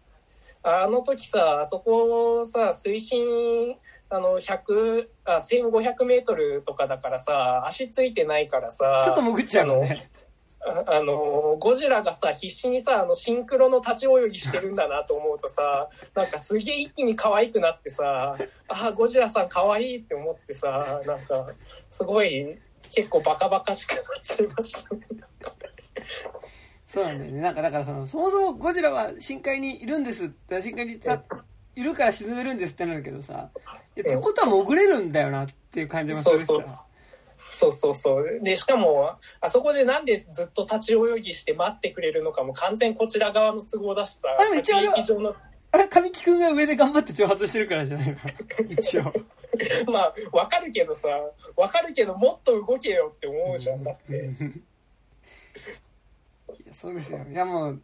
あの時さ、あそこさ、水深、あの、100、あ、1500メートルとかだからさ、足ついてないからさ、ちょっと潜っちゃうもんね。ああの、ゴジラがさ、必死にさ、あの、シンクロの立ち泳ぎしてるんだなと思うとさ、なんかすげえ一気に可愛くなってさ、あ、ゴジラさん可愛いって思ってさ、なんか、すごい、結構バカバカしくなっちゃいましたね。そうなんだよね。なんかだからその、そもそもゴジラは深海にいるんですって、深海にたいるから沈めるんですってなんだけどさ、いやってことは潜れるんだよなっていう感じもするしさ。そうそうそうそうそう。で、しかも、あそこでなんでずっと立ち泳ぎして待ってくれるのかも完全こちら側の都合だしさ、あでも一応あれはあれ、神木くんが上で頑張って挑発してるからじゃないの？一応。まあ、わかるけどさ、わかるけどもっと動けよって思うじゃん、だって。いやそうですよ。いやもう、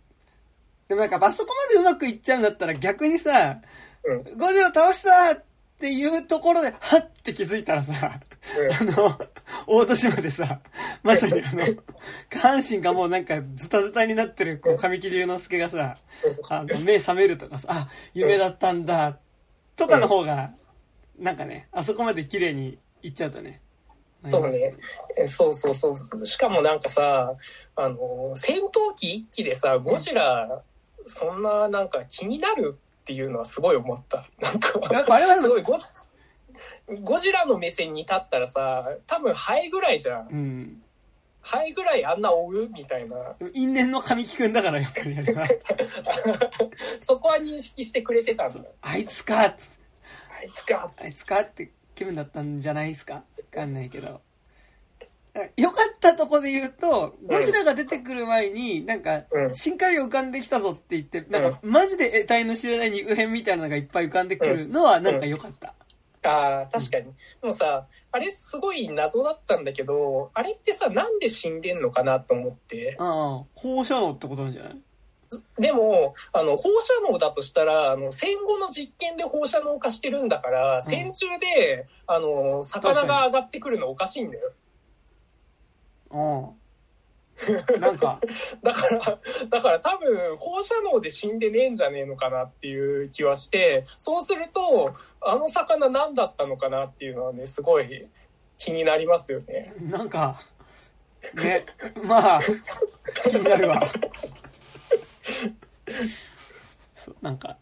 でもなんかあそこまでうまくいっちゃうんだったら逆にさ、うん。ゴジラ倒したっていうところで、はって気づいたらさ、あの、大戸島でさ、まさにあの、下半身がもうなんかズタズタになってる、こう、神木隆之介がさ、あの、目覚めるとかさ、あ、夢だったんだ、とかの方が、なんかね、あそこまで綺麗にいっちゃうとね。そうね。えそうそうそう。しかもなんかさ、あの、戦闘機一機でさ、ゴジラ、そんななんか気になるっていうのはすごい思った。なんか、あれはすごいゴ、ゴジラの目線に立ったらさ、多分ハエぐらいじゃん。うん。ハエぐらいあんな追うみたいな。因縁の神木くんだから、やっぱりあれは。そこは認識してくれてたんだ。あいつかあいつかあいつかって気分だったんじゃないですか？わかんないけど。よかったとこで言うと、ゴジラが出てくる前に、なんかう、ん深海魚浮かんできたぞって言って、なんか、マジで得体の知れない肉片みたいなのがいっぱい浮かんでくるのは、なんか良かった。ああ、確かに。でもさ、あれすごい謎だったんだけど、あれってさ、なんで死んでんのかなと思って。ああ、放射能ってことなんじゃない？でも、あの、放射能だとしたら、あの、戦後の実験で放射能化してるんだから、戦中で、あの、魚が上がってくるのおかしいんだよ。うん。なんか、だから、だから多分、放射能で死んでねえんじゃねえのかなっていう気はして、そうすると、あの魚何だったのかなっていうのはね、すごい気になりますよね。なんか、ね、まあ、気になるわ。そう、なんか、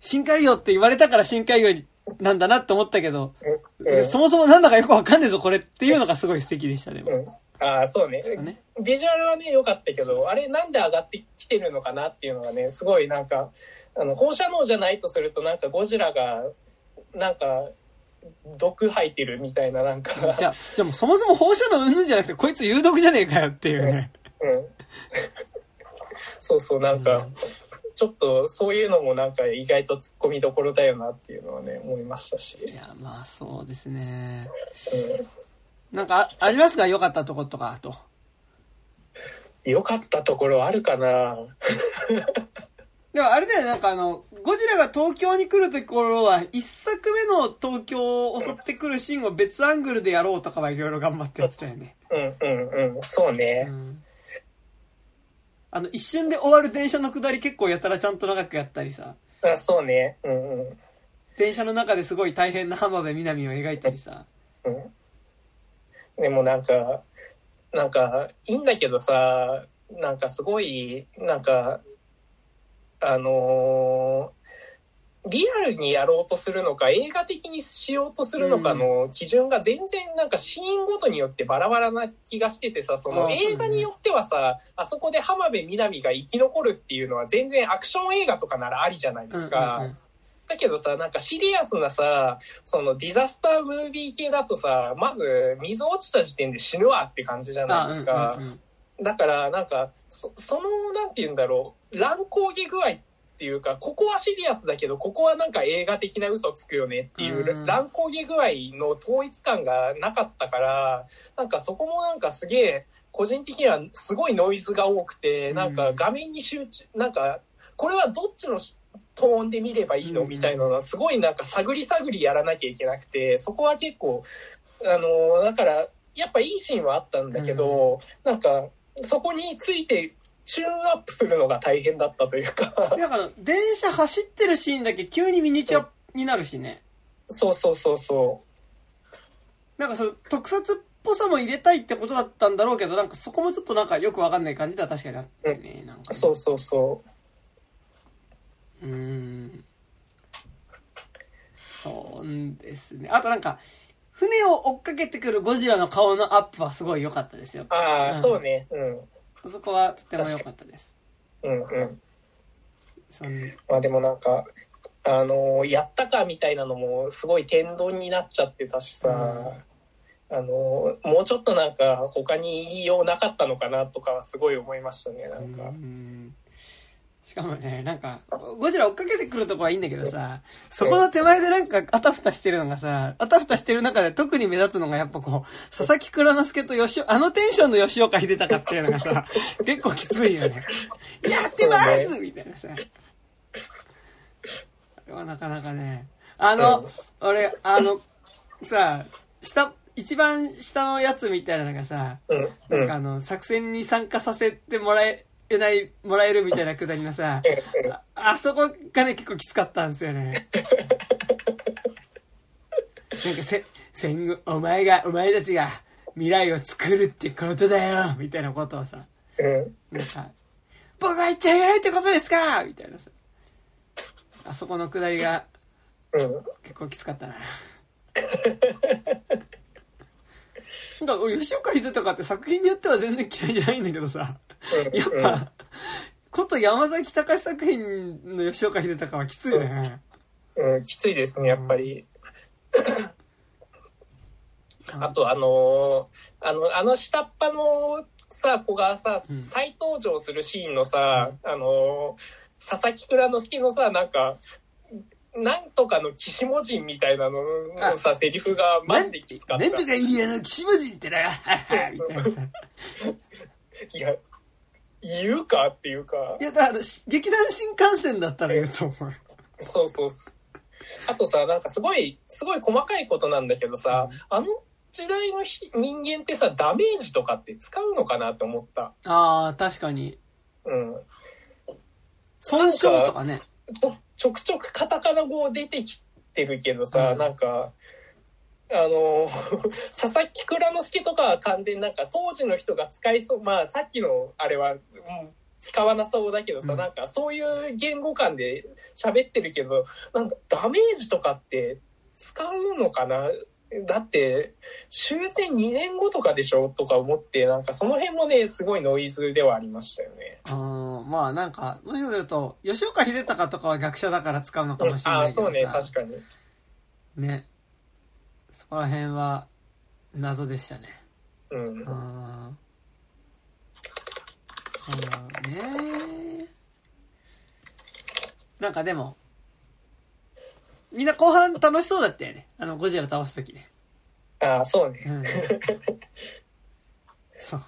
深海魚って言われたから深海魚なんだなって思ったけど、うんうんそもそもなんだかよくわかんねえぞこれっていうのがすごい素敵でしたね。うんああ、そうね。ねビジュアルはね、良かったけど、あれなんで上がってきてるのかなっていうのがね、すごいなんか、あの、放射能じゃないとするとなんかゴジラが、なんか、毒吐いてるみたいななんか、じゃあ、じゃあもうそもそも放射能うんぬんじゃなくてこいつ有毒じゃねえかよっていうね。うん。そうそう、なんか、ちょっとそういうのもなんか意外と突っ込みどころだよなっていうのはね、思いましたし。いや、まあそうですね。うんなんかあありますか？良かったとことかと。良かったところあるかな でもあれだよね、なんかあの、ゴジラが東京に来るところは、一作目の東京を襲ってくるシーンを別アングルでやろうとかはいろいろ頑張ってやってたよね。うんうんうん。そううね。ん。あの、一瞬で終わる電車の下り結構やたらちゃんと長くやったりさ、あそうね。うんうん。電車の中ですごい大変な浜辺美波を描いたりさ。うん。でもなんか、なんか、いいんだけどさ、なんかすごい、なんか、あのーリアルにやろうとするのか、映画的にしようとするのかの基準が全然なんかシーンごとによってバラバラな気がしててさ、その映画によってはさ、あそこで浜辺美波が生き残るっていうのは全然アクション映画とかならありじゃないですか。うんうんうんだけどさ、なんかシリアスなさ、そのディザスタームービー系だとさ、まず水落ちた時点で死ぬわって感じじゃないですか。うんうんうんだからなんか、そその、なんて言うんだろう、乱高下具合っていうか、ここはシリアスだけど、ここはなんか映画的な嘘つくよねっていう、うん乱高下具合の統一感がなかったから、なんかそこもなんかすげえ、個人的にはすごいノイズが多くて、うんなん。か画面に集中、なんか、これはどっちのトーンで見ればいいの？うん。みたいなのはすごいなんか探り探りやらなきゃいけなくて、そこは結構、あの、だから、やっぱいいシーンはあったんだけど、なんか、そこについてチューンアップするのが大変だったというか、だから、電車走ってるシーンだけ急にミニチュアになるしね。そうそうそうそなんかその、特撮っぽさも入れたいってことだったんだろうけど、なんかそこもちょっとなんかよくわかんない感じでは確かにあったよね。なんかね。う、そうそうそうーん。そうですね。あとなんか、船を追っかけてくるゴジラの顔のアップはすごい良かったですよ。う。ああ、うんそうね。うん。そこはとても良かったです。うんうん。そんまあでもなんか、あのーやったかみたいなのもすごい天丼になっちゃってたしさ、あのーもうちょっとなんか他に言いようなかったのかなとかはすごい思いましたね、なんか。うんしかもね、なんか、ゴジラ追っかけてくるとこはいいんだけどさ、そこの手前でなんか、あたふたしてるのがさ、あたふたしてる中で特に目立つのがやっぱこう、佐々木蔵之介と吉岡、あのテンションの吉岡秀隆っていうのがさ、結構きついよね。やってますみたいなさ。あれはなかなかね、あの、俺、あの、さ、下、一番下のやつみたいなのがさ。なんかあの、作戦に参加させてもらえない、もらえるみたいなくだりのさ、ああそこがね、結構きつかったんですよね。なんかせ、戦後、お前が、お前たちが未来を作るってことだよみたいなことをさ、うん。なんか、僕が言っちゃいけないってことですかみたいなさ。あそこのくだりがうん。結構きつかったな。なんか俺、吉岡秀隆って作品によっては全然嫌いじゃないんだけどさ、うん。やっぱ、こと山崎隆作品の吉岡秀隆はきついね。うん、うん、きついですね、やっぱり。あと、あのーあの、あの下っ端のさ、子がさ、うん再登場するシーンのさ、あのー佐々木蔵之介のさ、なんか、なんとかの岸文人みたいなののさ、セリフがマジできつかった。なんとかイリアの岸文人ってな、みたいなさ。いや、言うかっていうかい、や、だから、し劇団新幹線だったら言うと思う。そうそうそう。あとさ、なんかすごい、すごい細かいことなんだけどさ、あの時代のひ人間ってさ、ダメージとかって使うのかなって思った。ああ、確かに。うん。損傷とかね。とちょくちょくカタカナ語出てきてるけどさ、うんなんか、あの、佐々木蔵之介とかは完全になんか当時の人が使いそう、まあさっきのあれは、うん使わなそうだけどさ、うんなんかそういう言語感で喋ってるけど、なんかダメージとかって使うのかな？だって、終戦2年後とかでしょ？とか思って、なんかその辺もね、すごいノイズではありましたよね。あーまあなんか、もしかすると、吉岡秀隆とかは学者だから使うのかもしれああ、ないけどさ。そうね、確かに。ね。そこら辺は、謎でしたね。うん。そうね。なんかでも、みんな後半楽しそうだったよね。あの、ゴジラ倒すときね。ああ、そうね。うん。そう。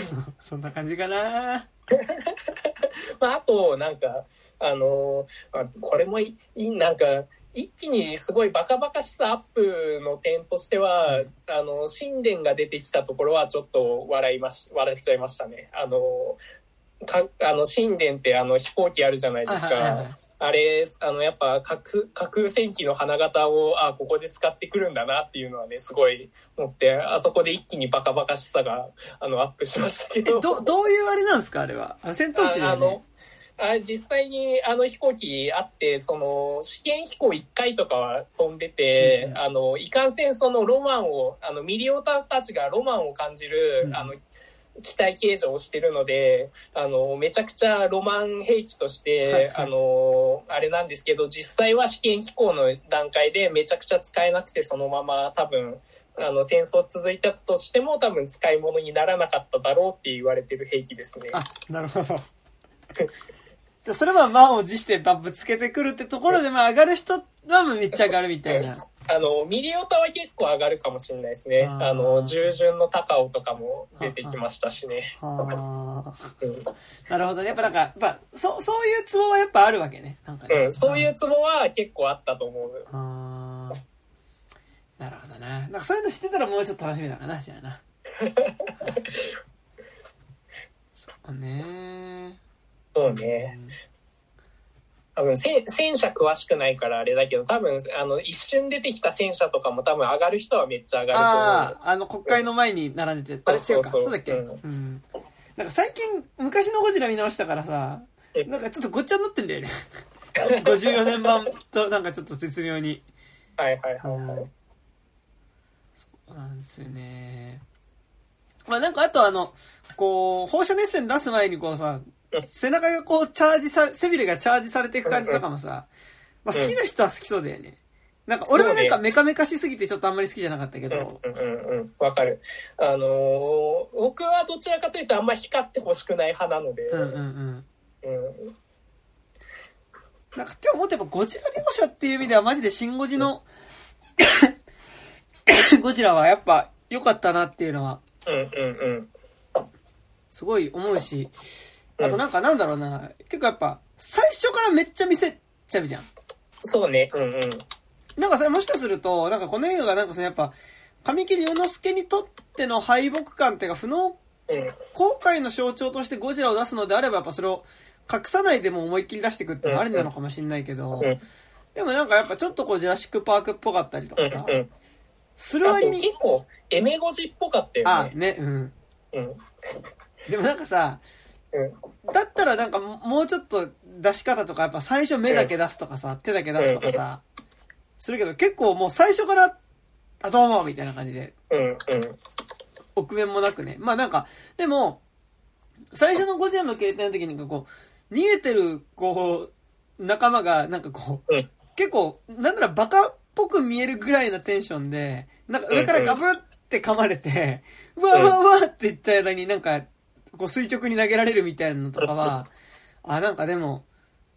そう、そんな感じかな。まあ、あと、なんか、あの、あこれもいい、なんか、一気にすごいバカバカしさアップの点としては、あの、神殿が出てきたところはちょっと笑いまし、笑っちゃいましたね。あの、か、あの、神殿ってあの飛行機あるじゃないですか。あれ、あの、やっぱ架空、架空戦機の花形を、あ、ここで使ってくるんだなっていうのはね、すごい思って、あそこで一気にバカバカしさが、あの、アップしましたけえ、ど。ど、どういうあれなんですかあれは？あ戦闘機ねああの。あ実際にあの飛行機あってその試験飛行1回とかは飛んでて、うんうんあのいかんせんそのロマンをあのミリオタたちがロマンを感じる、うんあの機体形状をしてるのであのめちゃくちゃロマン兵器として、はいはいあのあれなんですけど実際は試験飛行の段階でめちゃくちゃ使えなくてそのまま多分あの戦争続いたとしても多分使い物にならなかっただろうって言われてる兵器ですね。あ、なるほど。じゃあそれは満を持してばぶつけてくるってところで、まあ上がる人はめっちゃ上がるみたいな。あの、ミリオタは結構上がるかもしれないですね。あの、従順の高尾とかも出てきましたしね。なるほどね。やっぱなんか、やっぱ、そ、そういうツボはやっぱあるわけね。なんかね。うん、そういうツボは結構あったと思う。なるほどな。なんかそういうの知ってたらもうちょっと楽しみだかな、じゃあな。そうね。うそうね。ん多分戦、戦車詳しくないからあれだけど、多分、あの、一瞬出てきた戦車とかも多分上がる人はめっちゃ上がると思う。ああ、あの国会の前に並んでて、あれ違うか。そうだっけ？うんうん。なんか最近、昔のゴジラ見直したからさえ、なんかちょっとごっちゃになってんだよね。54年版となんかちょっと絶妙に。はいはいはいはい。そうなんですよね。まあなんかあとあの、こう、放射熱線出す前にこうさ、背中がこうチャージされ、背びれがチャージされていく感じとかもさ、まあ好きな人は好きそうだよね。なんか俺はなんかメカメカしすぎてちょっとあんまり好きじゃなかったけうんど、うんうんうん。わかる。あのー僕はどちらかというとあんま光ってほしくない派なので、うんうんうん。うんなんかって思ってやっぱゴジラ描写っていう意味ではマジでシンゴジの ゴジラはやっぱ良かったなっていうのはうんうんうん。すごい思うし、あとなんかなんだろうな、結構やっぱ最初からめっちゃ見せちゃうじゃん。そうね。うんうん。なんかそれもしかすると、なんかこの映画がなんかそのやっぱ、神木隆之介にとっての敗北感っていうか不能うん後悔の象徴としてゴジラを出すのであればやっぱそれを隠さないでも思いっきり出していくってのはありなのかもしれないけど、うんでもなんかやっぱちょっとこうジュラシックパークっぽかったりとうんかさ、する割に、結構エメゴジっぽかったよあ、ね。ね、うん。うんでもなんかさ、うんだったらなんかももうちょっと出し方とかやっぱ最初目だけ出すとかさ、手だけ出すとかさ、するけど結構もう最初から、あ、どうもみたいな感じで、臆面もなくね。まあなんか、でも、最初のゴジラの形態の時になんかこう、逃げてる、こう、仲間が、なんかこう、うん。結構、なんならバカっぽく見えるぐらいなテンションで、なんか上からガブって噛まれて、うわうわうわって言った間になんか、こう垂直に投げられるみたいなのとかは、あ、なんかでも、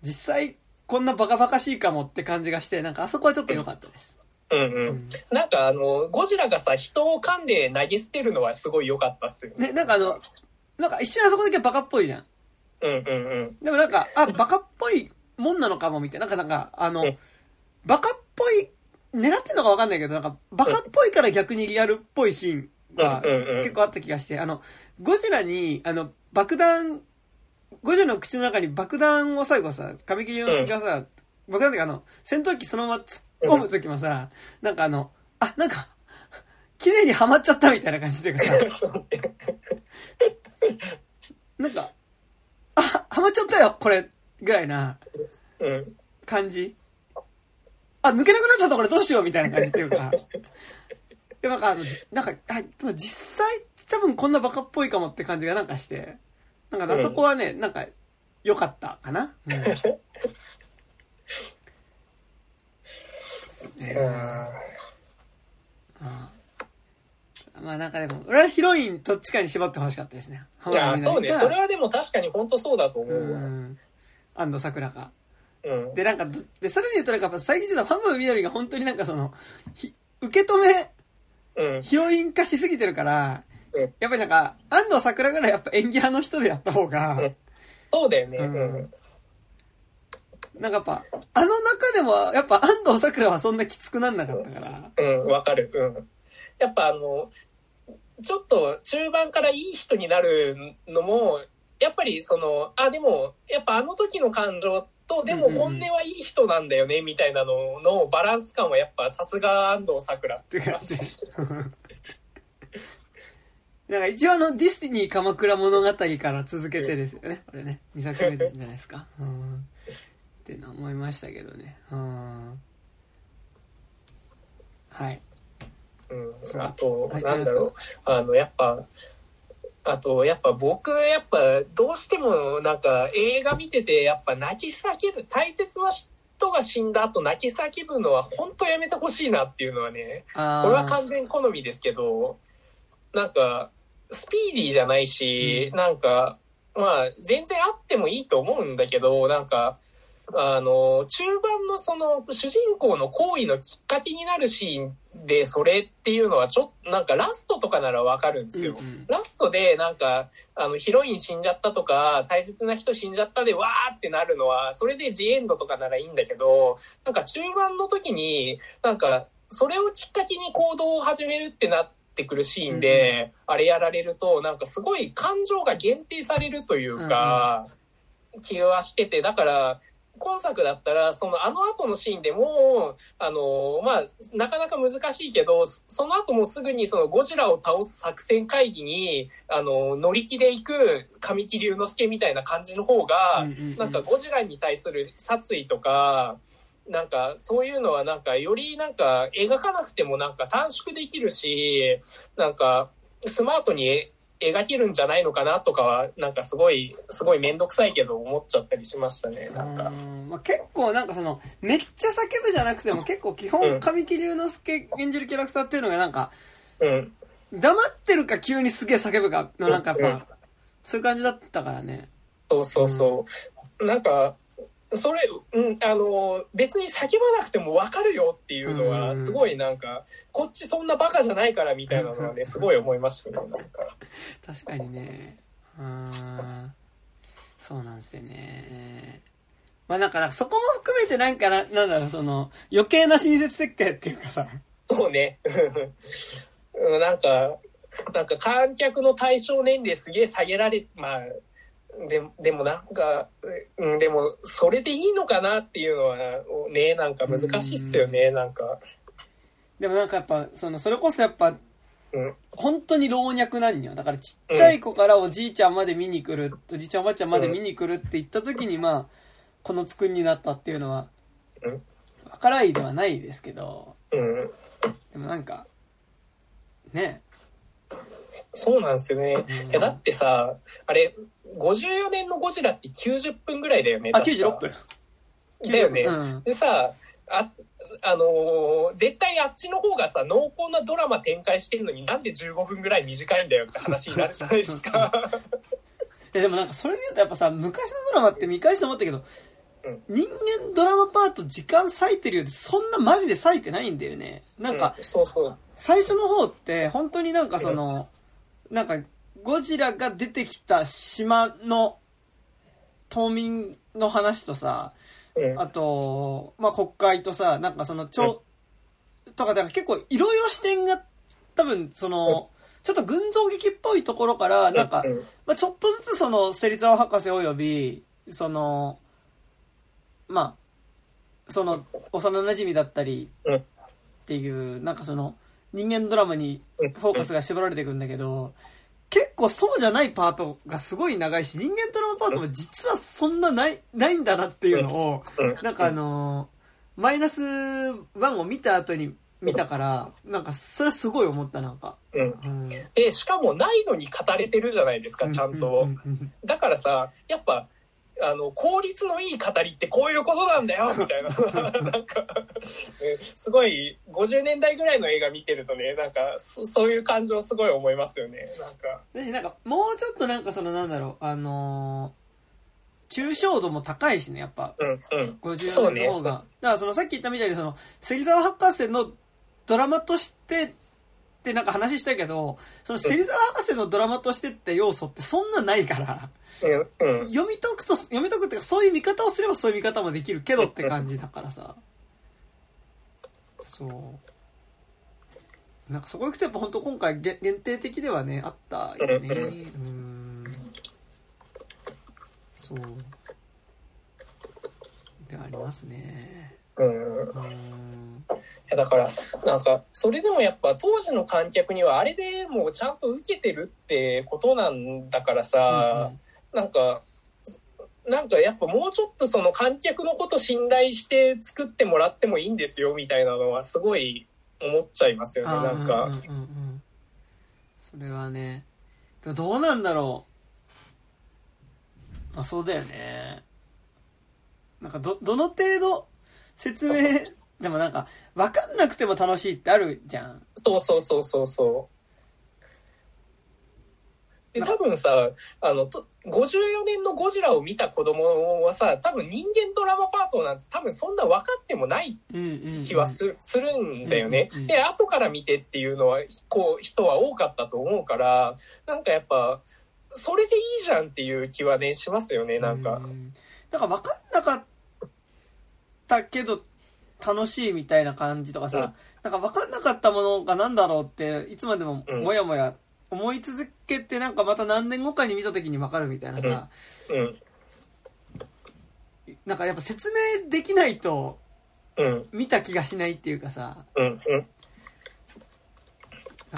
実際、こんなバカバカしいかもって感じがして、なんかあそこはちょっと良かったです。うんう。うんんなんかあの、ゴジラがさ、人を噛んで投げ捨てるのはすごい良かったっすよね。ね、なんかあの、なんか一瞬あそこだけバカっぽいじゃん。うんうんうん。でもなんか、あ、バカっぽいもんなのかもみたいな。なんか、なんか、あのうん、バカっぽい、狙ってんのかわかんないけど、なんか、バカっぽいから逆にリアルっぽいシーンが結構あった気がして、あの、ゴジラに、あの、爆弾、ゴジラの口の中に爆弾を最後さ、神木隆之介がさ、爆弾っていうかあの、戦闘機そのまま突っ込む時もさ、なんかあの、あ、なんか、綺麗にはまっちゃったみたいな感じっていうかさ、なんか、あ、はまっちゃったよ、これ、ぐらいなうん。感じ。あ、抜けなくなっちゃったこれどうしようみたいな感じっていうか。でもなんかあの、じなんか、あ、でも実際多分こんなバカっぽいかもって感じがなんかして、なんかあそこはね、なんか良かったかな。うん。まあなんかでも、俺はヒロインどっちかに絞ってほしかったですね。いや、そうね。それはでも確かに本当そうだと思ううわ。ん。安藤桜か。うん。で、なんかど、で、それで言うとなんか最近ちょっとファムみどりが本当になんかその、ひ受け止め、うん。ヒロイン化しすぎてるからうん、やっぱりなんか、安藤桜からやっぱ演技派の人でやった方がうん、そうだよね。ううんん。なんかやっぱ、あの中でも、やっぱ安藤サクラはそんなきつくなんなかったから。うん、わかる。うん。やっぱあの、ちょっと中盤からいい人になるのも、やっぱりその、あ、でも、やっぱあの時の感情と、でも本音はいい人なんだよね、みたいなののバランス感はやっぱさすが安藤サクラって感じ。なんか一応あのディスティニー鎌倉物語から続けてですよね。これね。2作目じゃないですか。うん。ってのは思いましたけどね。うん。はい。うん、あと、はいなんだろう、あの、やっぱ、あと、やっぱ僕、やっぱ、どうしても、なんか、映画見てて、やっぱ泣き叫ぶ、大切な人が死んだ後泣き叫ぶのは、本当やめてほしいなっていうのはね、これは完全好みですけど、なんか、スピーディーじゃないし、うんなんか、まあ、全然あってもいいと思うんだけど、なんか、あの、中盤のその、主人公の行為のきっかけになるシーンで、それっていうのは、ちょっと、なんかラストとかならわかるんですよ。うんうんラストで、なんか、あの、ヒロイン死んじゃったとか、大切な人死んじゃったで、わーってなるのは、それでジエンドとかならいいんだけど、なんか中盤の時に、なんか、それをきっかけに行動を始めるってなってくるシーンで、あれやられると、なんかすごい感情が限定されるというか、気はしてて、だから、今作だったら、そのあの後のシーンでもう、あの、まあ、なかなか難しいけど、そその後もすぐにそのゴジラを倒す作戦会議に、あの、乗り気で行く神木隆之介みたいな感じの方が、うんうんうん。なんかゴジラに対する殺意とか、なんかそういうのはなんかよりなんか描かなくてもなんか短縮できるし、なんかスマートに描けるんじゃないのかなとかは、なんかすごい、すごいめんどくさいけど思っちゃったりしましたね、なんか。うんまあ、結構なんかそのめっちゃ叫ぶじゃなくても結構基うん本神木隆之介演じるキャラクターっていうのがなんかうん。黙ってるか急にすげえ叫ぶかのなんかやっうんぱそういう感じだったからねそうそうそう。なんか、それ、うん、あの、別に叫ばなくてもわかるよっていうのうは、んすごいなんか、こっちそんなバカじゃないからみたいなのはね、すごい思いましたね、なんか。確かにね。うんそうなんですよね。まあなんかそこも含めてなんかななんだろうその余計な親切設計っていうかさ。そうね。うんなんか、なんか観客の対象年齢すげえ下げられ、まあ、ででもなんか、うん、でも、それでいいのかなっていうのはね、なんか難しいっすよね、なんか。でもなんかやっぱそのそれこそやっぱうん。本当に老若男女だからちっちゃい子からおじいちゃんまで見に来る、おじいちゃんおばあちゃんまで見に来るって言った時にまあこの作りになったっていうのはうん分からいではないですけどうん。でもなんかねそうなんですよね。うんいや、だってさ、あれ、54年のゴジラって90分ぐらいだよね。あ確か96分だよね。うんでさ、あ、あのー絶対あっちの方がさ、濃厚なドラマ展開してるのになんで15分ぐらい短いんだよって話になるじゃないですか。いやでもなんかそれで言うとやっぱさ昔のドラマって見返して思ったけど、うん人間ドラマパート時間割いてるようでそんなマジで割いてないんだよねなんかうんそうそう。最初の方って本当になんかそのなんかゴジラが出てきた島の島民の話とさうん。あと、まあ、国会とさなんかその超とかだから結構いろいろ視点が多分そのちょっと群像劇っぽいところからなんかうんまあ、ちょっとずつその芹沢博士およびそのまあその幼馴染だったりうんっていうなんかその人間ドラマにうん。フォーカスが絞られていくんだけど結構そうじゃないパートがすごい長いし人間ドラマパートも実はそんなないないんだなっていうのをうん。なんかあのマイナス1を見た後に見たからなんかそれはすごい思ったなんか。うん。うん。で、しかもないのに語れてるじゃないですか、ちゃんうとだからさ、やっぱ、あの、効率のいい語りってこういうことなんだよ みたいな。なんか、ねすごい、50年代ぐらいの映画見てるとね、なんか、そそういう感情すごい思いますよね。なんか。だしなんかもうちょっとなんかそのなんだろうあのー抽象度も高いしねやっぱうん、うん。50そうね年の方が、だからそのさっき言ったみたいにその芹沢博士のドラマとしてっってなんか話したけど、その芹沢博士のドラマとしてって要素ってそんなないから、うん、うん。読み解くと、読み解くっていうかそういう見方をすればそういう見方もできるけどって感じだからさ。そう。なんかそこ行くとやっぱ本当今回限限定的ではね、あったよね。うん。そう。でありますね。うんやだから、なんか、それでもやっぱ当時の観客にはあれでもうちゃんと受けてるってことなんだからさ、なんか、なんかやっぱもうちょっとその観客のこと信頼して作ってもらってもいいんですよみたいなのはすごい思っちゃいますよね、なんか。うんうん。うん。うんそれはねどうなんだろう。あそうだよね。なんかどどの程度説明でもなんか分かんなくても楽しいってあるじゃんそうそうそうそうそう。で、多分さ、あの、と54年のゴジラを見た子供はさ、多分人間ドラマパートなんて多分そんな分かってもないうんうんうん気はす,、するんだよねうんうんうん。で、後から見てっていうのは、こう、人は多かったと思うから、なんかやっぱ、それでいいじゃんっていう気はね、しますよね、なんかう。んなんか分かんなかったけど楽しいみたいな感じとかさ、うん。なんか分かんなかったものが何だろうっていつまでもうんもやもや思い続けてなんかまた何年後かに見た時に分かるみたいなさ、うん、なんかやっぱ説明できないとうん、見た気がしないっていうかさうん、うん。なんか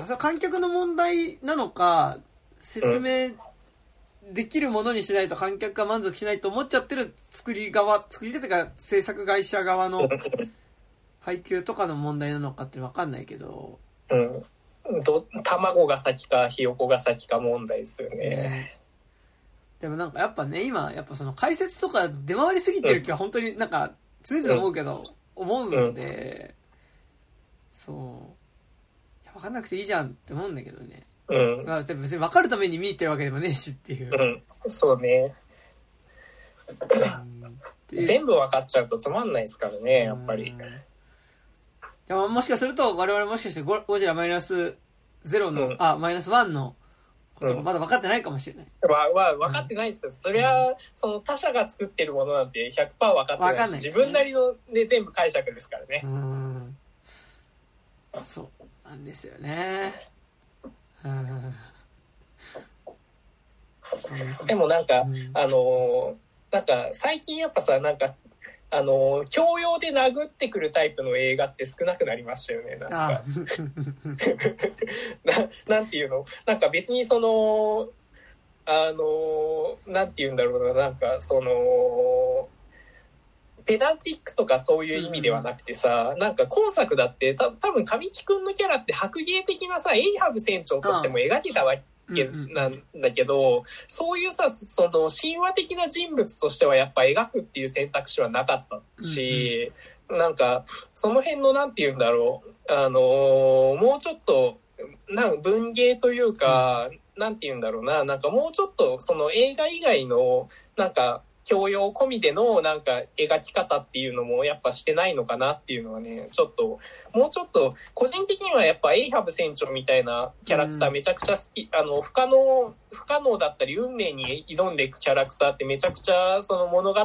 それは観客の問題なのか説明できるものにしないと観客が満足しないと思っちゃってる作り側作り手というか制作会社側の 配給とかの問題なのかって分かんないけど、うん。ど卵が先かひよこが先か問題ですよね。ね。でもなんかやっぱね今やっぱその解説とか出回りすぎてる気は本当になんか常々思うけど、思うので、そう。いや分かんなくていいじゃんって思うんだけどね、うん。まあ、別に分かるために見に行ってるわけでもねえしっていう、うん。そうね。うんっていう全部分かっちゃうとつまんないですからね、やっぱりうん。でももしかすると我々もしかしてゴゴジラマイナス0の、うんあマイナス1のことがうんまだ分かってないかもしれない、わ、わ、分かってないですよ。そりゃ、その他者が作ってるものなんて100%分かってないし、分かんない自分なりのね、全部解釈ですからねう。んそうなんですよねでもなんか、うん。あのーなんか最近やっぱさ、なんか、あのー教養で殴ってくるタイプの映画って少なくなりましたよね、なんあか。ななんていうの？なんか別にその、あのーなんて言うんだろうな、なんかその、ペダンティックとかそういう意味ではなくてさ、なんか今作だってた多分神木くんのキャラって白芸的なさ、エイハブ船長としても描けたわけうんなんだけど、そういうさ、その神話的な人物としてはやっぱ描くっていう選択肢はなかったし、なんか、その辺のなんて言うんだろう、あのーもうちょっと、なんか文芸というか、なんて言うんだろうな、なんかもうちょっとその映画以外の、なんか、教養込みでのなんか描き方っていうのもやっぱしてないのかなっていうのはね、ちょっと、もうちょっと、個人的にはやっぱエイハブ船長みたいなキャラクターうんめちゃくちゃ好き、あの、不可能、不可能だったり運命に挑んでいくキャラクターってめちゃくちゃその物語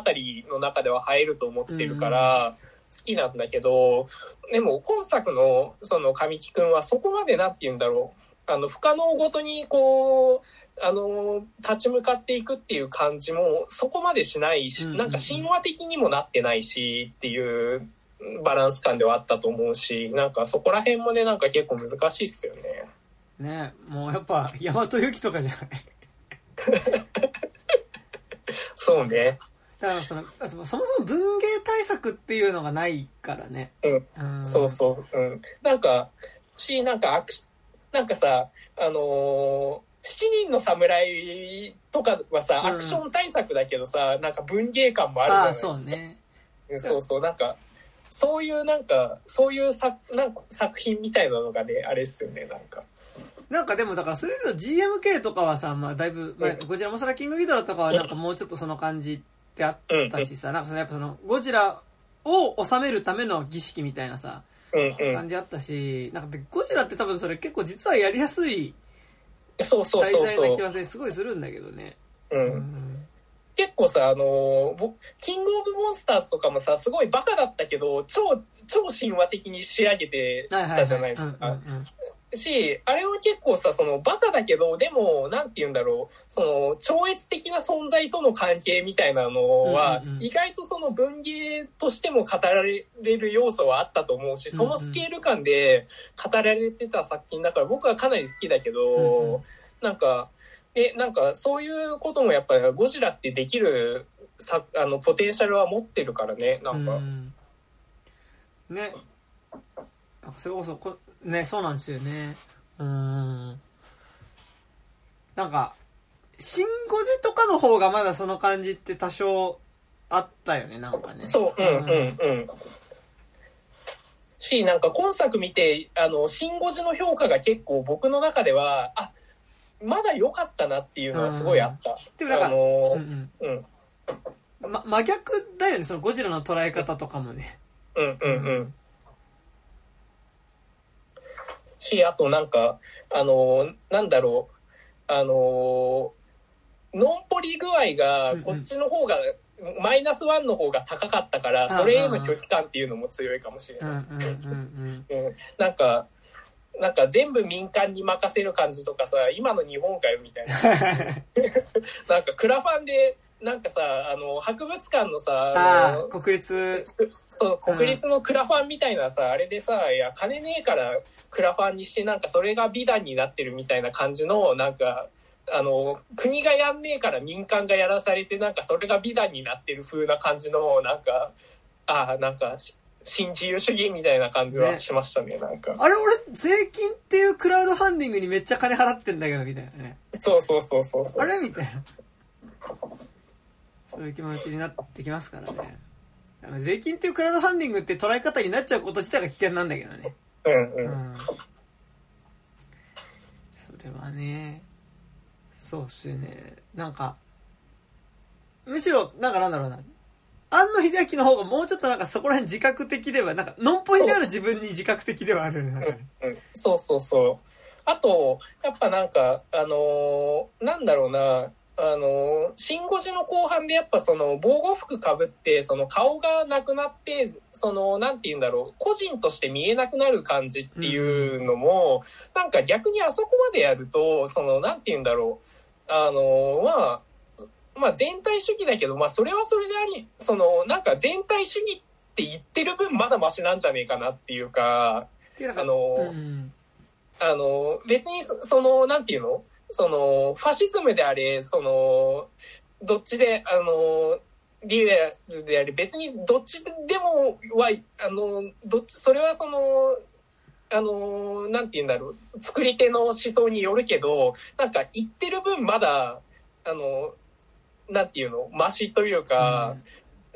の中では入ると思ってるから、好きなんだけど、でも今作のその神木くんはそこまでなんて言うんだろう、あの、不可能ごとにこう、あの、立ち向かっていくっていう感じもそこまでしないし、なんか神話的にもなってないしっていうバランス感ではあったと思うし、なんかそこら辺もね、なんか結構難しいっすよね。ねもうやっぱ大和由紀とかじゃない？そうね。だからそのあそもそも文芸対策っていうのがないからね、うんうんそうそう。うん。なんか、し、なんかなんかさ、あの人の侍とかはさ、うん。アクション対策だけどさ、なんか文芸感もあるじゃないですか。そうね。うんそうそう、なんか、そういうなんか、そういう作、なんか作品みたいなのがね、あれっすよね、なんか。なんかでもだからそれで GMK とかはさ、まあ、だいぶ、まあうんゴジラモスラキングギドラとかはなんかもうちょっとその感じってあったしさ、なんかそのやっぱそのゴジラを収めるための儀式みたいなさ。感じあったし、なんかゴジラって多分それ結構実はやりやすいそうそう題そうそう材な気。はねすごいするんだけどね。う。うんん結構さ、あのーぼキングオブモンスターズとかもさ、すごいバカだったけど、超、超神話的に仕上げてたじゃないですか。し、あれは結構さ、そのバカだけど、でも、なんて言うんだろう、その超越的な存在との関係みたいなのは、うんうんうん。意外とその文芸としても語られる要素はあったと思うし、そのスケール感で語られてた作品だから僕はかなり好きだけど、うんうん。なんか、え、なんかそういうこともやっぱりゴジラってできるさあのポテンシャルは持ってるからね、なんか。うん。ね。それこそこねそうなんですよね。うん。なんか「シン・ゴジ」とかの方がまだその感じって多少あったよねなんかね。そう、うんうんうん。し、なんか今作見て、あの、シン・ゴジの評価が結構僕の中では、あ、まだ良かったなっていうのはすごいあった。でもなんかあのうんうん、うん。ま、真逆だよねそのゴジラの捉え方とかもね。うん、うん、うん。し、あとなんか、あの、なんだろう、あの、ノンポリ具合が、こっちの方が、マイナスワンの方が高かったから、それへの拒否感っていうのも強いかもしれない。うんうんうんうん、なんか、なんか全部民間に任せる感じとかさ、今の日本かよみたいな。なんかクラファンで、なんかさ、あの、博物館のさ、あの国立。そう、国立のクラファンみたいなさ、あれでさ、いや、金ねえからクラファンにして、なんかそれが美談になってるみたいな感じの、なんか、あの、国がやんねえから民間がやらされて、なんかそれが美談になってる風な感じの、なんか、ああ、なんか、し新自由主義みたいな感じはしましたね、なんか。あれ俺税金っていうクラウドファンディングにめっちゃ金払ってんだけどみたいなね。そうそうそうそうそう。あれ？みたいなそういう気持ちになってきますからね。あの税金っていうクラウドファンディングって捉え方になっちゃうこと自体が危険なんだけどね。うんう。うん。んそれはねそうっすよね。なんかむしろなんかなんだろうな。庵野秀明の方がもうちょっとなんかそこら辺自覚的ではなんかのんぽいである自分に自覚的ではあるよねうん、そうそうそう。あと、やっぱなんか、あのーなんだろうな、あのー、シン・ゴジの後半でやっぱその防護服かぶって、その顔がなくなって、その、なんて言うんだろう、個人として見えなくなる感じっていうのも、なんか逆にあそこまでやると、その、なんて言うんだろう、あのーまあ、まあ全体主義だけど、まあそれはそれであり、その、なんか全体主義って言ってる分まだマシなんじゃねえかなっていうか、あのーうん。あの、別にそ、その、なんていうの？その、ファシズムであれ、その、どっちで、あの、リベラルであれ、別にどっちでもは、あの、どっち、それはその、あの、なんて言うんだろう、作り手の思想によるけど、なんか言ってる分まだ、あの、なんていうの、マシというか、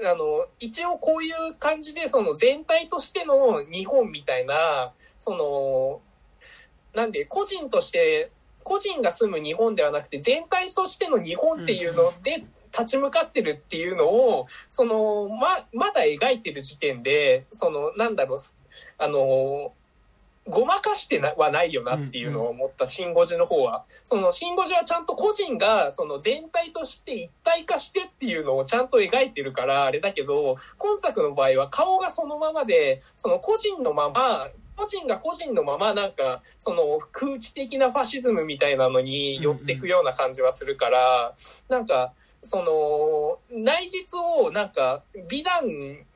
あの、一応こういう感じで、その全体としての日本みたいな、その、なんで個人として、個人が住む日本ではなくて全体としての日本っていうので立ち向かってるっていうのを、その、ま、まだ描いてる時点で、その、なんだろう、あの、ごまかしてなはないよなっていうのを思った、シン・ゴジの方は。その、シン・ゴジはちゃんと個人が、その全体として一体化してっていうのをちゃんと描いてるから、あれだけど、今作の場合は顔がそのままで、その個人のまま、個人が個人のままなんか、その空気的なファシズムみたいなのに寄ってくような感じはするから、なんか、その、内実をなんか、美談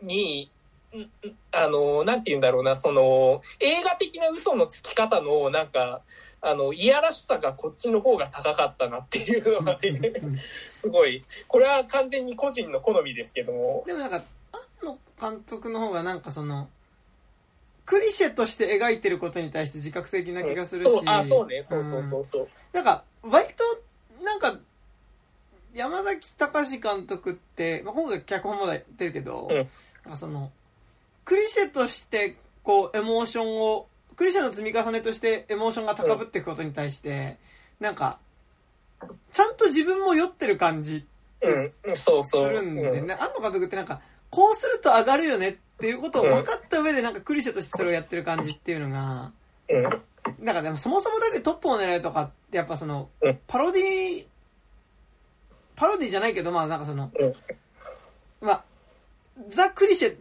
に、んあの、なんて言うんだろうな、その、映画的な嘘のつき方の、なんか、あの、いやらしさがこっちの方が高かったなっていうのがね、うん。すごい、これは完全に個人の好みですけども、でもなんか庵野監督の方がなんかそのクリシェとして描いてることに対して自覚的な気がするし、そうあ、そうね、そうそうそうそう。なんか割となんか山崎隆監督って、まあ、今回脚本もやってるけど、うん。なんかそのクリシェとしてこうエモーションをクリシェの積み重ねとしてエモーションが高ぶっていくことに対して、なんかちゃんと自分も酔ってる感じうん、うん。そうすそう。るんでうん。ね、庵野監督ってなんかこうすると上がるよねっっていうことを分かった上でなんかクリシェとしてそれをやってる感じっていうのが、うん。なんかでもそもそもだってトップを狙うとかってやっぱそのうん、パロディ、パロディじゃないけど、まあなんかその、うん。まあ、ザ・クリシェ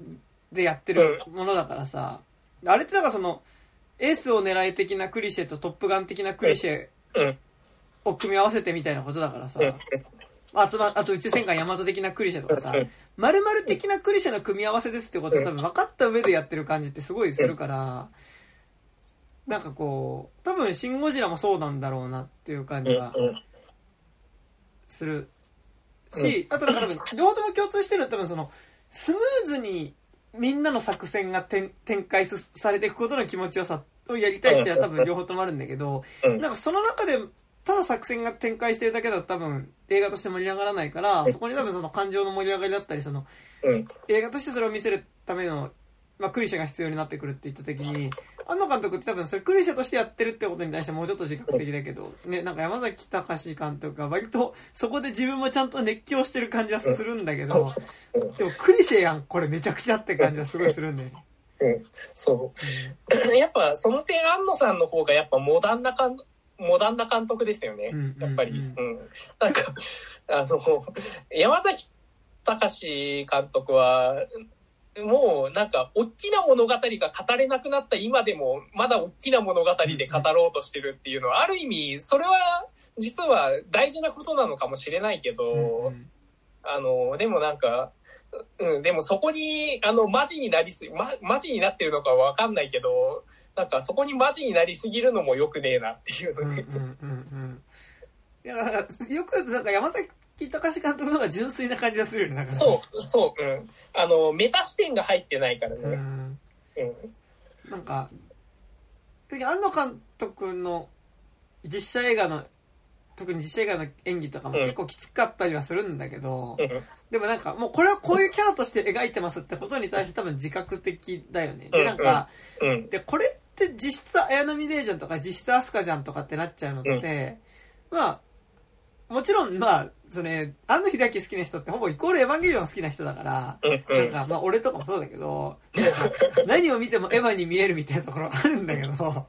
でやってるものだからさ、あれってなんかその、エースを狙い的なクリシェとトップガン的なクリシェうん。を組み合わせてみたいなことだからさ、うん。あと、まあと宇宙戦艦ヤマト的なクリシェとかさうん、丸々的なクリシェの組み合わせですってことを多分分かった上でやってる感じってすごいするから、なんかこう、多分シン・ゴジラもそうなんだろうなっていう感じがうん。する。し、あとだから多分、両方とも共通してるのは多分その、スムーズにみんなの作戦が展展開すされていくことの気持ちよさをやりたいっていうのは多分両方ともあるんだけど、うん。なんかその中で、ただ作戦が展開してるだけだと多分映画として盛り上がらないから、そこに多分その感情の盛り上がりだったり、そのうん。映画としてそれを見せるための、まあ、クリシェが必要になってくるって言った時に、安野監督って多分それクリシェとしてやってるってことに対してもうちょっと自覚的だけど、ね、なんか山崎隆監督が割とそこで自分もちゃんと熱狂してる感じはするんだけど、でもクリシェやん、これめちゃくちゃって感じはすごいするんだよね。うん。そう。やっぱ、その点、安野さんの方がやっぱモダンな監モダンな監督ですよね。やっぱり。うん。なんか、あの、山崎隆監督は、もうなんか、大きな物語が語れなくなった今でも、まだ大きな物語で語ろうとしてるっていうのは、ある意味、それは、実は大事なことなのかもしれないけど、あの、でもなんか、うん、でもそこに、あの、マジになりすぎ、ま、マジになってるのかわかんないけど、なんかそこにマジになりすぎるのも良くねえなっていううんうんうんうん。いや、だからよくなんか山崎隆監督の方が純粋な感じがするよね、だから、そう、そう、うん。あの、メタ視点が入ってないからね。うん。うん。なんか、安野監督の実写映画の、特に実写映画の演技とかもうん結構きつかったりはするんだけど、うん。でもなんかもうこれはこういうキャラとして描いてますってことに対して多分自覚的だよね。で、なんか、うん。で、これって実質綾波レイじゃんとか実質アスカじゃんとかってなっちゃうのって、まあ、もちろんまあ、それ、安野秀明好きな人ってほぼイコールエヴァンゲリオン好きな人だから、うん。うん。なんか、まあ、俺とかもそうだけど、何を見てもエヴァに見えるみたいなところあるんだけど、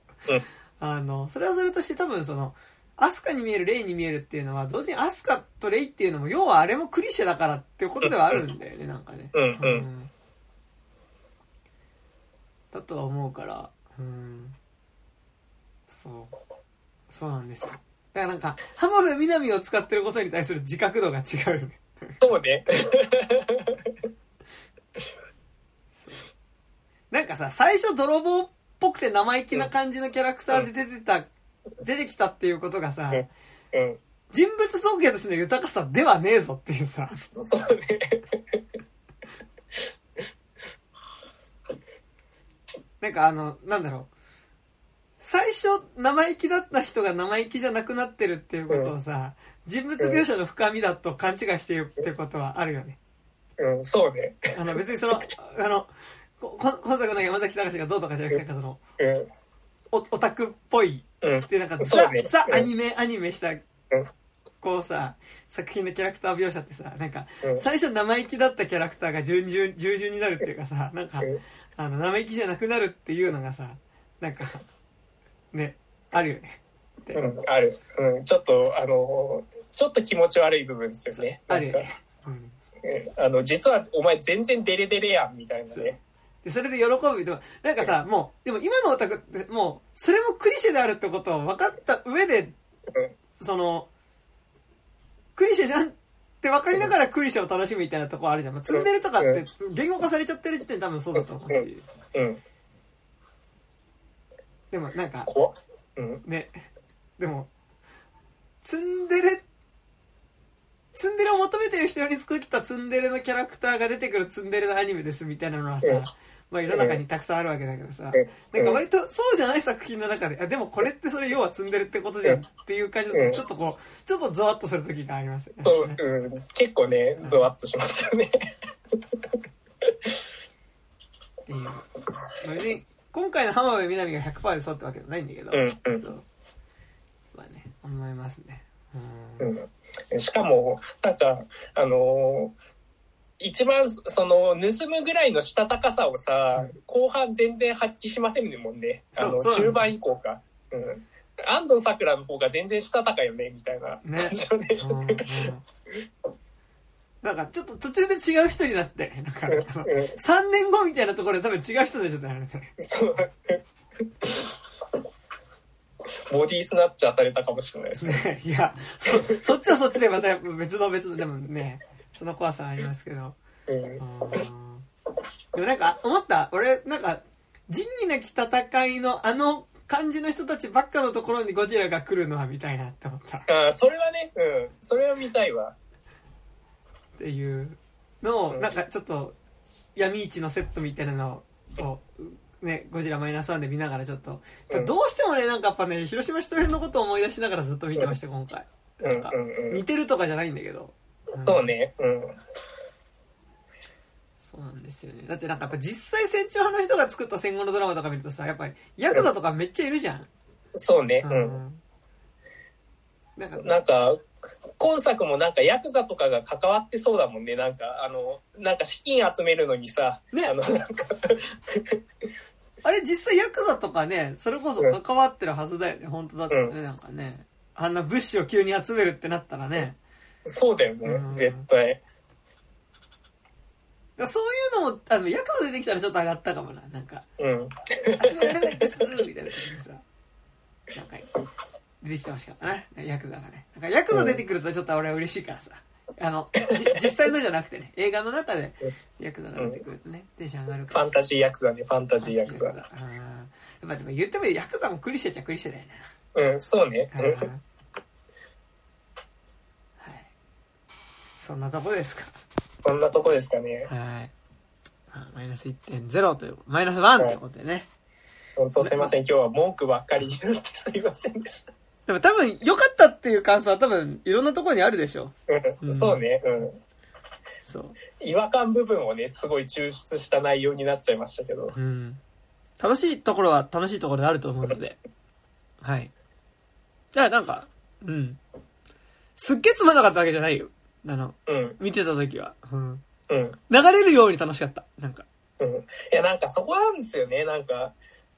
あの、それはそれとして多分その、アスカに見える、レイに見えるっていうのは、同時にアスカとレイっていうのも、要はあれもクリシェだからっていうことではあるんだよね、なんかね。うん。うん。うんだとは思うから、うん。そう。そうなんですよ。だからなんか、浜辺美波を使ってることに対する自覚度が違うよね。そうね。なんかさ、最初泥棒っぽくて生意気な感じのキャラクターで出てた、出てきたっていうことがさ、うん。人物造形としての豊かさではねえぞっていうさ、そうね。なんかあの、なんだろう。最初生意気だった人が生意気じゃなくなってるっていうことをさ、人物描写の深みだと勘違いしているってことはあるよね。うん、そうね。あの別にその、あの、今作の山崎隆がどうとかじゃなくて、なんかその、うん。おオタクっぽいうん。でなんかザ、ねザうんアニメ、アニメした、こうさ、作品のキャラクター描写ってさ、なんか、うん最初生意気だったキャラクターが従順、従順になるっていうかさ、なんか、うんあの、生意気じゃなくなるっていうのがさ、なんか、ね、あるよね。うん、ある。うん、ちょっと、あの、ちょっと気持ち悪い部分ですよね。なんかあるよね。うん。うんあの、実はお前全然デレデレやん、みたいなね。で、それで喜ぶ。でも、なんかさ、もう、でも今のオタクって、もう、それもクリシェであるってことを分かった上で、その、クリシェじゃんって分かりながらクリシェを楽しむみたいなところあるじゃん。まあ、ツンデレとかって言語化されちゃってる時点で多分そうだと思うし。うん。でもなんか、うん。ね、でも、ツンデレ、ツンデレを求めてる人に作ったツンデレのキャラクターが出てくるツンデレのアニメですみたいなのはさうん、まあ世の中にたくさんあるわけだけどさ、うんなんか割とそうじゃない作品の中で、あ、でもこれってそれ要はツンデレってことじゃんっていう感じうん。で、ちょっとこう、ちょっとゾワッとする時がありますよね。そう、うん、結構ね、ゾワッとしますよね。ってい別に、今回の浜辺美波が100%でそうってわけじゃないんだけど、うんうん。まあね、思いますね。うん。うん。しかも、なんか、あのー一番、その、盗むぐらいのしたたかさをさ、後半全然発揮しませんもんね。あの、中盤以降か。うん。安藤サクラの方が全然したたかよね、みたいなね感じよね。うんうんなんかちょっと途中で違う人になって、なんか、あのうん3年後みたいなところで多分違う人になっちゃったよね。そう。ボディスナッチャーされたかもしれないですね。ね いや、そ、そっちはそっちでまた別の別の、でもね、その怖さはありますけど。でもなんか、思った俺、なんか、仁義なき戦いのあの感じの人たちばっかのところにゴジラが来るのは見たいなって思った。っあーそれはね、うん。それは見たいわ。ていうのを、うんなんかちょっと、闇市のセットみたいなのを、ね、ゴジラマイナスワンで見ながらちょっと、うんどうしてもね、なんかやっぱね、広島周辺のことを思い出しながらずっと見てました、今回。うんなんか似てるとかじゃないんだけど。んそうね。うん。そうなんですよね。だってなんかやっぱ実際戦中派の人が作った戦後のドラマとか見るとさ、やっぱりヤクザとかめっちゃいるじゃん。そうね。ううん。ん。なんか、なんか、今作もなんかヤクザとかが関わってそうだもんね。なんか、あの、なんか資金集めるのにさ、ねあの、なんか、あれ実際ヤクザとかね、それこそ関わってるはずだよね、本当だったらね、なんかね。あんな物資を急に集めるってなったらね。そうだよねう、ん絶対。そういうのも、あの、ヤクザ出てきたらちょっと上がったかもな。なんか、うん。集められないです、みたいな感じでさ。なんか、出てきてほしかったね。ヤクザがね。なんかヤクザ出てくるとちょっと俺は嬉しいからさ。あの、じ 実際のじゃなくてね、映画の中でヤクザが出てくるとね、テンション上がるから。ファンタジーヤクザね、ファンタジーヤクザ。あーやっぱでも言ってもヤクザもクリシェっちゃクリシェだようん、そうね。な。うんはい。そんなとこですか？こんなとこですかね。はい。まあマイナス1.0という、マイナス1ということでね。本当すいません。今日は文句ばっかりになってすいませんでした。でも多分良かったっていう感想は多分いろんなところにあるでしょ。う、うんんそうね。うん。そう。違和感部分をね、すごい抽出した内容になっちゃいましたけど。うん。楽しいところは楽しいところであると思うので。はい。じゃあなんか、うん。すっげえつまんなかったわけじゃないよ。あの、うん。見てた時は。うん。うん。流れるように楽しかった。なんか。うん。いや、なんかそこなんですよね。なんか、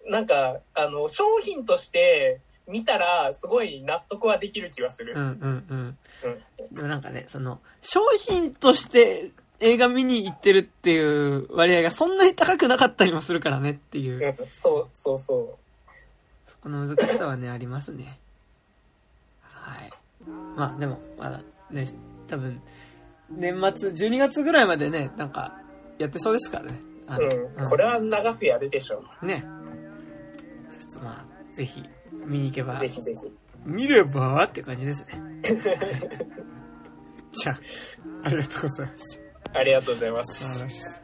なんか、あの、商品として見たら、すごい納得はできる気がする。うんうんうん。うん。でもなんかね、その、商品として映画見に行ってるっていう割合がそんなに高くなかったりもするからねっていうう、ん。そう、そうそそこの難しさはね、ありますね。はい。まあでも、まだね、多分、年末、12月ぐらいまでね、なんか、やってそうですからね。あう。ん。これは長くやるでしょね。ちょっとまあ、ぜひ、見に行けばう。ぜ、ひぜひ。見ればって感じですね。じゃあ、ありがとうございました。ありがとうござい。ます。